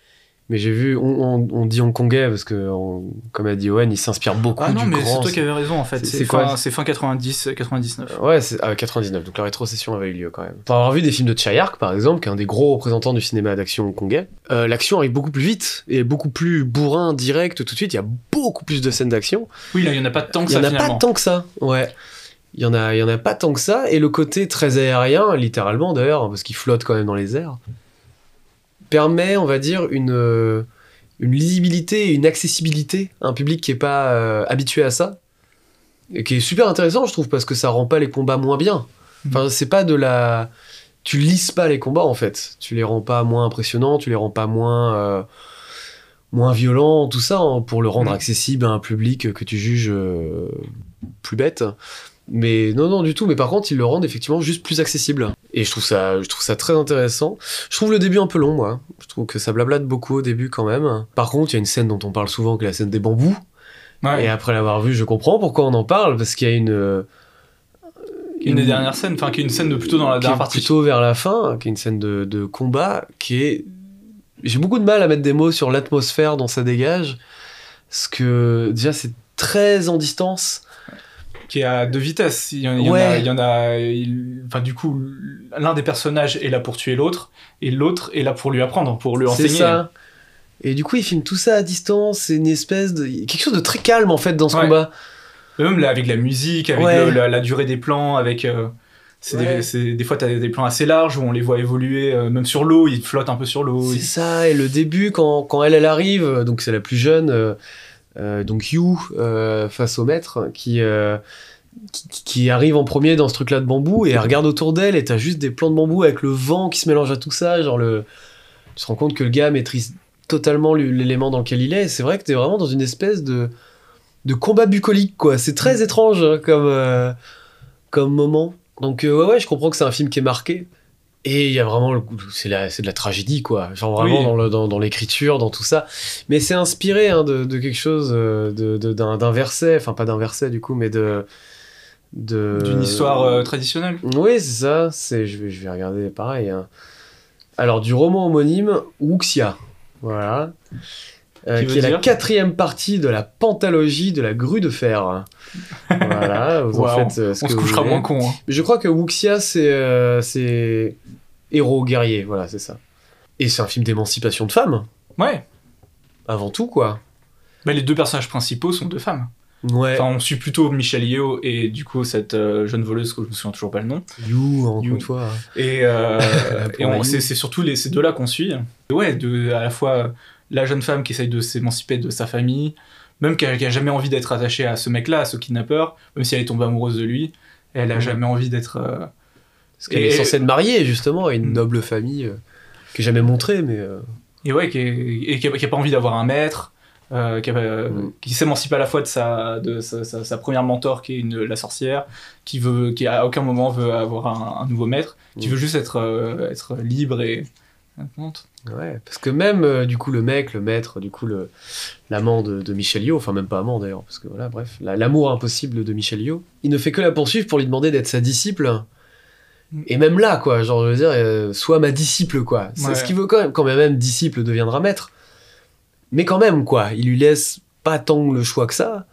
Mais j'ai vu, on, on- on dit hongkongais parce que, on- comme a dit Owen, il s'inspire beaucoup
Ah non,
du
mais c'est toi qui avais raison, en fait.
c'est-
fin, c'est fin 90, 99.
Ouais, c'est à 99, donc la rétrocession avait eu lieu quand même. Pour avoir vu des films de Chayark, par exemple, qui est un des gros représentants du cinéma d'action hongkongais, euh, l'action arrive beaucoup plus vite et beaucoup plus bourrin, direct, tout de suite. Il y a beaucoup plus de scènes d'action.
Oui, là, il y en a pas tant que
Il y
ça,
en a
finalement.
pas tant que ça, ouais. Il y en a, il y en a pas tant que ça. Et le côté très aérien, littéralement d'ailleurs, parce qu'il flotte quand même dans les airs, permet, on va dire, une, euh, une lisibilité et une accessibilité à un public qui est pas euh, habitué à ça. Et qui est super intéressant, je trouve, parce que ça rend pas les combats moins bien. Enfin, c'est pas de la. Tu lises pas les combats en fait. Tu les rends pas moins impressionnants, tu les rends pas moins. euh, moins violents, tout ça, hein, pour le rendre
Mm.
accessible à un public que tu juges plus bête. Mais non, non, du tout. Mais par contre, ils le rendent effectivement juste plus accessible. Et je trouve ça, je trouve ça très intéressant. Je trouve le début un peu long, moi. Je trouve que ça blablate beaucoup au début quand même. Par contre, il y a une scène dont on parle souvent, qui est la scène des bambous.
Ouais.
Et après l'avoir vue, je comprends pourquoi on en parle, parce qu'il y a une. euh,
Une des dernières scènes, enfin, qui est une scène de plutôt dans la
qui
dernière
est
partie.
plutôt vers la fin, qui est une scène de, de combat qui est j'ai beaucoup de mal à mettre des mots sur l'atmosphère dont ça dégage. Parce que déjà, c'est très en distance.
Qui est à deux vitesses. Il y en,
Ouais.
a. il y en a il- enfin, du coup, l'un des personnages est là pour tuer l'autre, et l'autre est là pour lui apprendre, pour lui
C'est
enseigner.
ça. Et du coup, il filme tout ça à distance. C'est une espèce de. quelque chose de très calme en fait dans ce
Ouais.
combat.
Même là, avec la musique, avec
Ouais.
le- la, la durée des plans, avec. euh, c'est
Ouais.
des, c'est- des fois, t'as des, des plans assez larges où on les voit évoluer, euh, même sur l'eau, ils flottent un peu sur l'eau.
C'est ça, et le début, quand, quand elle, elle arrive, donc c'est la plus jeune, euh, donc You, euh, face au maître, qui, euh, qui, qui arrive en premier dans ce truc-là de bambou, et elle regarde autour d'elle, et t'as juste des plans de bambou avec le vent qui se mélange à tout ça, genre le... Tu te rends compte que le gars maîtrise totalement l'élément dans lequel il est, c'est vrai que t'es vraiment dans une espèce de, de combat bucolique, quoi. C'est très étrange hein, comme, euh, comme moment. Donc euh, ouais, ouais, je comprends que c'est un film qui est marqué. Et il y a vraiment le c'est de la tragédie quoi, genre vraiment
Oui.
dans le- dans, dans l'écriture, dans tout ça. Mais c'est inspiré hein, de, de quelque chose, euh, d'un d'un verset, enfin pas d'un verset du coup, mais de de
D'une histoire euh, traditionnelle.
Oui, c'est ça. C'est je vais je vais regarder pareil. hein. Alors du roman homonyme Wuxia, voilà, Euh,
Qui
est la quatrième partie de la pentalogie de la grue de fer. voilà, vous en faites euh, ce
On
que
se
vous
couchera
voulez.
moins con. hein.
Je crois que Wuxia, c'est euh, c'est héros guerrier, voilà, c'est ça. Et c'est un film d'émancipation de femmes,
Ouais.
avant tout, quoi.
Bah, les deux personnages principaux sont deux femmes.
Ouais.
Enfin, on suit plutôt Michelle Yeoh et du coup cette euh, jeune voleuse que je me souviens toujours pas le nom.
You, encore fois.
Et, euh, (laughs) et c'est surtout les, ces deux-là qu'on suit. Et ouais, de, à la fois la jeune femme qui essaye de s'émanciper de sa famille, même qui a, qui a jamais envie d'être attachée à ce mec-là, à ce kidnappeur, même si elle est tombée amoureuse de lui, elle a
Mhm.
jamais envie d'être. euh,
Parce qu'elle
Et-
est censée être mariée, justement, à une
Mm.
noble famille, euh, qui est jamais montrée, mais... euh,
Et ouais, qui, est- et qui, a, qui a pas envie d'avoir un maître, euh, qui,
Mm.
qui s'émancipe à la fois de sa, de sa, sa- sa première mentor qui est une, la sorcière, qui veut, qui à aucun moment veut avoir un, un nouveau maître, qui
Mm.
veut juste être, être libre et.
Ouais, parce que même, euh, du coup, le mec, le maître, du coup, le l'amant de, de Michel Yeoh, enfin même pas amant d'ailleurs, parce que voilà, bref, la- l'amour impossible de Michel Yeoh, il ne fait que la poursuivre pour lui demander d'être sa disciple.
Mm.
Et même là, quoi, genre, je veux dire, euh, sois ma disciple, quoi. C'est
Ouais.
ce qu'il veut quand même, quand même, même disciple deviendra maître. Mais quand même, quoi, il lui laisse pas tant le choix que ça.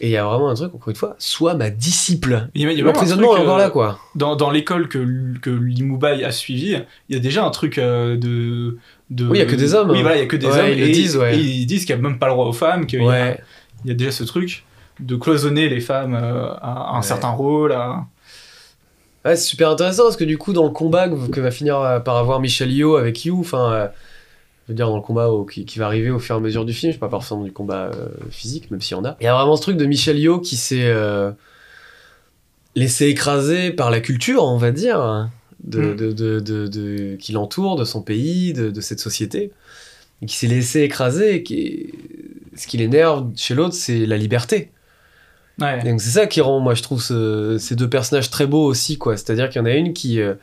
Et il y a vraiment un truc, encore une fois, sois ma disciple.
Il y a- il y a
L'emprisonnement est encore
euh,
là, quoi.
dans, dans l'école que, que Limoubaï a suivi, il y a déjà un truc euh, de, de.
Oui, il y a que des hommes,
Oui,
hein.
voilà, il y a que des
Ouais,
hommes.
ils le disent, ouais.
et ils disent qu'il n'y a même pas le droit aux femmes, qu'il y, a-
Ouais.
il y a déjà ce truc de cloisonner les femmes euh, à, à un certain rôle. à-
Ouais, c'est super intéressant parce que du coup, dans le combat que, que va finir par avoir Michel Yeoh avec You, enfin, je veux dire, dans le combat au- qui, qui va arriver au fur et à mesure du film, je sais pas forcément du combat euh, physique, même s'il y en a. Il y a vraiment ce truc de Michel Yeoh qui s'est euh, laissé écraser par la culture, on va dire, de,
Mm.
de, de, qui l'entoure, de son pays, de, cette société, et qui s'est laissé écraser. Et qui, ce qui l'énerve chez l'autre, c'est la liberté.
Ouais.
Donc c'est ça qui rend, moi, je trouve ce- ces deux personnages très beaux aussi, quoi. C'est-à-dire qu'il y en a une qui, euh,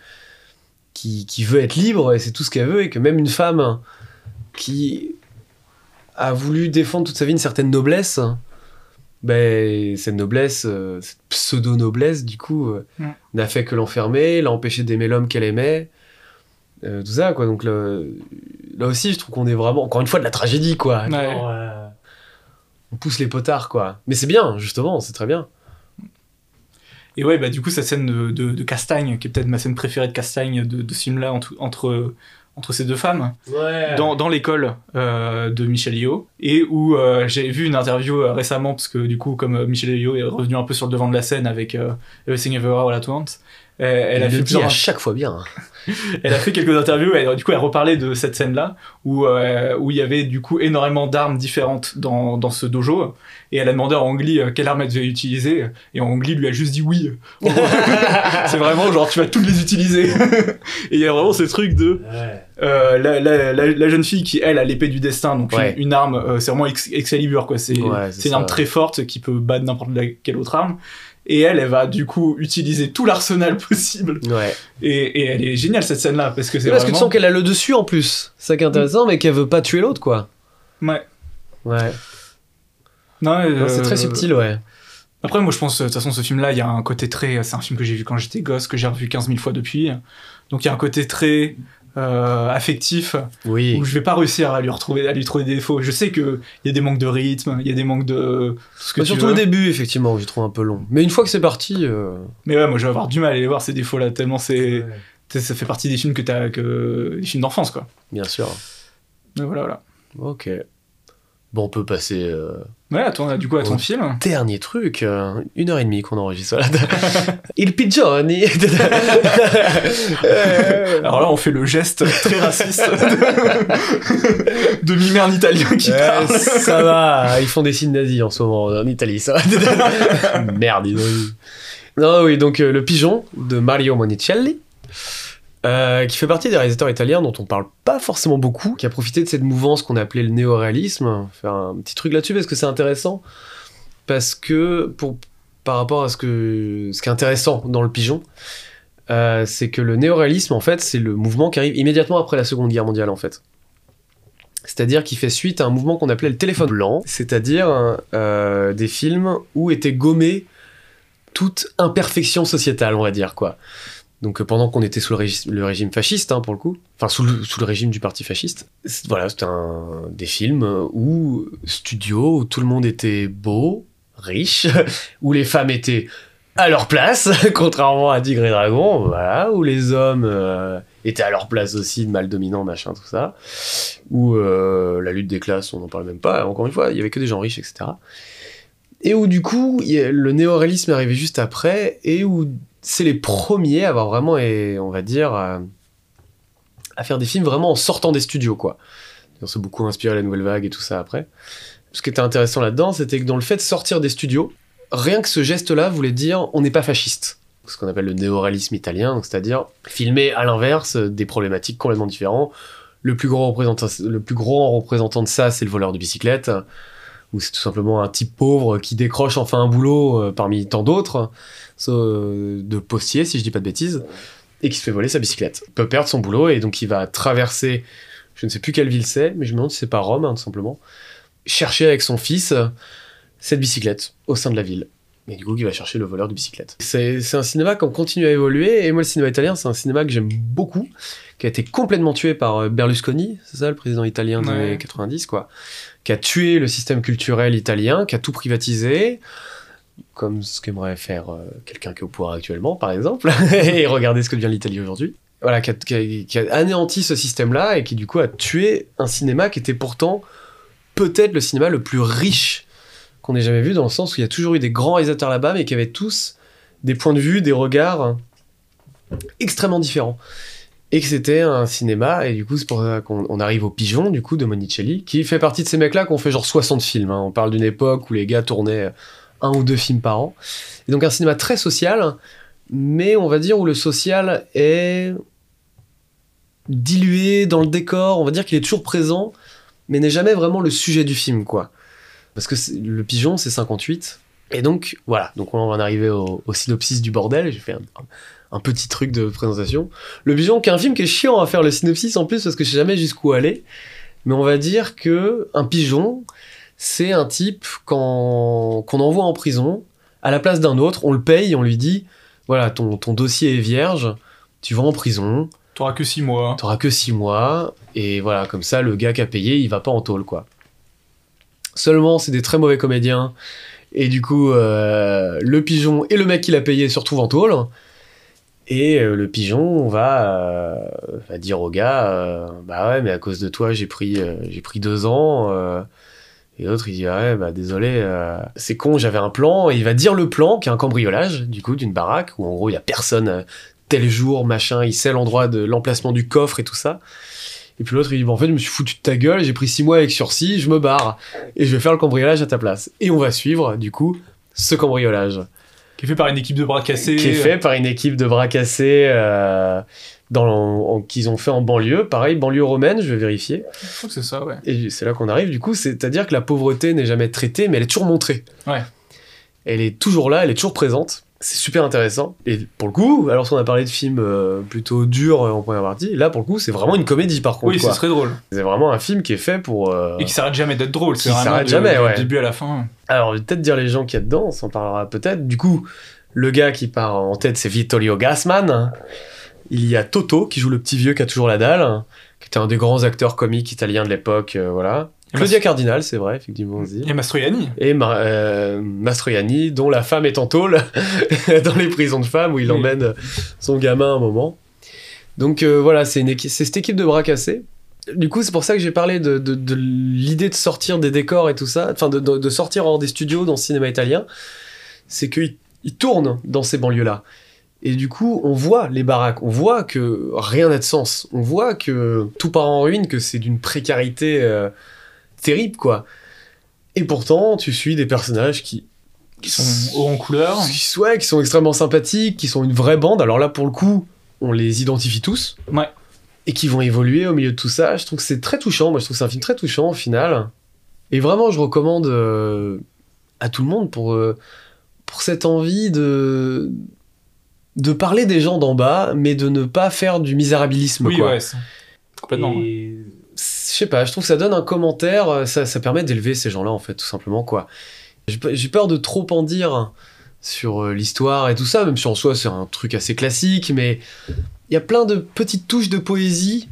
qui, qui veut être libre et c'est tout ce qu'elle veut, et que même une femme qui a voulu défendre toute sa vie une certaine noblesse, ben, cette noblesse, euh, cette pseudo-noblesse, du coup, euh, n'a fait que l'enfermer, l'a empêché d'aimer l'homme qu'elle aimait, euh, tout ça, quoi. Donc là, là aussi, je trouve qu'on est vraiment, encore une fois, de la tragédie, quoi.
Ouais.
Genre, euh, on pousse les potards, quoi. Mais c'est bien, justement, c'est très bien.
Et ouais, bah du coup, cette scène de, de, de Castagne, qui est peut-être ma scène préférée de Castagne de, de ce film-là, entre, entre, entre ces deux femmes,
Ouais.
dans, dans l'école euh, de Michel Yeoh, et où euh, j'ai vu une interview euh, récemment, parce que du coup, comme Michel Yeoh est revenu un peu sur le devant de la scène avec Everything Everywhere All At Once, elle, a
Il
fait
le dit
plusieurs-
à chaque fois bien. (laughs)
elle a fait quelques interviews et du coup elle reparlait de cette scène là où euh, où il y avait du coup énormément d'armes différentes dans, dans ce dojo. Et elle a demandé à Angli euh, quelle arme elle devait utiliser. Et Angli lui a juste dit oui. (laughs) (laughs) C'est vraiment genre tu vas toutes les utiliser. Et il y a vraiment ce truc de euh, la, la, la, la jeune fille qui elle a l'épée du destin. Donc une-
Ouais.
une, arme euh, c'est vraiment Ex- Excalibur quoi. C'est
Ouais,
une arme très forte qui peut battre n'importe quelle autre arme et elle elle va du coup utiliser tout l'arsenal (laughs) possible
Ouais.
et, et elle est géniale cette scène là parce que c'est
Parce que tu sens qu'elle a le dessus en plus. C'est ça qui est intéressant, mais qu'elle veut pas tuer l'autre, quoi.
ouais
Ouais.
Non,
Non,
euh,
C'est très subtil, ouais.
Après, moi, je pense, de toute façon, ce film-là, il y a un côté très. C'est un film que j'ai vu quand j'étais gosse, que j'ai revu 15 000 fois depuis. Donc, il y a un côté très euh, affectif
Oui.
où je vais pas réussir à lui retrouver, à lui trouver des défauts. Je sais que il y a des manques de rythme, il y a des manques de tout ce que
Bah,
tu
surtout
veux.
au début, effectivement, où je trouve un peu long. Mais une fois que c'est parti, euh,
Mais ouais, moi je vais avoir du mal à aller voir ces défauts-là tellement c'est, tu ça fait partie des films que t'as que des films d'enfance quoi.
bien sûr.
Mais voilà voilà.
Ok. Bon, on peut passer euh,
Ouais, à ton, du coup à ton film.
dernier truc, euh, une heure et demie qu'on enregistre. Voilà. (laughs) Il pigeoni.
Alors là, on fait le geste très raciste de, de mimer un Italien qui
Ouais,
parle.
ça va, ils font des signes nazis en ce moment en Italie, ça. va. (laughs) Merde, ils ont eu. Non, oui, donc euh, Le Pigeon de Mario Monicelli, euh, qui fait partie des réalisateurs italiens dont on parle pas forcément beaucoup, qui a profité de cette mouvance qu'on appelait le néoréalisme. Faire un petit truc là-dessus parce que c'est intéressant, parce que par rapport à ce, que, ce qui est intéressant dans Le Pigeon, euh, c'est que le néoréalisme, en fait, c'est le mouvement qui arrive immédiatement après la Seconde Guerre mondiale, en fait. C'est-à-dire qu'il fait suite à un mouvement qu'on appelait le téléphone blanc, c'est-à-dire euh, des films où était gommée toute imperfection sociétale, on va dire, quoi. Donc euh, pendant qu'on était sous le, régi- le régime fasciste, hein, pour le coup, enfin sous le, régime du parti fasciste, voilà, c'était des films où studio, où tout le monde était beau, riche, (laughs) où les femmes étaient à leur place, (laughs) contrairement à Tigre et Dragon, voilà, où les hommes euh, étaient à leur place aussi, de mal dominant, machin, tout ça, où euh, la lutte des classes, on n'en parle même pas, encore une fois, il y avait que des gens riches, etc. Et où du coup, le néoréalisme arrivé juste après, et où c'est les premiers à avoir vraiment, et, on va dire, à, à faire des films vraiment en sortant des studios, quoi. On s'est beaucoup inspiré la nouvelle vague et tout ça après. Ce qui était intéressant là-dedans, c'était que dans le fait de sortir des studios, rien que ce geste-là voulait dire on n'est pas fasciste. Ce qu'on appelle le néoréalisme italien, c'est-à-dire filmer à l'inverse des problématiques complètement différentes. Le plus gros représentant, le plus grand représentant de ça, c'est le voleur de bicyclette, où c'est tout simplement un type pauvre qui décroche enfin un boulot euh, parmi tant d'autres, euh, de postier, si je dis pas de bêtises, et qui se fait voler sa bicyclette. Il peut perdre son boulot et donc il va traverser, je ne sais plus quelle ville c'est, mais je me demande si c'est pas Rome, hein, tout simplement, chercher avec son fils cette bicyclette au sein de la ville. Et du coup, il va chercher le voleur de bicyclette. C'est un cinéma qui continue à évoluer, et moi, le cinéma italien, c'est un cinéma que j'aime beaucoup, qui a été complètement tué par euh, Berlusconi, c'est ça, le président italien des
Ouais.
années 90, quoi, qui a tué le système culturel italien, qui a tout privatisé, comme ce qu'aimerait faire euh, quelqu'un qui est au pouvoir actuellement, par exemple, (laughs) et regardez ce que devient l'Italie aujourd'hui. Voilà, qui a, qui a- qui a anéanti ce système-là et qui du coup a tué un cinéma qui était pourtant peut-être le cinéma le plus riche qu'on ait jamais vu, dans le sens où il y a toujours eu des grands réalisateurs là-bas, mais qui avaient tous des points de vue, des regards extrêmement différents. Et que c'était un cinéma, et du coup, c'est pour ça qu'on on arrive au Pigeon, du coup, de Monicelli, qui fait partie de ces mecs-là qui ont fait genre 60 films. hein. On parle d'une époque où les gars tournaient un ou deux films par an. Et donc, un cinéma très social, mais on va dire où le social est dilué dans le décor. On va dire qu'il est toujours présent, mais n'est jamais vraiment le sujet du film, quoi. Parce que le pigeon, c'est 58. Et donc, voilà. Donc, on va en arriver au, au synopsis du bordel. J'ai fait un, un petit truc de présentation. Le pigeon, qui est un film qui est chiant à faire le synopsis en plus, parce que je sais jamais jusqu'où aller. Mais on va dire que un pigeon, c'est un type qu'on qu'on envoie en prison à la place d'un autre. On le paye, on lui dit voilà, ton, ton dossier est vierge, tu vas en prison,
T'auras que 6 mois.
T'auras que 6 mois, et voilà, comme ça, le gars qui a payé, il va pas en tôle, quoi. Seulement, c'est des très mauvais comédiens, et du coup, euh, le pigeon et le mec qui l'a payé se retrouvent en tôle, et euh, le pigeon va, euh, va dire au gars, bah ouais, mais à cause de toi, j'ai pris, j'ai pris deux ans, et l'autre, il dit, ah ouais, bah désolé, c'est con, j'avais un plan, et il va dire le plan, qui est un cambriolage, du coup, d'une baraque, où en gros, il y a personne tel jour, machin, il sait l'endroit de l'emplacement du coffre et tout ça. Et puis l'autre, il dit, bon, en fait, je me suis foutu de ta gueule, j'ai pris six mois avec sursis, je me barre, et je vais faire le cambriolage à ta place. Et on va suivre, du coup, ce cambriolage,
Qui est fait par une équipe de bras cassés.
qui est fait par une équipe de bras cassés euh, qu'ils ont fait en banlieue, pareil, banlieue romaine, je vais vérifier.
Je crois que c'est ça, ouais.
Et c'est là qu'on arrive, du coup, c'est-à-dire que la pauvreté n'est jamais traitée, mais elle est toujours montrée.
Ouais.
Elle est toujours là, elle est toujours présente. C'est super intéressant. Et pour le coup, alors qu'on a parlé de films euh, plutôt durs euh, en première partie, là, pour le coup, c'est vraiment une comédie, par contre.
Oui, ce serait drôle.
C'est vraiment un film qui est fait pour... euh,
Et qui s'arrête jamais d'être drôle.
Qui s'arrête
du-
jamais,
du
ouais.
début à la fin.
Alors, je vais peut-être dire les gens qu'il y a dedans, on s'en parlera peut-être. Du coup, le gars qui part en tête, c'est Vittorio Gassman, Il y a Toto qui joue le petit vieux qui a toujours la dalle, qui était un des grands acteurs comiques italiens de l'époque, euh, voilà. Claudia Cardinal, c'est vrai, effectivement aussi.
Et Mastroianni.
Et Ma- euh, Mastroianni, dont la femme est en tôle (laughs) dans les prisons de femmes où il
Oui.
emmène son gamin un moment. Donc euh, voilà, c'est équi- cette équipe de bras cassés. Du coup, c'est pour ça que j'ai parlé de, de- de l'idée de sortir des décors et tout ça, enfin de, sortir hors des studios dans le cinéma italien. C'est qu'ils ils tournent dans ces banlieues-là. Et du coup, on voit les baraques, on voit que rien n'a de sens, on voit que tout part en ruine, que c'est d'une précarité euh, terrible, quoi. Et pourtant, tu suis des personnages qui,
Qui sont hauts en couleur.
qui, ouais, qui sont extrêmement sympathiques, qui sont une vraie bande. Alors là, pour le coup, on les identifie tous.
Ouais.
Et qui vont évoluer au milieu de tout ça. Je trouve que c'est très touchant. Moi, je trouve que c'est un film très touchant au final. Et vraiment, je recommande euh, à tout le monde pour, euh, pour cette envie de, de parler des gens d'en bas, mais de ne pas faire du misérabilisme.
Oui,
quoi.
ouais. Complètement.
Et sais pas, je trouve que ça donne un commentaire, euh, ça, ça permet d'élever ces gens-là, en fait, tout simplement, quoi. J'ai pe- J'ai peur de trop en dire sur euh, l'histoire et tout ça, même si en soi c'est un truc assez classique, mais il y a plein de petites touches de poésie.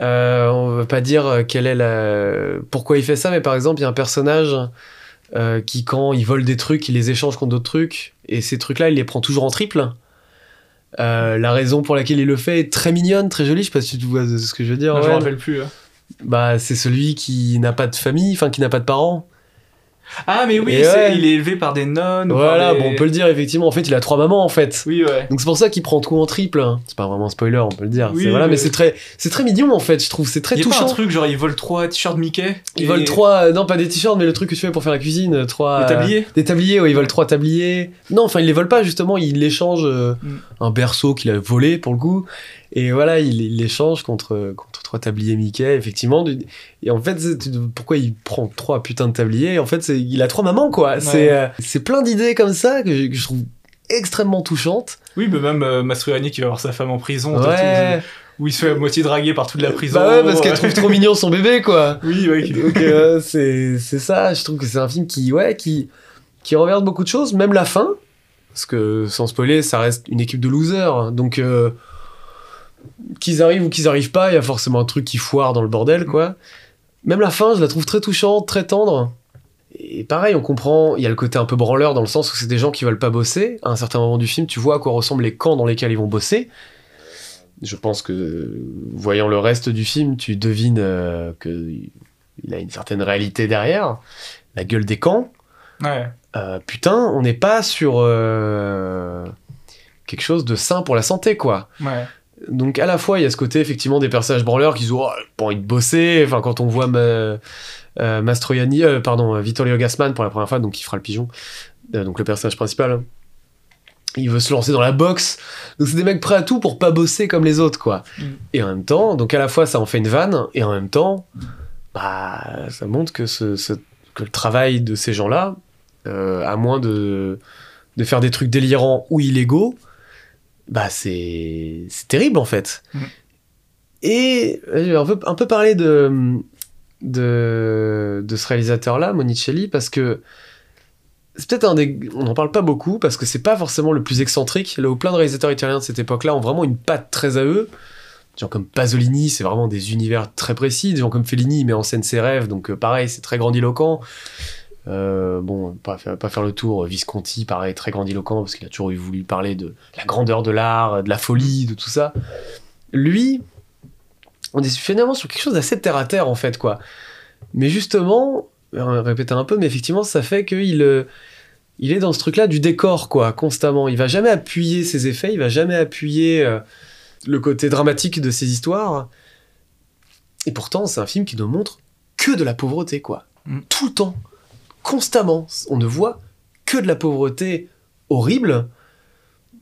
Euh, on va pas dire quelle est la... pourquoi il fait ça, mais par exemple, il y a un personnage euh, qui, quand il vole des trucs, il les échange contre d'autres trucs, et ces trucs-là, il les prend toujours en triple. Euh, la raison pour laquelle il le fait est très mignonne, très jolie. Je sais pas si tu vois ce que je veux dire.
Non, je me
ouais.
rappelle plus. hein.
Bah, c'est celui qui n'a pas de famille, enfin qui n'a pas de parents.
Ah, mais oui,
Et
c'est-
ouais.
il est élevé par des nonnes. ou
Voilà,
des-
bon, on peut le dire effectivement. En fait, il a trois mamans en fait.
Oui, ouais.
Donc c'est pour ça qu'il prend tout en triple. hein. C'est pas vraiment un spoiler, on peut le dire.
Oui,
C'est- voilà,
oui,
mais
oui.
c'est très, c'est très mignon en fait. Je trouve c'est très
Il y a pas un truc genre il vole trois t-shirts Mickey.
Ils
et-
volent trois, euh, non pas des t-shirts, mais le truc que tu fais pour faire la cuisine, euh, trois.
Des
euh,
tabliers.
Des tabliers, ouais, ils volent trois tabliers. Non, enfin, ils les volent pas, justement, ils l'échangent euh,
Mm.
un berceau qu'il a volé pour le coup. Et voilà, il il l'échange contre, contre trois tabliers Mickey, effectivement. Et en fait, pourquoi il prend trois putains de tabliers? En fait, il a trois mamans, quoi. C'est euh, plein d'idées comme ça que, je- que je trouve extrêmement touchantes.
Oui, mais même euh, Mastroianni qui va voir sa femme en prison.
Ouais.
Où il se fait à moitié draguer par toute la prison.
Bah ouais, parce qu'elle (laughs) trouve trop mignon son bébé, quoi.
Oui, ouais. qui-
Donc euh, c'est ça, je trouve que c'est un film qui ouais qui qui reverse beaucoup de choses, même la fin parce que sans spoiler, ça reste une équipe de losers. Donc euh, qu'ils arrivent ou qu'ils arrivent pas, il y a forcément un truc qui foire dans le bordel quoi. Même la fin, je la trouve très touchante, très tendre. Et pareil, on comprend, il y a le côté un peu branleur dans le sens où c'est des gens qui veulent pas bosser. À un certain moment du film, tu vois à quoi ressemblent les camps dans lesquels ils vont bosser. Je pense que, voyant le reste du film, tu devines euh, que il a une certaine réalité derrière. La gueule des camps.
Ouais.
Euh, putain, on n'est pas sur euh, quelque chose de sain pour la santé, quoi.
Ouais.
Donc à la fois, il y a ce côté effectivement des personnages branleurs qui disent oh, pas envie de bosser. Enfin, quand on voit ma, euh, Mastroianni, euh, pardon, euh, Vittorio Gassman pour la première fois, donc qui fera le pigeon, euh, donc le personnage principal, il veut se lancer dans la boxe. Donc c'est des mecs prêts à tout pour pas bosser comme les autres, quoi.
Mm.
Et en même temps, donc à la fois ça en fait une vanne, et en même temps, bah ça montre que ce, ce- que le travail de ces gens-là, euh, à moins de de faire des trucs délirants ou illégaux, bah c'est c'est terrible en fait.
Mm.
Et euh, vais un peu, un peu parler de, de, de ce réalisateur-là, Monicelli, parce que c'est peut-être un des. On n'en parle pas beaucoup, parce que c'est pas forcément le plus excentrique. Là où plein de réalisateurs italiens de cette époque-là ont vraiment une patte très à eux. Des gens comme Pasolini, c'est vraiment des univers très précis. Des gens comme Fellini, il met en scène ses rêves, donc euh, pareil, c'est très grandiloquent. Euh, bon, pas faire, pas faire le tour. Visconti, pareil, très grandiloquent, parce qu'il a toujours voulu parler de la grandeur de l'art, de la folie, de tout ça. Lui, on est finalement sur quelque chose d'assez terre à terre, en fait, quoi. Mais justement, répéter un peu, mais effectivement, ça fait qu'il euh, il est dans ce truc-là du décor, quoi, constamment. Il va jamais appuyer ses effets, il va jamais appuyer euh, le côté dramatique de ses histoires. Et pourtant, c'est un film qui ne montre que de la pauvreté, quoi.
Mm.
Tout le temps, constamment. On ne voit que de la pauvreté horrible,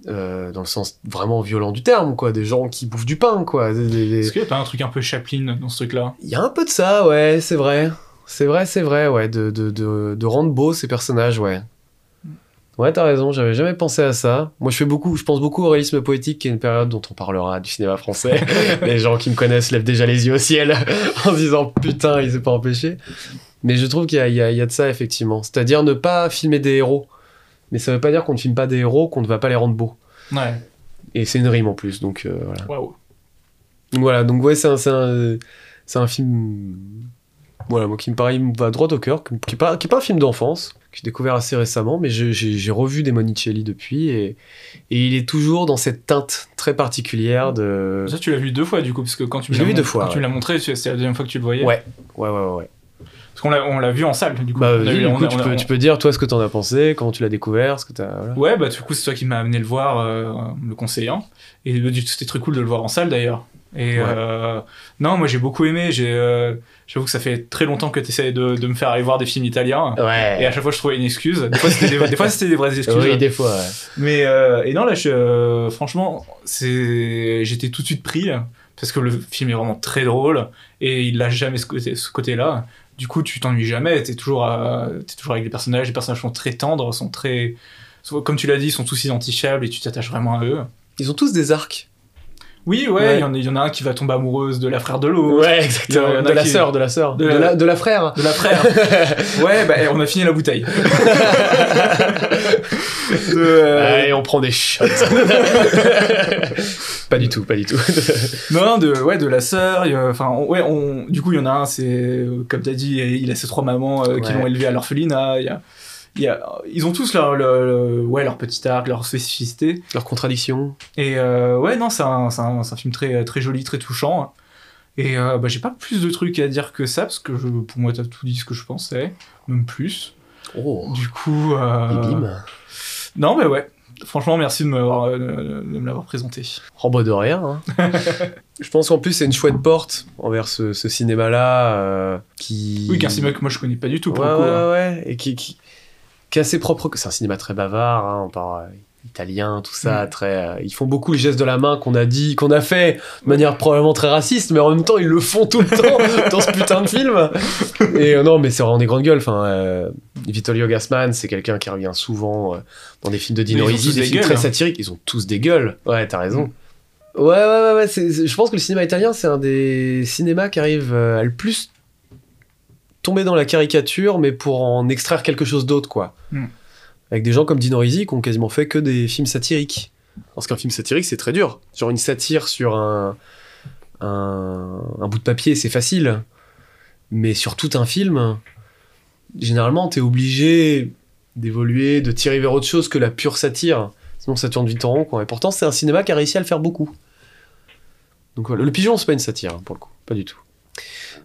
euh, dans le sens vraiment violent du terme, quoi. Des gens qui bouffent du pain, quoi. Des-
Est-ce qu'il y a pas un truc un peu Chaplin dans ce truc-là?
Il y a un peu de ça, ouais, c'est vrai. C'est vrai, c'est vrai, ouais, de, de, de, de rendre beau ces personnages, ouais. Ouais, t'as raison, j'avais jamais pensé à ça. Moi, je fais beaucoup, je pense beaucoup au réalisme poétique, qui est une période dont on parlera du cinéma français. (laughs) les gens qui me connaissent lèvent déjà les yeux au ciel (laughs) en se disant putain, il s'est pas empêché. Mais je trouve qu'il y a, y, y de ça, effectivement. C'est-à-dire ne pas filmer des héros. Mais ça veut pas dire qu'on ne filme pas des héros, qu'on ne va pas les rendre beaux.
Ouais.
Et c'est une rime en plus, donc euh, voilà.
Waouh.
Donc voilà, donc ouais, c'est un, un, un film. Voilà, moi qui me paraît, il me va droit au cœur, qui n'est pas, qui est pas un film d'enfance, que j'ai découvert assez récemment, mais j'ai revu des Monicelli depuis, et, et il est toujours dans cette teinte très particulière de.
Ça, tu l'as vu deux fois, du coup, parce que quand tu me l'as mon-
ouais.
montré, c'est la deuxième fois que tu le voyais.
Ouais, ouais, ouais, ouais.
Parce qu'on l'a, on l'a vu en salle, du coup.
Bah, du coup,
a-
tu,
a-
peux,
on-
tu peux dire, toi, ce que t'en as pensé, comment tu l'as découvert, ce que t'as. Voilà.
Ouais, bah, du coup, c'est toi qui m'as amené le voir, euh, le conseillant. Et du coup, c'était très cool de le voir en salle, d'ailleurs. Et
Ouais.
euh, non, moi, j'ai beaucoup aimé. J'ai, euh, j'avoue que ça fait très longtemps que tu essaies de, de me faire aller voir des films italiens.
Ouais.
Et à chaque fois, je trouvais une excuse. Des fois, c'était des, des fois, c'était des vraies excuses.
Oui, des fois, ouais.
Mais euh, et non là, je, franchement, c'est j'étais tout de suite pris parce que le film est vraiment très drôle et il lâche jamais ce côté ce côté-là. Du coup, tu t'ennuies jamais. T'es toujours euh, t'es toujours avec les personnages. Les personnages sont très tendres, sont très sont- comme tu l'as dit, ils sont tous identifiables et tu t'attaches vraiment à eux.
Ils ont tous des arcs.
Oui, ouais,
Ouais.
il y, en a- il y en a un qui va tomber amoureuse de la frère de l'autre.
Ouais,
Il y
exactement.
en a
De la
qui-
sœur, de la sœur.
de
De
la-
la, de la frère.
De la frère. (laughs) ouais, bah on a fini la bouteille. (laughs) De, euh,
Allez, on prend des shots. (laughs) pas du tout, pas du tout. (laughs)
Non, de, ouais, de la sœur. Enfin, ouais, on, du coup, il y en a un, c'est, euh, comme t'as dit, il a ses trois mamans euh, qui
Ouais.
l'ont élevé à l'orphelinat. Il y a, il y a, ils ont tous leur, leur- leur- ouais, leur petit arc, leur spécificité.
Leur contradiction.
Et euh, ouais, non, c'est un, film très, très joli, très touchant. Et bah, j'ai pas plus de trucs à dire que ça, parce que je, pour moi, t'as tout dit ce que je pensais, même plus.
Oh.
Du coup. euh,
Et bim.
Non, mais ouais. Franchement, merci de, euh, de me l'avoir présenté.
Oh bah de rien. hein. (laughs) je pense qu'en plus c'est une chouette porte envers ce, ce cinéma-là euh, qui...
Oui, qu'un cinéma que moi je connais pas du tout pour
ouais,
le coup.
ouais,
hein.
ouais, et qui, qui, qui a ses propres... C'est un cinéma très bavard, hein, on parle italien, tout ça,
Mm.
très... euh, ils font beaucoup le geste de la main qu'on a dit, qu'on a fait de manière probablement très raciste, mais en même temps ils le font tout le temps (laughs) dans ce putain de film. Et euh, non, mais c'est vraiment des grandes gueules. Enfin, euh, Vittorio Gassman, c'est quelqu'un qui revient souvent euh, dans des films de Dino Risi, des
des
films
gueules,
très
hein.
satiriques. Ils ont tous des gueules. Ouais, t'as raison.
Mm.
Ouais, ouais, ouais, ouais. c'est- c'est- je pense que le cinéma italien, c'est un des cinémas qui arrive euh, à le plus tomber dans la caricature, mais pour en extraire quelque chose d'autre, quoi.
Mm.
Avec des gens comme Dino Risi qui ont quasiment fait que des films satiriques. Parce qu'un film satirique, c'est très dur. Genre une satire sur un, bout de papier, c'est facile. Mais sur tout un film, généralement, t'es obligé d'évoluer, de tirer vers autre chose que la pure satire. Sinon, ça tourne vite en rond. Et pourtant, c'est un cinéma qui a réussi à le faire beaucoup. Donc voilà, le pigeon, c'est pas une satire, hein, pour le coup, pas du tout.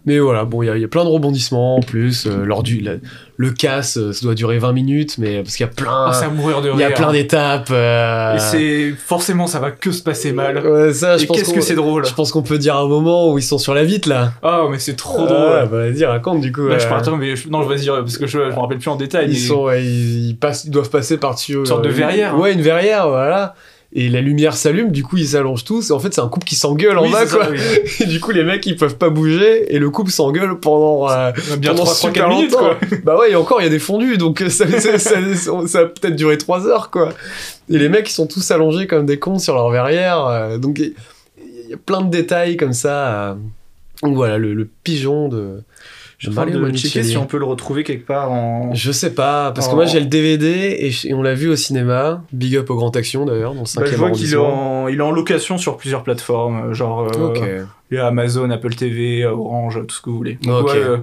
Mais voilà, bon, il y, a- il y a plein de rebondissements en plus. euh, lors du, la- le casse, euh, ça doit durer 20 minutes, mais parce qu'il y a plein,
rire.
il y a plein d'étapes. euh,
Et c'est forcément ça va que se passer mal.
Ouais, ça, je
Et qu'est-ce que c'est drôle.
Je pense qu'on peut dire un moment où ils sont sur la vitre là.
Ah mais c'est trop
Ah,
drôle.
bah vas-y, raconte du coup.
Là, je
euh,
peux attends, mais je- non, je vais dire parce que je, je me rappelle plus en détail.
Ils
mais-
sont, ouais, ils, ils passent, ils doivent passer par-dessus. Une
sorte de verrière, hein.
Ouais, une verrière, voilà. Et la lumière s'allume, du coup ils s'allongent tous. Et en fait, c'est un couple qui s'engueule en bas,
ça,
quoi.
oui. (laughs)
Et du coup, les mecs ils peuvent pas bouger. Et le couple s'engueule pendant. euh,
Bien
pendant
3
super
4 minutes quoi.
Bah ouais, et encore, il y a des fondus, donc euh, ça, ça, a peut-être duré 3 heures, quoi. Et les mecs, ils sont tous allongés comme des cons sur leur verrière. euh, donc, il y a plein de détails comme ça. euh. Donc voilà, le, le pigeon de.
Je
Mario
de checker si on peut le retrouver quelque part en.
Je sais pas, parce que moi j'ai le DVD et, je- et on l'a vu au cinéma. Big up au Grand Action d'ailleurs, dans le
Bah,
5
je vois qu'il est, en... il est en location sur plusieurs plateformes, euh, genre euh,
Ok.
il y a Amazon, Apple TV, euh, Orange, tout ce que vous voulez. Donc, ouais, euh,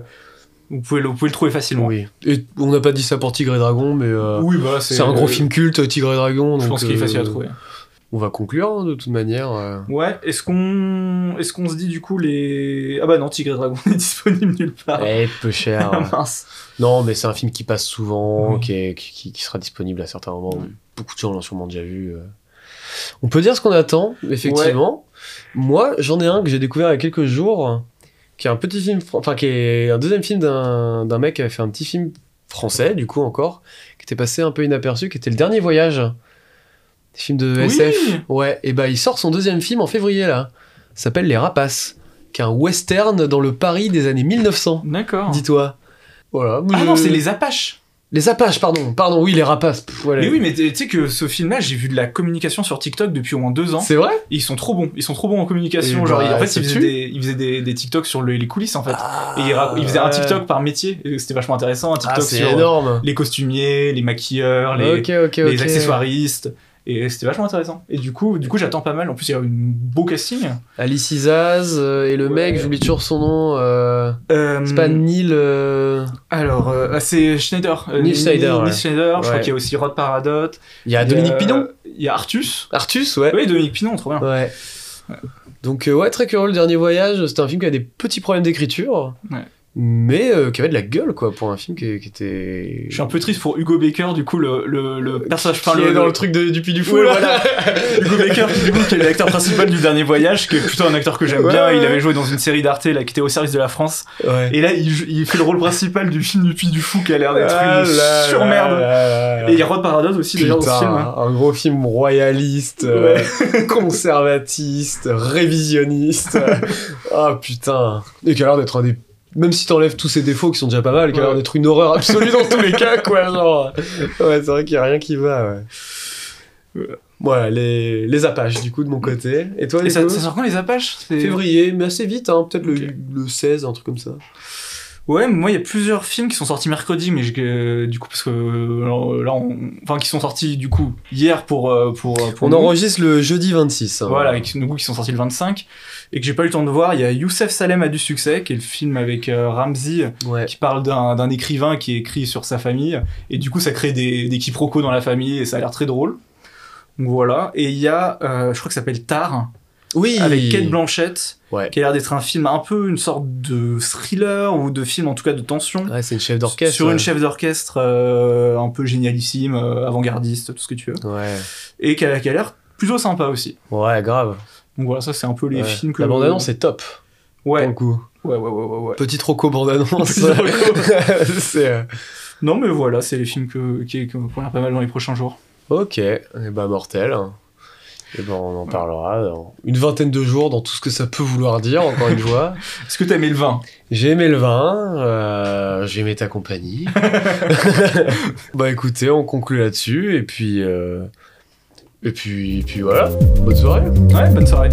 vous, pouvez le, vous pouvez le trouver facilement.
Oui. Et on n'a pas dit ça pour Tigre et Dragon, mais euh,
Oui, bah,
c'est un gros film culte, Tigre et Dragon.
Je
donc,
pense qu'il est facile à trouver.
On va conclure hein, de toute manière. euh.
Ouais, est-ce qu'on est-ce qu'on se dit du coup les. Ah bah non, Tigre et Dragon (laughs) est disponible nulle part.
Eh, peu cher. (laughs)
Ah, mince.
non, mais c'est un film qui passe souvent,
Oui.
qui, est- qui, sera disponible à certains moments. Beaucoup de gens l'ont sûrement déjà vu. euh. On peut dire ce qu'on attend, effectivement. Moi, j'en ai un que j'ai découvert il y a quelques jours, qui est un petit film, enfin qui est un deuxième film d'un d'un mec qui avait fait un petit film français, du coup encore, qui était passé un peu inaperçu, qui était Le Dernier Voyage. Des films de
Oui.
SF. Ouais, et bah il sort son deuxième film en février là. S'appelle Les Rapaces, qui est un western dans le Paris des années 1900.
D'accord.
Dis-toi. Voilà.
Ah
je-
non, c'est les Apaches.
Les Apaches, pardon. Pardon, oui, les Rapaces. Pff, voilà.
Mais oui, mais tu sais que ce film-là, j'ai vu de la communication sur TikTok depuis au moins deux ans.
C'est vrai
ils sont trop bons. Ils sont trop bons en communication.
Et
Genre,
bah,
en fait, ils faisaient, des, ils faisaient des, des TikTok sur le- les coulisses en fait. Et ils, faisaient un TikTok par métier. C'était vachement intéressant. Un
Ah,
TikTok
c'est
sur
énorme.
les costumiers, les maquilleurs, les,
ok, ok, ok.
les accessoiristes. Et c'était vachement intéressant. Et du coup, du coup j'attends pas mal. En plus, il y a un beau casting.
Alice Izaz euh, et le
Ouais.
mec, j'oublie toujours son nom. euh,
Euh,
C'est pas Neil. euh,
Alors, euh, ah, c'est Schneider.
Neil Schneider,
Neil
ouais.
Schneider, je crois qu'il y a aussi Rod Paradot.
Il y a Dominique Pinon.
Il y a Artus.
Artus, ouais.
Oui, Dominique Pinon, trop bien.
Ouais. Donc ouais, très curieux le dernier voyage. C'était un film qui a des petits problèmes d'écriture,
Ouais.
Mais euh, qui avait de la gueule quoi pour un film qui, qui était.
Je suis un peu triste pour Hugo Baker, du coup, le, le, le personnage.
Qui est dans le truc de- du Puy du Fou.
Ouais,
là.
voilà. (laughs) Hugo Baker, du coup, qui est l'acteur principal du dernier voyage, qui est plutôt un acteur que j'aime
Ouais,
bien.
ouais.
Il avait joué dans une série d'Arte, là, qui était au service de la France. Et là, il, fait le rôle principal du film du Puy du Fou, qui a l'air d'être
Ah
une surmerde. Et il y a Rod Paradot aussi, d'ailleurs, dans ce film. hein.
un gros film royaliste, euh, (laughs) conservatiste, révisionniste. (laughs) Ah putain. Et qui a l'air d'être un des. Même si t'enlèves tous ses défauts qui sont déjà pas mal, qui a l'air d'être une horreur absolue dans tous les cas, (laughs) quoi. Genre. Ouais, c'est vrai qu'il y a rien qui va, ouais. Voilà, les, les Apaches, du coup, de mon côté. Et toi,
Et
du
ça, ça sort quand les Apaches?
Février, mais assez vite, hein, peut-être le, le 16, un truc comme ça.
Ouais, mais moi, il y a plusieurs films qui sont sortis mercredi, mais euh, du coup, parce que euh, alors, là, on... enfin, qui sont sortis du coup hier pour euh, pour euh, pour
On
nous.
enregistre le jeudi 26. hein.
Voilà, et qui, du coup, qui sont sortis le 25 et que j'ai pas eu le temps de voir. Il y a Youssef Salem a du succès, qui est le film avec euh, Ramsey,
Ouais.
qui parle d'un écrivain qui écrit sur sa famille, et du coup, ça crée des, des quiproquos dans la famille, et ça a l'air très drôle. Donc voilà. Et il y a, euh, je crois que ça s'appelle Tar,
Oui.
avec Kate Blanchett,
Ouais.
qui a l'air d'être un film un peu une sorte de thriller ou de film en tout cas de tension.
Ouais, c'est une chef d'orchestre.
Sur
ouais.
une chef d'orchestre euh, un peu génialissime, euh, avant-gardiste, tout ce que tu veux.
Ouais.
Et qui a, qui a l'air plutôt sympa aussi.
Ouais, grave.
Donc voilà, ça c'est un peu les films que.
La bande-annonce est top.
Ouais,
Pour le coup.
ouais, ouais, ouais, ouais, ouais.
Petite roco bande-annonce. (laughs) C'est. euh,
Non, mais voilà, c'est les films que, qui, vont l'air pas mal dans les prochains jours.
Ok. Et bah, mortel. Et ben, on en parlera dans une vingtaine de jours dans tout ce que ça peut vouloir dire, encore une fois. (laughs)
Est-ce que t'as aimé le vin?
J'ai aimé le vin, euh, j'ai aimé ta compagnie. (laughs) (laughs) bah écoutez, on conclut là-dessus, et puis, euh, et puis, et puis voilà, bonne soirée.
Ouais, bonne soirée.